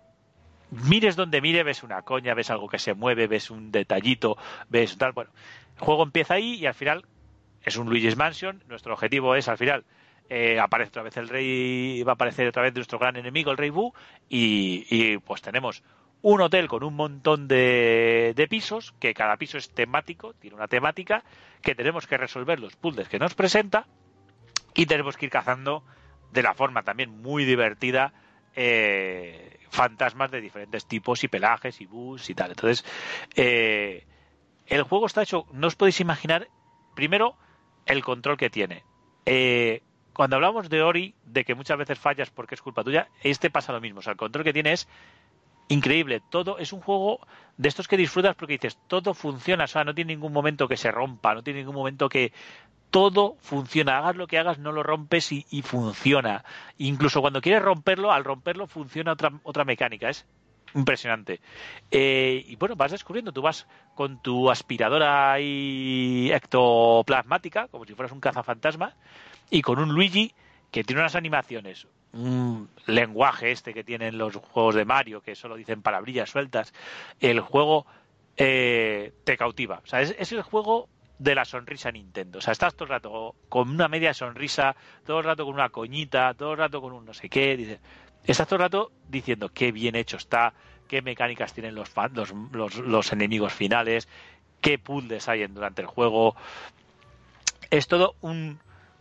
mires donde mire, ves una coña, ves algo que se mueve, ves un detallito, ves tal. Bueno, el juego empieza ahí y al final es un Luigi's Mansion. Nuestro objetivo es al final eh, aparece otra vez el rey, va a aparecer otra vez nuestro gran enemigo, el rey Boo, y, y, pues tenemos un hotel con un montón de, de pisos, que cada piso es temático, tiene una temática, que tenemos que resolver los puzzles que nos presenta y tenemos que ir cazando de la forma también muy divertida eh, fantasmas de diferentes tipos y pelajes y bus y tal. Entonces, eh, el juego está hecho, no os podéis imaginar, primero, el control que tiene. Eh, cuando hablamos de Ori, de que muchas veces fallas porque es culpa tuya, este pasa lo mismo. O sea, el control que tiene es increíble. Todo es un juego de estos que disfrutas porque dices, todo funciona. O sea, no tiene ningún momento que se rompa, no tiene ningún momento que todo funciona. Hagas lo que hagas, no lo rompes y, y funciona. Incluso cuando quieres romperlo, al romperlo funciona otra, otra mecánica. Es impresionante. Eh, y bueno, vas descubriendo, tú vas con tu aspiradora ahí ectoplasmática, como si fueras un cazafantasma, y con un Luigi que tiene unas animaciones, un lenguaje este que tienen los juegos de Mario, que solo dicen palabrillas sueltas, el juego eh, te cautiva. O sea, es, el juego de la sonrisa Nintendo. O sea, estás todo el rato con una media sonrisa, todo el rato con una coñita, todo el rato con un no sé qué. Dice, estás todo el rato diciendo qué bien hecho está, qué mecánicas tienen los, fan- los, los, los enemigos finales, qué puzzles hay durante el juego. Es todo un,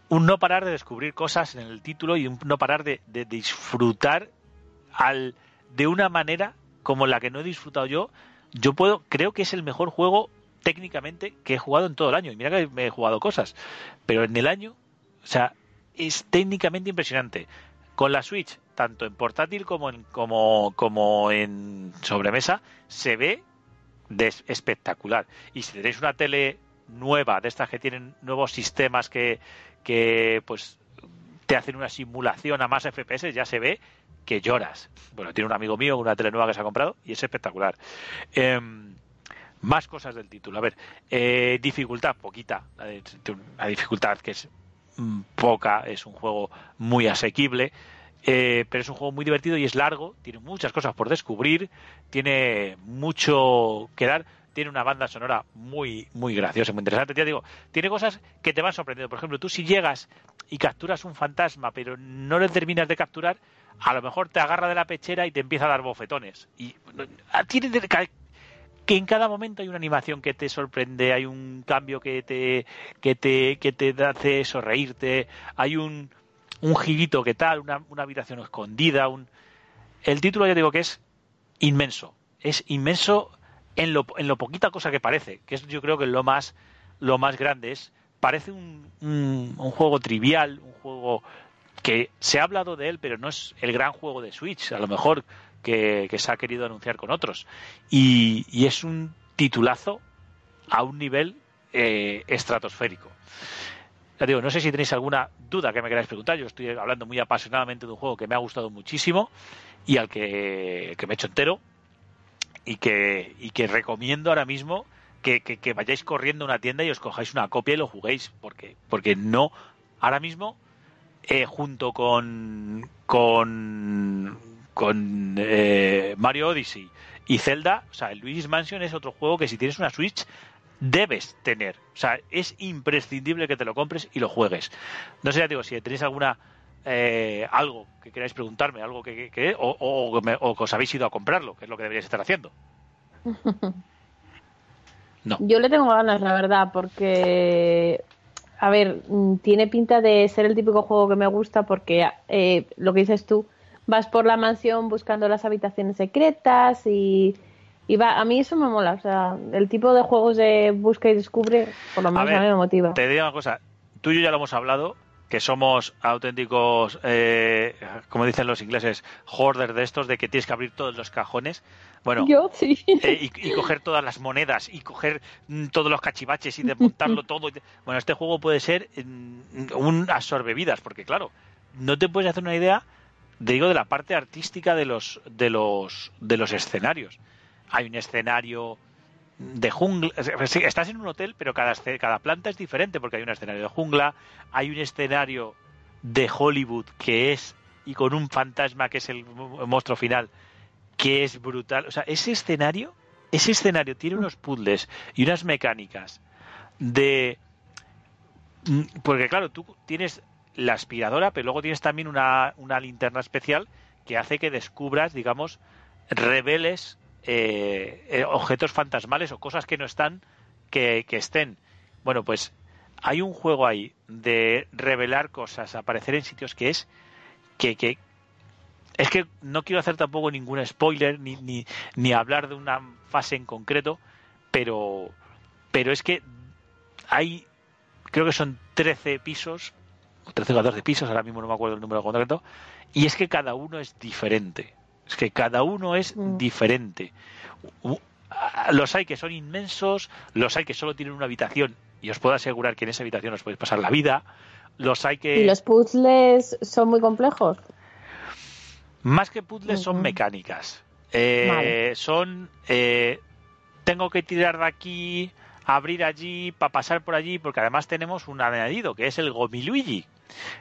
un no parar de descubrir cosas en el título y un no parar de, de disfrutar al, de una manera como la que no he disfrutado yo. Yo puedo, creo que es el mejor juego técnicamente que he jugado en todo el año. Y mira que me he jugado cosas, pero en el año, o sea, es técnicamente impresionante. Con la Switch, tanto en portátil como en, como, como en sobremesa, se ve des- espectacular. Y si tenéis una tele nueva, de estas que tienen nuevos sistemas que, que pues te hacen una simulación a más FPS, ya se ve que lloras. Bueno, tiene un amigo mío una tele nueva que se ha comprado y es espectacular. Em, más cosas del título. A ver, eh, dificultad, poquita. La, dificultad que es mm, poca, es un juego muy asequible. eh, pero es un juego muy divertido y es largo, tiene muchas cosas por descubrir, tiene mucho que dar, tiene una banda sonora muy, muy graciosa, muy interesante. Ya digo, tiene cosas que te van sorprendiendo. Por ejemplo, tú si llegas y capturas un fantasma, pero no le terminas de capturar, a lo mejor te agarra de la pechera y te empieza a dar bofetones. Y tiene que en cada momento hay una animación que te sorprende, hay un cambio que te que te que te hace sonreírte, hay un un que tal, una, una habitación escondida, un el título ya digo que es inmenso, es inmenso en lo, en lo poquita cosa que parece, que es yo creo que lo más lo más grande es parece un, un, un juego trivial, un juego que se ha hablado de él, pero no es el gran juego de Switch, a lo mejor que, se ha querido anunciar con otros. Y, y es un titulazo a un nivel eh, estratosférico. Digo, no sé si tenéis alguna duda que me queráis preguntar. Yo estoy hablando muy apasionadamente de un juego que me ha gustado muchísimo y al que, que me he hecho entero y que, y que recomiendo ahora mismo que, que- vayáis corriendo a una tienda y os cojáis una copia y lo juguéis. Porque, porque no, ahora mismo, eh, junto con, con, con eh, Mario Odyssey y Zelda, o sea, el Luigi's Mansion es otro juego que si tienes una Switch debes tener. O sea, es imprescindible que te lo compres y lo juegues. No sé, ya digo, si tenéis alguna eh, algo que queráis preguntarme, algo que, o, o, me- o que os habéis ido a comprarlo, que es lo que deberíais estar haciendo. No. Yo le tengo ganas, la verdad, porque, a ver, mm, tiene pinta de ser el típico juego que me gusta porque eh, lo que dices tú, vas por la mansión buscando las habitaciones secretas y, y va, a mí eso me mola, o sea, el tipo de juegos de busca y descubre, por lo menos a, ver, mí me motiva. Te digo una cosa, tú y yo ya lo hemos hablado, que somos auténticos, eh, como dicen los ingleses, hoarders de estos, de que tienes que abrir todos los cajones. Bueno, Yo sí. eh, y, y coger todas las monedas y coger mm, todos los cachivaches y desmontarlo todo. Bueno, este juego puede ser mm, un absorbevidas, porque claro, no te puedes hacer una idea, digo, de la parte artística de los, de los, de los escenarios. Hay un escenario de jungla. Estás en un hotel, pero cada, cada planta es diferente, porque hay un escenario de jungla, hay un escenario de Hollywood que es, y con un fantasma que es el monstruo final, que es brutal. O sea, ese escenario, ese escenario tiene unos puzzles y unas mecánicas de. Mm, Porque claro, tú tienes la aspiradora, pero luego tienes también una, una linterna especial que hace que descubras, digamos, reveles eh, eh, objetos fantasmales o cosas que no están que, que estén. Bueno, pues hay un juego ahí de revelar cosas, aparecer en sitios que es que, que es que no quiero hacer tampoco ningún spoiler ni, ni, ni hablar de una fase en concreto, pero pero es que hay creo que son 13 pisos o 13 o 14 pisos, ahora mismo no me acuerdo el número concreto, y es que cada uno es diferente. Es que cada uno es Mm. diferente. Los hay que son inmensos, los hay que solo tienen una habitación y os puedo asegurar que en esa habitación os podéis pasar la vida. Los hay que ¿Y los puzzles son muy complejos? más que puzzles son mecánicas. Eh, Vale. Son eh, tengo que tirar de aquí, abrir allí, para pasar por allí, porque además tenemos un añadido que es el Gomiluigi.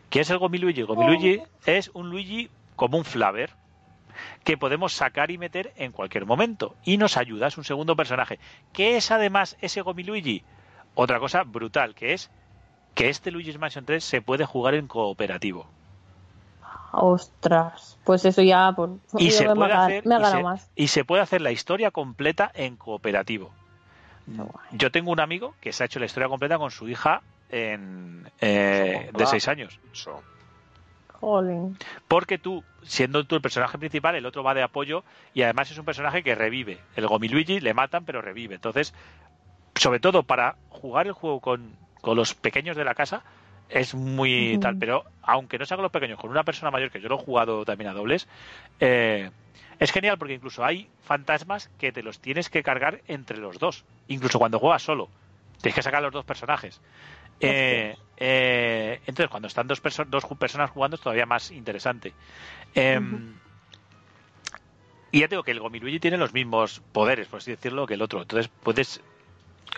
¿Qué es el Gomiluigi? El Gomiluigi es un Luigi como un Flaver que podemos sacar y meter en cualquier momento y nos ayuda, es un segundo personaje. ¿Qué es además ese Gomiluigi? Otra cosa brutal, que es que este Luigi's Mansion 3 se puede jugar en cooperativo. Ostras, pues eso ya pues, y se puede ha- hacer me y se, más. y se puede hacer la historia completa en cooperativo yo tengo un amigo que se ha hecho la historia completa con su hija en, eh, de Hola. 6 años. Eso. Jolín. Porque tú, siendo tú el personaje principal, el otro va de apoyo y además es un personaje que revive. El Gomiluigi le matan pero revive. Entonces, sobre todo para jugar el juego con, con los pequeños de la casa, es muy tal. Pero aunque no se hagan los pequeños, con una persona mayor, que yo lo he jugado también a dobles, eh, es genial porque incluso hay fantasmas que te los tienes que cargar entre los dos. Incluso cuando juegas solo. Tienes que sacar los dos personajes. Eh, eh, entonces, cuando están dos, perso- dos personas jugando es todavía más interesante. Eh, Y ya tengo que el Gomiluigi tiene los mismos poderes, por así decirlo, que el otro. Entonces, puedes.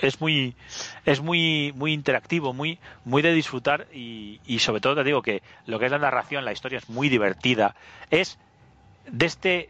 Es muy es muy muy interactivo, muy muy de disfrutar y, y sobre todo te digo que lo que es la narración, la historia es muy divertida. Es de este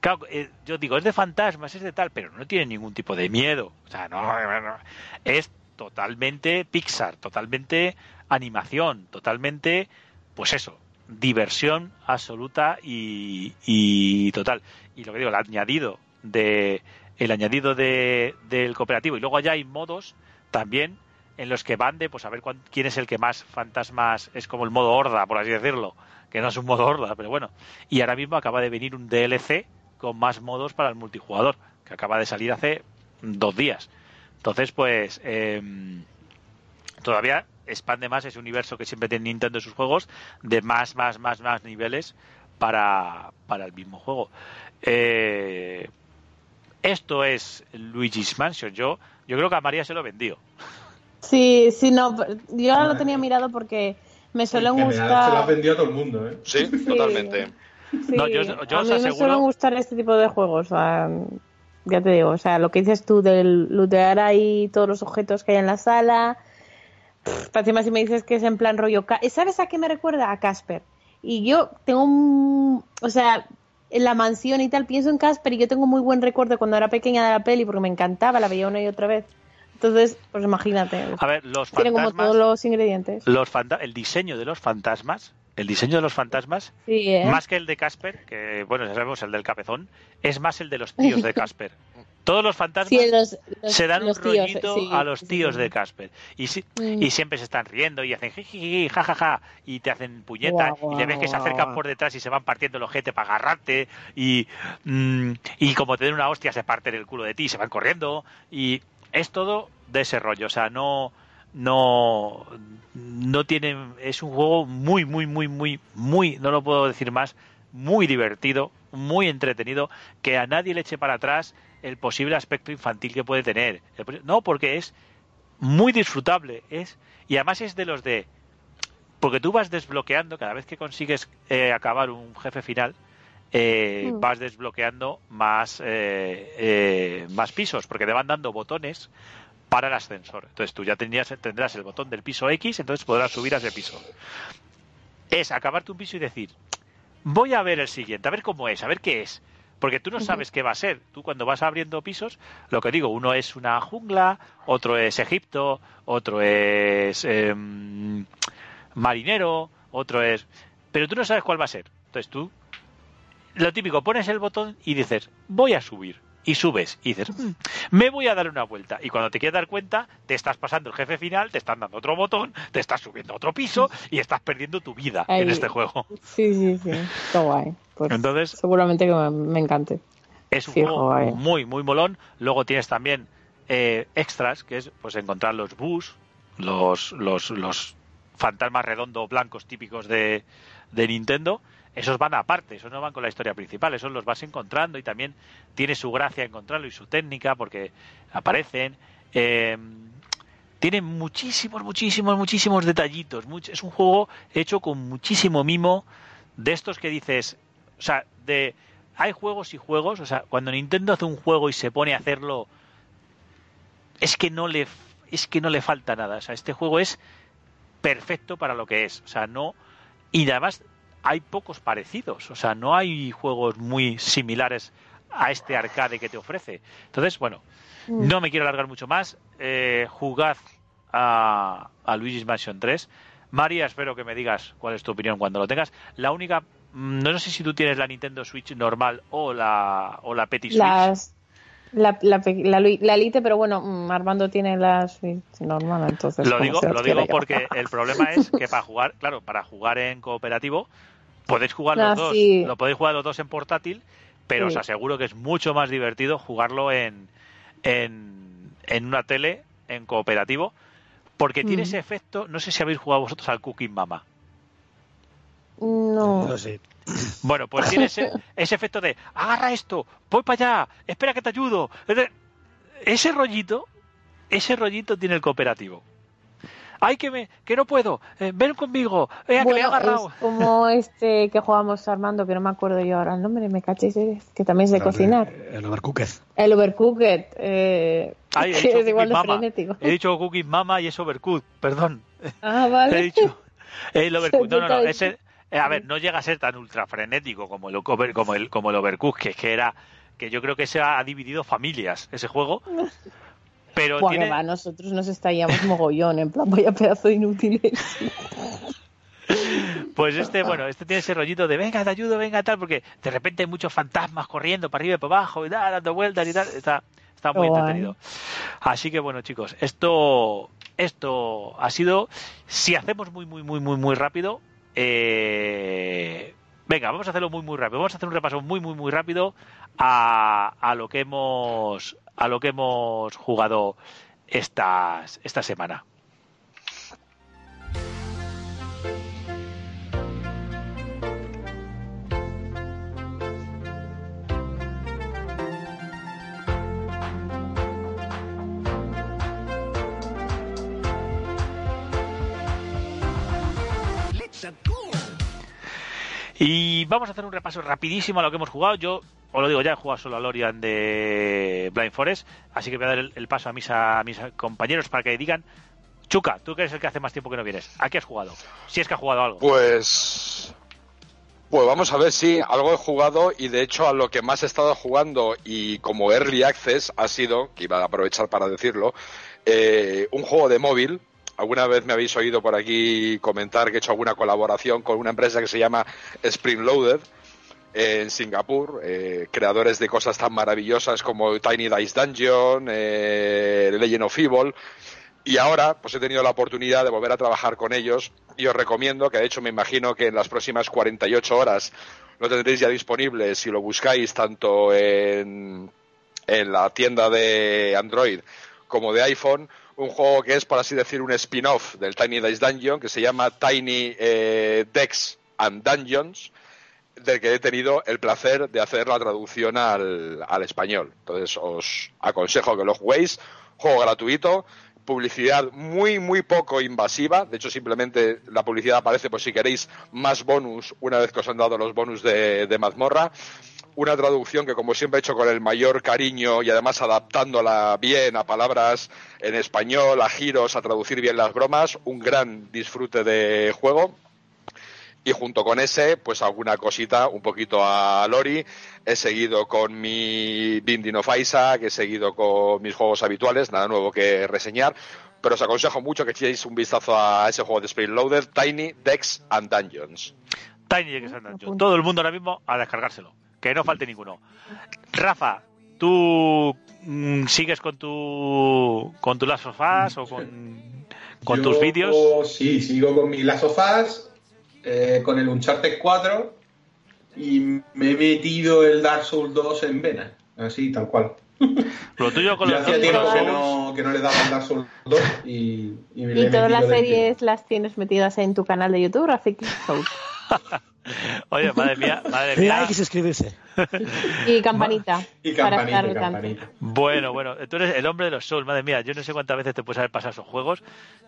claro, eh, yo digo, es de fantasmas, es de tal, pero no tiene ningún tipo de miedo. O sea, no, no, no. es totalmente Pixar, totalmente animación, totalmente, pues eso, diversión absoluta y, total. Y lo que digo, el añadido de el añadido de, del cooperativo. Y luego allá hay modos también en los que van de pues a ver cuán- quién es el que más fantasmas es como el modo horda por así decirlo que no es un modo horda pero bueno. Y ahora mismo acaba de venir un DLC con más modos para el multijugador que acaba de salir hace dos días entonces pues em, todavía expande más ese universo que siempre tiene Nintendo en sus juegos de más más más más niveles para, para el mismo juego Eh, esto es Luigi's Mansion yo yo creo que a María se lo vendió Sí, sí, no, yo ahora lo tenía mirado porque me suelen en general se lo ha gustar. vendido a todo el mundo, ¿eh? Sí, totalmente. sí, No, yo- yo a os mí me aseguro- suelen gustar este tipo de juegos. o sea, ya te digo, o sea, lo que dices tú del lootear ahí todos los objetos que hay en la sala. Para encima si me dices que es en plan rollo. ¿Sabes a qué me recuerda? A Casper. Y yo tengo un. O sea, en la mansión y tal, pienso en Casper y yo tengo muy buen recuerdo cuando era pequeña de la peli porque me encantaba, la veía una y otra vez. Entonces, pues imagínate. a ver los Tiene como fantasmas todos los ingredientes. los el diseño de los fantasmas el diseño de los fantasmas Sí, ¿eh? más que el de Casper que bueno ya sabemos el del capezón es más el de los tíos de Casper todos los fantasmas Sí, los, los- se dan un tíos, rollito sí, a los tíos de Casper y si- Mm. y siempre se están riendo y hacen jijiji, jajaja y te hacen puñeta y le ves que se acercan por detrás y se van partiendo el ojete para agarrarte y mm, y como te den una hostia se parten el culo de ti y se van corriendo y es todo de ese rollo o sea no no no tiene es un juego muy muy muy muy muy no lo puedo decir más muy divertido muy entretenido que a nadie le eche para atrás el posible aspecto infantil que puede tener no porque es muy disfrutable es y además es de los de porque tú vas desbloqueando cada vez que consigues eh, acabar un jefe final eh, Mm. vas desbloqueando más eh, eh, más pisos porque te van dando botones para el ascensor entonces tú ya tendrías, tendrás el botón del piso X entonces podrás subir a ese piso es acabarte un piso y decir voy a ver el siguiente a ver cómo es a ver qué es porque tú no sabes qué va a ser. Tú cuando vas abriendo pisos, lo que digo, uno es una jungla, otro es Egipto, otro es em, marinero, otro es... Pero tú no sabes cuál va a ser. Entonces tú, lo típico, pones el botón y dices, voy a subir. Y subes y dices, "Mm, me voy a dar una vuelta. Y cuando te quieres dar cuenta, te estás pasando el jefe final, te están dando otro botón, te estás subiendo a otro piso y estás perdiendo tu vida en este juego. Sí, sí, sí. Está guay. Pues Entonces, seguramente que me, me encante. Es un juego muy, muy molón. Luego tienes también eh, extras, que es pues encontrar los bus, los, los, los fantasmas redondos blancos típicos de, de Nintendo. Esos van aparte, esos no van con la historia principal, esos los vas encontrando y también tiene su gracia encontrarlo y su técnica porque aparecen. Eh, tiene muchísimos, muchísimos, muchísimos detallitos. es un juego hecho con muchísimo mimo de estos que dices, o sea, de hay juegos y juegos, o sea, cuando Nintendo hace un juego y se pone a hacerlo es que no le es que no le falta nada, o sea, este juego es perfecto para lo que es, o sea, no y además hay pocos parecidos, o sea, no hay juegos muy similares a este arcade que te ofrece. Entonces, bueno, Mm. no me quiero alargar mucho más. Eh, jugad a, a Luigi's Mansion 3. María, espero que me digas cuál es tu opinión cuando lo tengas. La única, mm, no sé si tú tienes la Nintendo Switch normal o la, o la Petit Switch. Las... La, la, la, Elite, pero bueno, mm, Armando tiene la Switch normal, entonces. Lo digo, lo digo porque el problema es que para jugar, claro, para jugar en cooperativo podéis jugar Ah, los dos, sí. lo podéis jugar los dos en portátil, pero Sí. os aseguro que es mucho más divertido jugarlo en, en, en una tele en cooperativo, porque tiene Mm. ese efecto, no sé si habéis jugado vosotros al Cooking Mama. No. No sé. Bueno, pues tiene ese, ese efecto de agarra esto, voy para allá, espera que te ayudo. Ese rollito, ese rollito tiene el cooperativo. Ay, que me, que no puedo, eh, ven conmigo, venga, que le he agarrado. es como este que jugamos Armando, que no me acuerdo yo ahora el nombre, me cachéis, eh, que también es de cocinar. El Overcooked. El Overcooked, eh, Ay, he dicho es igual de Mama. frenético. He dicho Cooking Mama y es Overcooked, perdón. Ah, He vale. dicho el Overcooked. No, no, no, ese, eh, a ver, no llega a ser tan ultra frenético como el, over- como el, como el Overcooked, que es que era, que yo creo que se ha dividido familias ese juego. Pero Buah, tiene, va, nosotros nos estallamos mogollón, en plan, vaya pedazo de inútiles. Pues este, bueno, este tiene ese rollito de venga, te ayudo, venga, tal, porque de repente hay muchos fantasmas corriendo para arriba y para abajo y tal, dando vueltas y tal. Está, está muy entretenido. Así que bueno, chicos, esto, esto ha sido. Si hacemos muy, muy, muy, muy, muy rápido. eh, venga, vamos a hacerlo muy, muy rápido. Vamos a hacer un repaso muy, muy, muy rápido a, a lo que hemos a lo que hemos jugado estas, esta semana. Y vamos a hacer un repaso rapidísimo a lo que hemos jugado. Yo os lo digo ya, he jugado solo a Lorian de Blind Forest, así que voy a dar el, paso a mis, a mis compañeros para que digan, Chuca, tú que eres el que hace más tiempo que no vienes, ¿a qué has jugado? Si es que has jugado algo. Pues. Pues vamos a ver si algo he jugado y de hecho a lo que más he estado jugando y como early access ha sido, que iba a aprovechar para decirlo, eh, un juego de móvil. Alguna vez me habéis oído por aquí comentar que he hecho alguna colaboración con una empresa que se llama Spring Loaded en Singapur, eh, creadores de cosas tan maravillosas como Tiny Dice Dungeon, eh, Legend of Evil. Y ahora, pues he tenido la oportunidad de volver a trabajar con ellos y os recomiendo, que de hecho me imagino que en las próximas 48 horas lo tendréis ya disponible si lo buscáis tanto en, en la tienda de Android como de iPhone, un juego que es, por así decir, un spin-off del Tiny Dice Dungeon que se llama Tiny eh, Decks and Dungeons del que he tenido el placer de hacer la traducción al, al español. Entonces os aconsejo que lo juguéis, juego gratuito, publicidad muy, muy poco invasiva. De hecho, simplemente la publicidad aparece por si queréis más bonus una vez que os han dado los bonus de, de mazmorra. Una traducción que, como siempre, he hecho con el mayor cariño y además adaptándola bien a palabras en español, a giros, a traducir bien las bromas. Un gran disfrute de juego. Y junto con ese, pues alguna cosita, un poquito a Lori. He seguido con mi Binding of Isaac, he seguido con mis juegos habituales, nada nuevo que reseñar. Pero os aconsejo mucho que echéis un vistazo a ese juego de Spring Loader, Tiny Decks and Dungeons. Tiny Decks and Dungeons. Todo el mundo ahora mismo a descargárselo. Que no falte ninguno. Rafa, ¿tú mm, sigues con tu con tu Last of Us o con, con Yo, tus vídeos? Sí, sigo con mi Last of Us, eh, con el Uncharted 4 y me he metido el Dark Souls 2 en vena. Así, tal cual. Lo tuyo con los hacía tiempo que Souls- no, que no le daba el Dark Souls 2 y, y me Y todas las series las tienes metidas en tu canal de YouTube, Rafiki Show. Oye, madre mía, madre mía. hay que suscribirse. Y campanita. Y para campanita, estar al tanto. campanita. Bueno, bueno, tú eres el hombre de los Souls, madre mía. Yo no sé cuántas veces te puedes haber pasado esos juegos.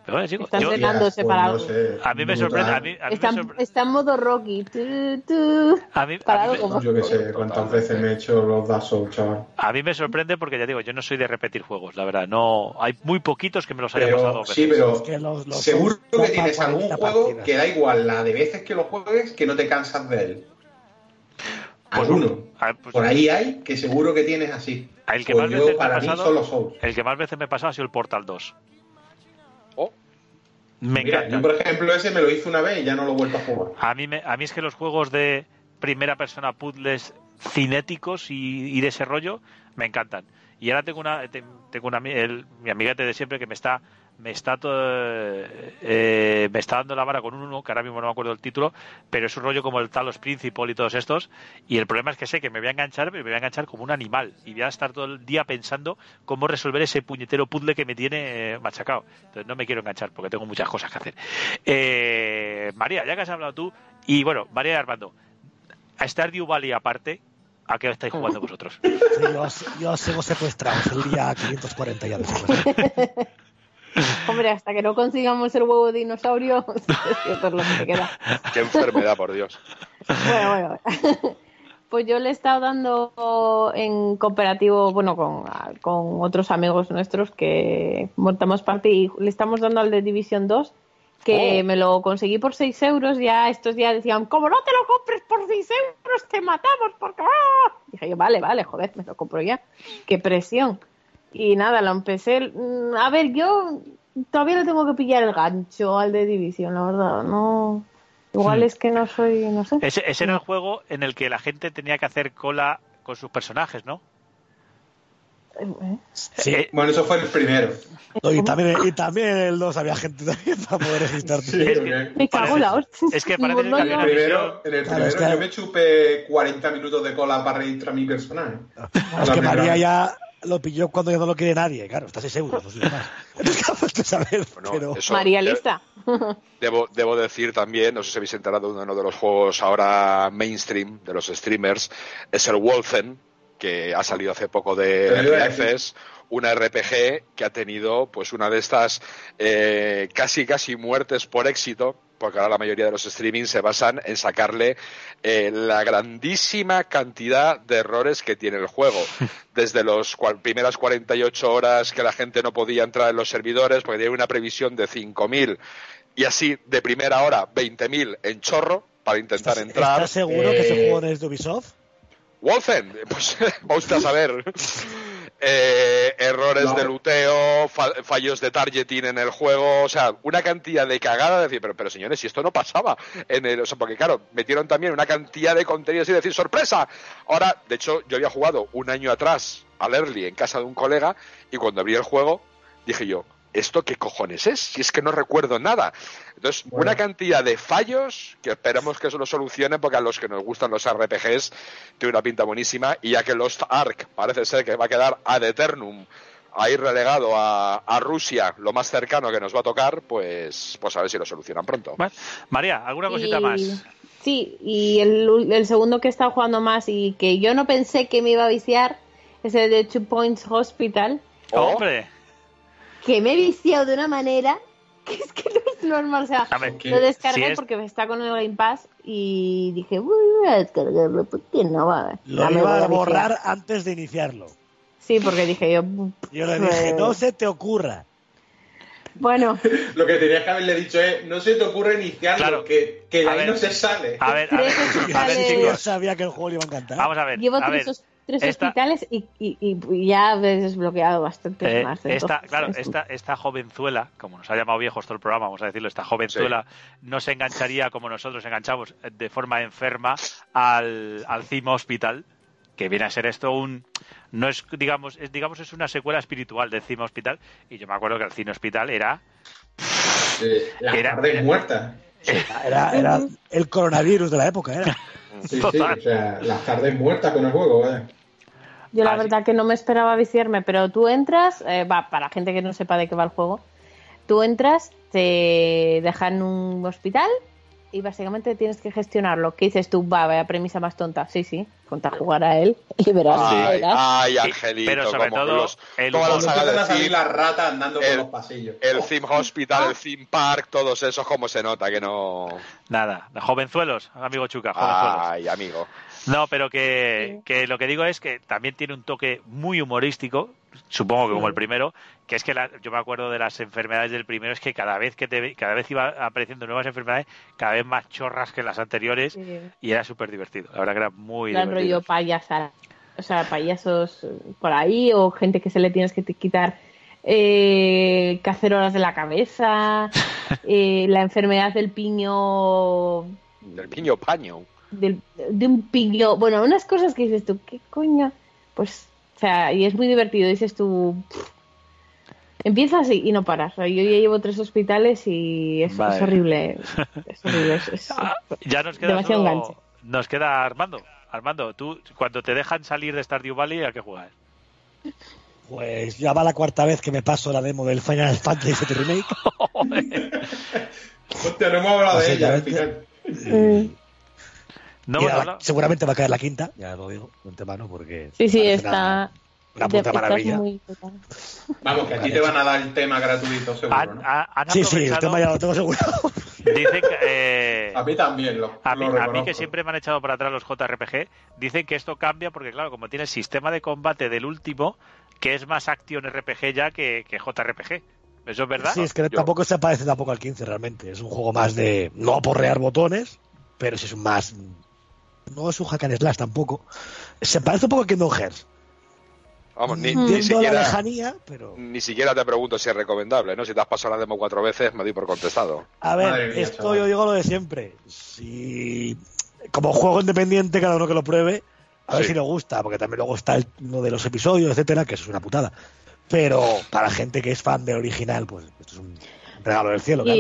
Pero bueno, chicos, Están yo- entrenándose Pues para no algo. sé, a mí me sorprende. A mí, a mí Está, me sorpre- está en modo Rocky. Tu, tu. a mí- a para mí me-. Yo que sé cuántas veces me he hecho los Dark Souls, chaval. A mí me sorprende porque ya digo, yo no soy de repetir juegos, la verdad. No, hay muy poquitos que me los haya pasado Pero, dos veces. sí, pero Es que los- los seguro que tienes para algún 40 juego partidas. que da igual la de veces que lo juegues que no te cansas de él. Pues, Alguno. a- pues, Por ahí hay que seguro que tienes así. El que Pues más yo, veces me mí, pasado- son los Souls. el que más veces me ha pasado ha sido el Portal 2. Oh. Me Mira, encanta. yo por ejemplo ese me lo hice una vez y ya no lo he vuelto a jugar. A mí, me, a mí es que los juegos de primera persona puzzles cinéticos y, y de ese rollo me encantan. Y ahora tengo una, te- tengo una el- mi amiguete de siempre que me está me está to- eh, me está dando la vara con un uno que ahora mismo no me acuerdo el título pero es un rollo como el Talos Principal y todos estos y el problema es que sé que me voy a enganchar pero me voy a enganchar como un animal y voy a estar todo el día pensando cómo resolver ese puñetero puzzle que me tiene eh, machacado entonces no me quiero enganchar porque tengo muchas cosas que hacer Eh, María ya que has hablado tú y bueno María y Armando a Stardew Valley aparte ¿a qué estáis jugando vosotros? Sí, yo, yo sigo secuestrado, es el día 540 ya de secuestro. Hombre, hasta que no consigamos el huevo de dinosaurio, esto es lo que te queda. Qué enfermedad, por Dios. Bueno, bueno. Pues yo le he estado dando en cooperativo, bueno, con, con otros amigos nuestros que montamos parte y le estamos dando al de División 2, que Oh. me lo conseguí por 6 euros. Ya estos días decían, como no te lo compres por 6 euros, te matamos porque... ¡ah!". Dije yo, vale, vale, joder, me lo compro ya. Qué presión. Y nada, lo empecé. mm, A ver, yo todavía le tengo que pillar el gancho al de División, la verdad. No. Igual Hmm. es que no soy, no sé. Ese, ese era el juego en el que la gente tenía que hacer cola con sus personajes, ¿no? Eh, Sí. Eh, Bueno, eso fue el primero. No, y, también, y también el 2 había gente también para poder registrarte. Sí, Es porque- Me cago en la hostia. Es que Digo, parece no, que primero, en el Claro, primero es que- yo me chupé 40 minutos de cola para registrar mi personaje. Es que María ya lo pilló cuando ya no lo quiere nadie. Claro, está 6 euros, no sé más. Saber, Bueno, pero... eso- María lista. Debo, debo decir también, no sé si habéis enterado de uno de los juegos ahora mainstream de los streamers, es el Wolfen, que ha salido hace poco de Access, una RPG que ha tenido pues una de estas eh, casi casi muertes por éxito, porque ahora la mayoría de los streamings se basan en sacarle eh, la grandísima cantidad de errores que tiene el juego. Desde las primeras 48 horas que la gente no podía entrar en los servidores porque tiene una previsión de 5.000 y así de primera hora 20.000 en chorro para intentar ¿Estás, entrar. estás seguro que ese Eh, juego no es de Ubisoft? Wolfen, pues va usted a saber. Eh, errores No. de luteo, fa- fallos de targeting en el juego, o sea, una cantidad de cagada de decir, pero, pero señores, si esto no pasaba en el, o sea, porque claro, metieron también una cantidad de contenidos y decir, sorpresa. Ahora, de hecho, yo había jugado un año atrás al early en casa de un colega y cuando abrí el juego dije yo, ¿esto qué cojones es? Si es que no recuerdo nada. Entonces, Bueno. una cantidad de fallos que esperamos que eso lo solucione porque a los que nos gustan los RPGs tiene una pinta buenísima y ya que Lost Ark parece ser que va a quedar ad eternum ahí relegado a, a Rusia, lo más cercano que nos va a tocar, pues, pues a ver si lo solucionan pronto. María, ¿alguna cosita Y- más? Sí, y el, el segundo que he estado jugando más y que yo no pensé que me iba a viciar es el de Two Points Hospital, Oh, Hombre, que me he viciado de una manera que es que no es normal. O sea, a lo descargué si es- porque está con el Game Pass y dije, "Uy, voy a descargarlo, ¿por qué no va? Lo Ya me voy iba a viciar". borrar antes de iniciarlo. Sí, porque dije yo, Yo le dije, Pues- no se te ocurra. bueno, Lo que tenías que haberle dicho es, no se te ocurre iniciarlo, Claro. que, que de A ahí ver. no se sale. a ver, a ver, a ver, hospitales. Yo chicos, sabía que el juego le iba a encantar. vamos a ver, llevo a tres, ver, tres esta- hospitales y, y, y ya he desbloqueado bastante Eh, más. esta, entonces, claro, es- esta, esta jovenzuela, como nos ha llamado viejos todo el programa, vamos a decirlo, esta jovenzuela no se engancharía como nosotros enganchamos eh, de forma enferma al, al Cima Hospital, que viene a ser esto un no es digamos es digamos es una secuela espiritual del Cima Hospital y yo me acuerdo que el Cine Hospital era Eh, las Era- tardes muertas. Era, era el coronavirus de la época, era. Sí, sí, Total. o sea, las tardes muertas con el juego, vaya. Yo la Ah, verdad que no me esperaba viciarme, pero tú entras, eh, va, para gente que no sepa de qué va el juego, tú entras, te dejan un hospital y básicamente tienes que gestionarlo. ¿Qué dices tú? Va, vaya premisa más tonta. Sí, sí, ponte a jugar a él y verás. Ay, verás. ay, Sí, Angelito, pero sobre como todo los- el toda la humor. Cuando saga empiezan de a salir Theme, las ratas andando el- por los pasillos. el Theme Hospital, el Theme Park, todos esos, como se nota que no... nada, jovenzuelos, amigo Chuca, jovenzuelos. Ay, amigo. No, pero que, que lo que digo es que también tiene un toque muy humorístico, supongo que como el primero, que es que la- yo me acuerdo de las enfermedades del primero, es que cada vez que te ve- cada vez iba apareciendo nuevas enfermedades, cada vez más chorras que las anteriores, Sí. y era súper divertido. La verdad que era muy plan divertido. rollo payasa, o sea, payasos por ahí o gente que se le tienes que te- quitar eh, cacerolas de la cabeza, eh, la enfermedad del piño, Del piño paño. De un piño, bueno, unas cosas que dices tú, ¿qué coño? Pues O sea, y es muy divertido. Dices tú. pff, Empieza así y no paras. O sea, yo ya llevo tres hospitales y es, es horrible. Es horrible. es- es- Ah, ya nos queda demasiado solo- enganche. nos queda Armando. Armando, tú cuando te dejan salir de Stardew Valley, ¿a qué juegas? Pues ya va la cuarta vez que me paso la demo del Final Fantasy VII Remake. Hostia, no hemos hablado de ella al final. Mm. No la- seguramente va a caer la quinta, ya lo digo, de antemano, porque. Sí, sí, está. Una, puta maravilla. muy- Vamos, que a ti te van a dar el tema gratuito, seguro, Han, ¿no? han Sí, sí, el tema ya lo tengo seguro. Dicen que, eh, A mí también, lo, a, mí, lo a mí reconozco. que siempre me han echado para atrás los JRPG, dicen que esto cambia porque, claro, como tiene el sistema de combate del último, que es más Action RPG ya que, que JRPG. ¿Eso es verdad? Sí, es que Yo- tampoco se parece tampoco al 15 realmente. Es un juego más de no porrear botones, pero sí es un más. No es un hack and slash tampoco. Se parece un poco a Kingdom Hearts. Vamos, ni, Mm. ni Entiendo la siquiera, lejanía, pero. ni siquiera te pregunto si es recomendable, ¿no? Si te has pasado la demo cuatro veces, me doy por contestado. A ver, mía, esto chaval. yo digo lo de siempre. Si. Como juego independiente, cada uno que lo pruebe, a ver si le gusta, porque también luego está el, uno de los episodios, etcétera, que eso es una putada. Pero para gente que es fan del original, pues esto es un regalo del cielo, claro.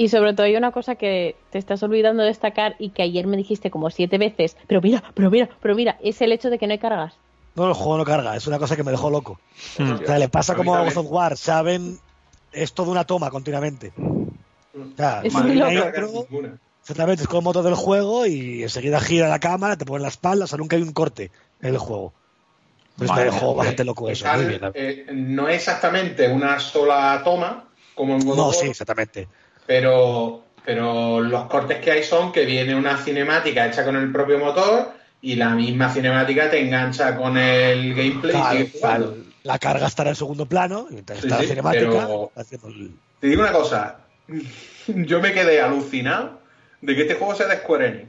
Y, sobre todo hay una cosa que te estás olvidando de destacar y que ayer me dijiste como siete veces, pero mira, pero mira, pero mira, es el hecho de que no hay cargas. No, el juego no carga, es una cosa que me dejó loco. Mm. O sea, le pasa como a of War, saben, es todo una toma continuamente. O sea, Es hay muy una loco. intro, Ninguna. exactamente, es como el motor del juego y enseguida gira la cámara, te pone la espalda, o sea, nunca hay un corte en el juego. Pues Madre me dejó bastante loco eso, muy bien. eh, no es exactamente una sola toma, como en God No, sí, exactamente. Pero, pero los cortes que hay son que viene una cinemática hecha con el propio motor y la misma cinemática te engancha con el gameplay Claro, y claro, la carga estará en segundo plano, y mientras Sí, está la cinemática, pero- haciendo el- Te digo una cosa, yo me quedé alucinado de que este juego sea de Square Enix.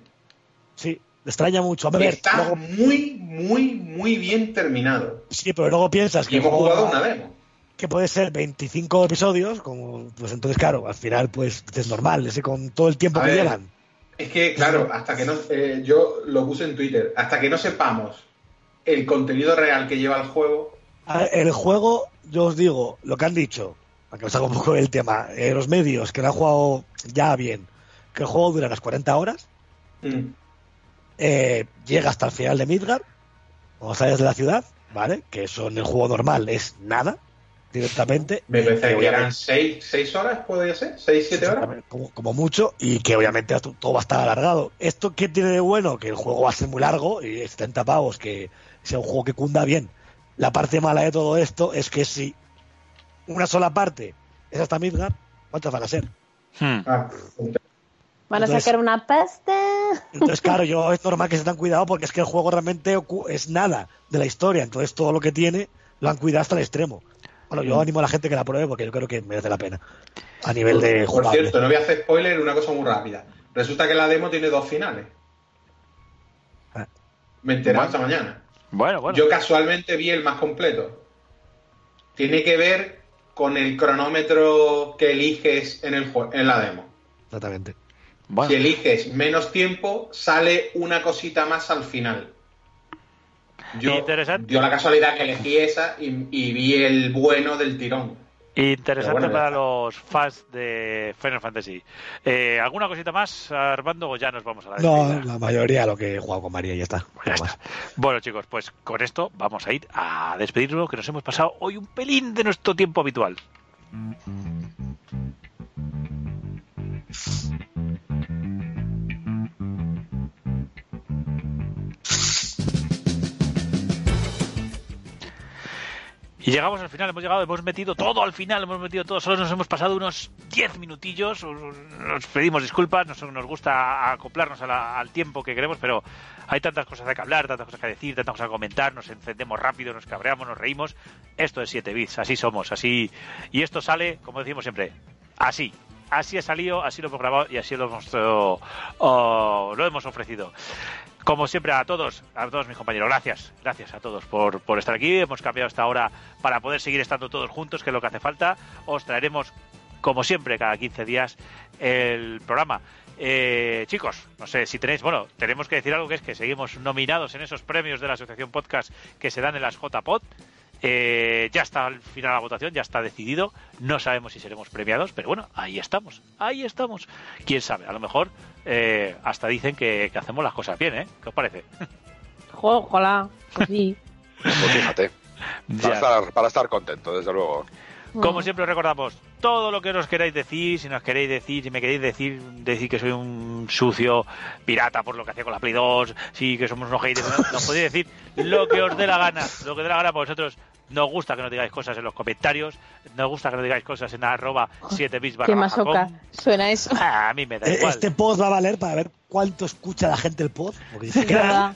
Sí, me extraña mucho. A ver, Está luego- muy, muy, muy bien terminado. sí, pero luego piensas Y que el hemos jugado una demo. Que puede ser 25 episodios, como pues entonces claro, al final pues es normal, ese con todo el tiempo A que ver, llevan. Es que, claro, hasta que no. eh, yo lo puse en Twitter. Hasta que no sepamos el contenido real que lleva el juego. Ver, El juego, yo os digo, lo que han dicho, para que os haga un poco el tema, eh, los medios que lo han jugado ya bien, que el juego dura las 40 horas, mm, eh, llega hasta el final de Midgard, cuando sales de la ciudad, ¿vale? Que eso en el juego normal es nada, directamente. me y parece que eran 6 horas, podría ser. 6, 7 horas. Como, como mucho, y que obviamente to- todo va a estar alargado. ¿Esto qué tiene de bueno? Que el juego va a ser muy largo y 70 pavos, que sea un juego que cunda bien. La parte mala de todo esto es que si una sola parte es hasta Midgard, ¿cuántas van a ser? Hmm. Ah, Van a Entonces- sacar una pasta. Entonces, claro, yo es normal que se tengan cuidado porque es que el juego realmente es nada de la historia. Entonces, todo lo que tiene lo han cuidado hasta el extremo. Bueno, yo animo a la gente que la pruebe porque yo creo que merece la pena. A nivel de Por jugable. cierto, no voy a hacer spoiler, una cosa muy rápida. Resulta que la demo tiene dos finales. Ah. Me enteré Bueno. esta mañana. Bueno, bueno. Yo casualmente vi el más completo. Tiene que ver con el cronómetro que eliges en, el en la demo. Exactamente. Bueno. Si eliges menos tiempo, sale una cosita más al final. Yo Interesante. dio la casualidad que elegí esa y, y vi el bueno del tirón. Interesante bueno, para los fans de Final Fantasy. Eh, ¿Alguna cosita más, Armando, o ya nos vamos a la No, despedida? la mayoría lo que he jugado con María y ya está. Pues ya está. Bueno, chicos, pues con esto vamos a ir a despedirnos, que nos hemos pasado hoy un pelín de nuestro tiempo habitual. Y llegamos al final, hemos llegado, hemos metido todo al final, hemos metido todo, solo nos hemos pasado unos 10 minutillos, nos pedimos disculpas, nos, nos gusta acoplarnos a la- al tiempo que queremos, pero hay tantas cosas que hablar, tantas cosas que decir, tantas cosas que comentar, nos encendemos rápido, nos cabreamos, nos reímos. Esto es 7 bits, así somos, así. Y esto sale, como decimos siempre, así. Así ha salido, así lo hemos grabado y así lo hemos, oh, lo hemos ofrecido. Como siempre a todos, a todos mis compañeros, gracias, gracias a todos por, por estar aquí. Hemos cambiado esta hora para poder seguir estando todos juntos, que es lo que hace falta. Os traeremos, como siempre, cada 15 días el programa. Eh, chicos, no sé si tenéis, bueno, tenemos que decir algo que es que seguimos nominados en esos premios de la Asociación Podcast que se dan en las JPod. Eh, ya está al final la votación, ya está decidido. No sabemos si seremos premiados, pero bueno, ahí estamos, ahí estamos. Quién sabe, a lo mejor eh, hasta dicen que, que hacemos las cosas bien, ¿eh? ¿Qué os parece? Ojalá. Pues sí. Pues fíjate. Para estar, para estar contento, desde luego. Como siempre os recordamos, todo lo que nos queráis decir, si nos queréis decir, si me queréis decir, decir que soy un sucio pirata por lo que hacía con la Play 2, sí, que somos unos haters, ¿no? nos podéis decir lo que os dé la gana, lo que os dé la gana por vosotros. Nos gusta que nos digáis cosas en los comentarios, nos gusta que nos digáis cosas en arroba 7 bits Qué masoca. Suena eso. Ah, a mí me da Eh, igual. Este pod va a valer para ver cuánto escucha la gente el pod. Porque dice que van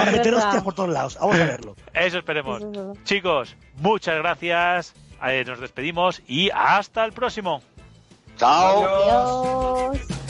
a meter hostias por todos lados. Vamos a verlo. Eso esperemos. Eso es verdad. Chicos, muchas gracias. Eh, nos despedimos y hasta el próximo. Chao. Adiós.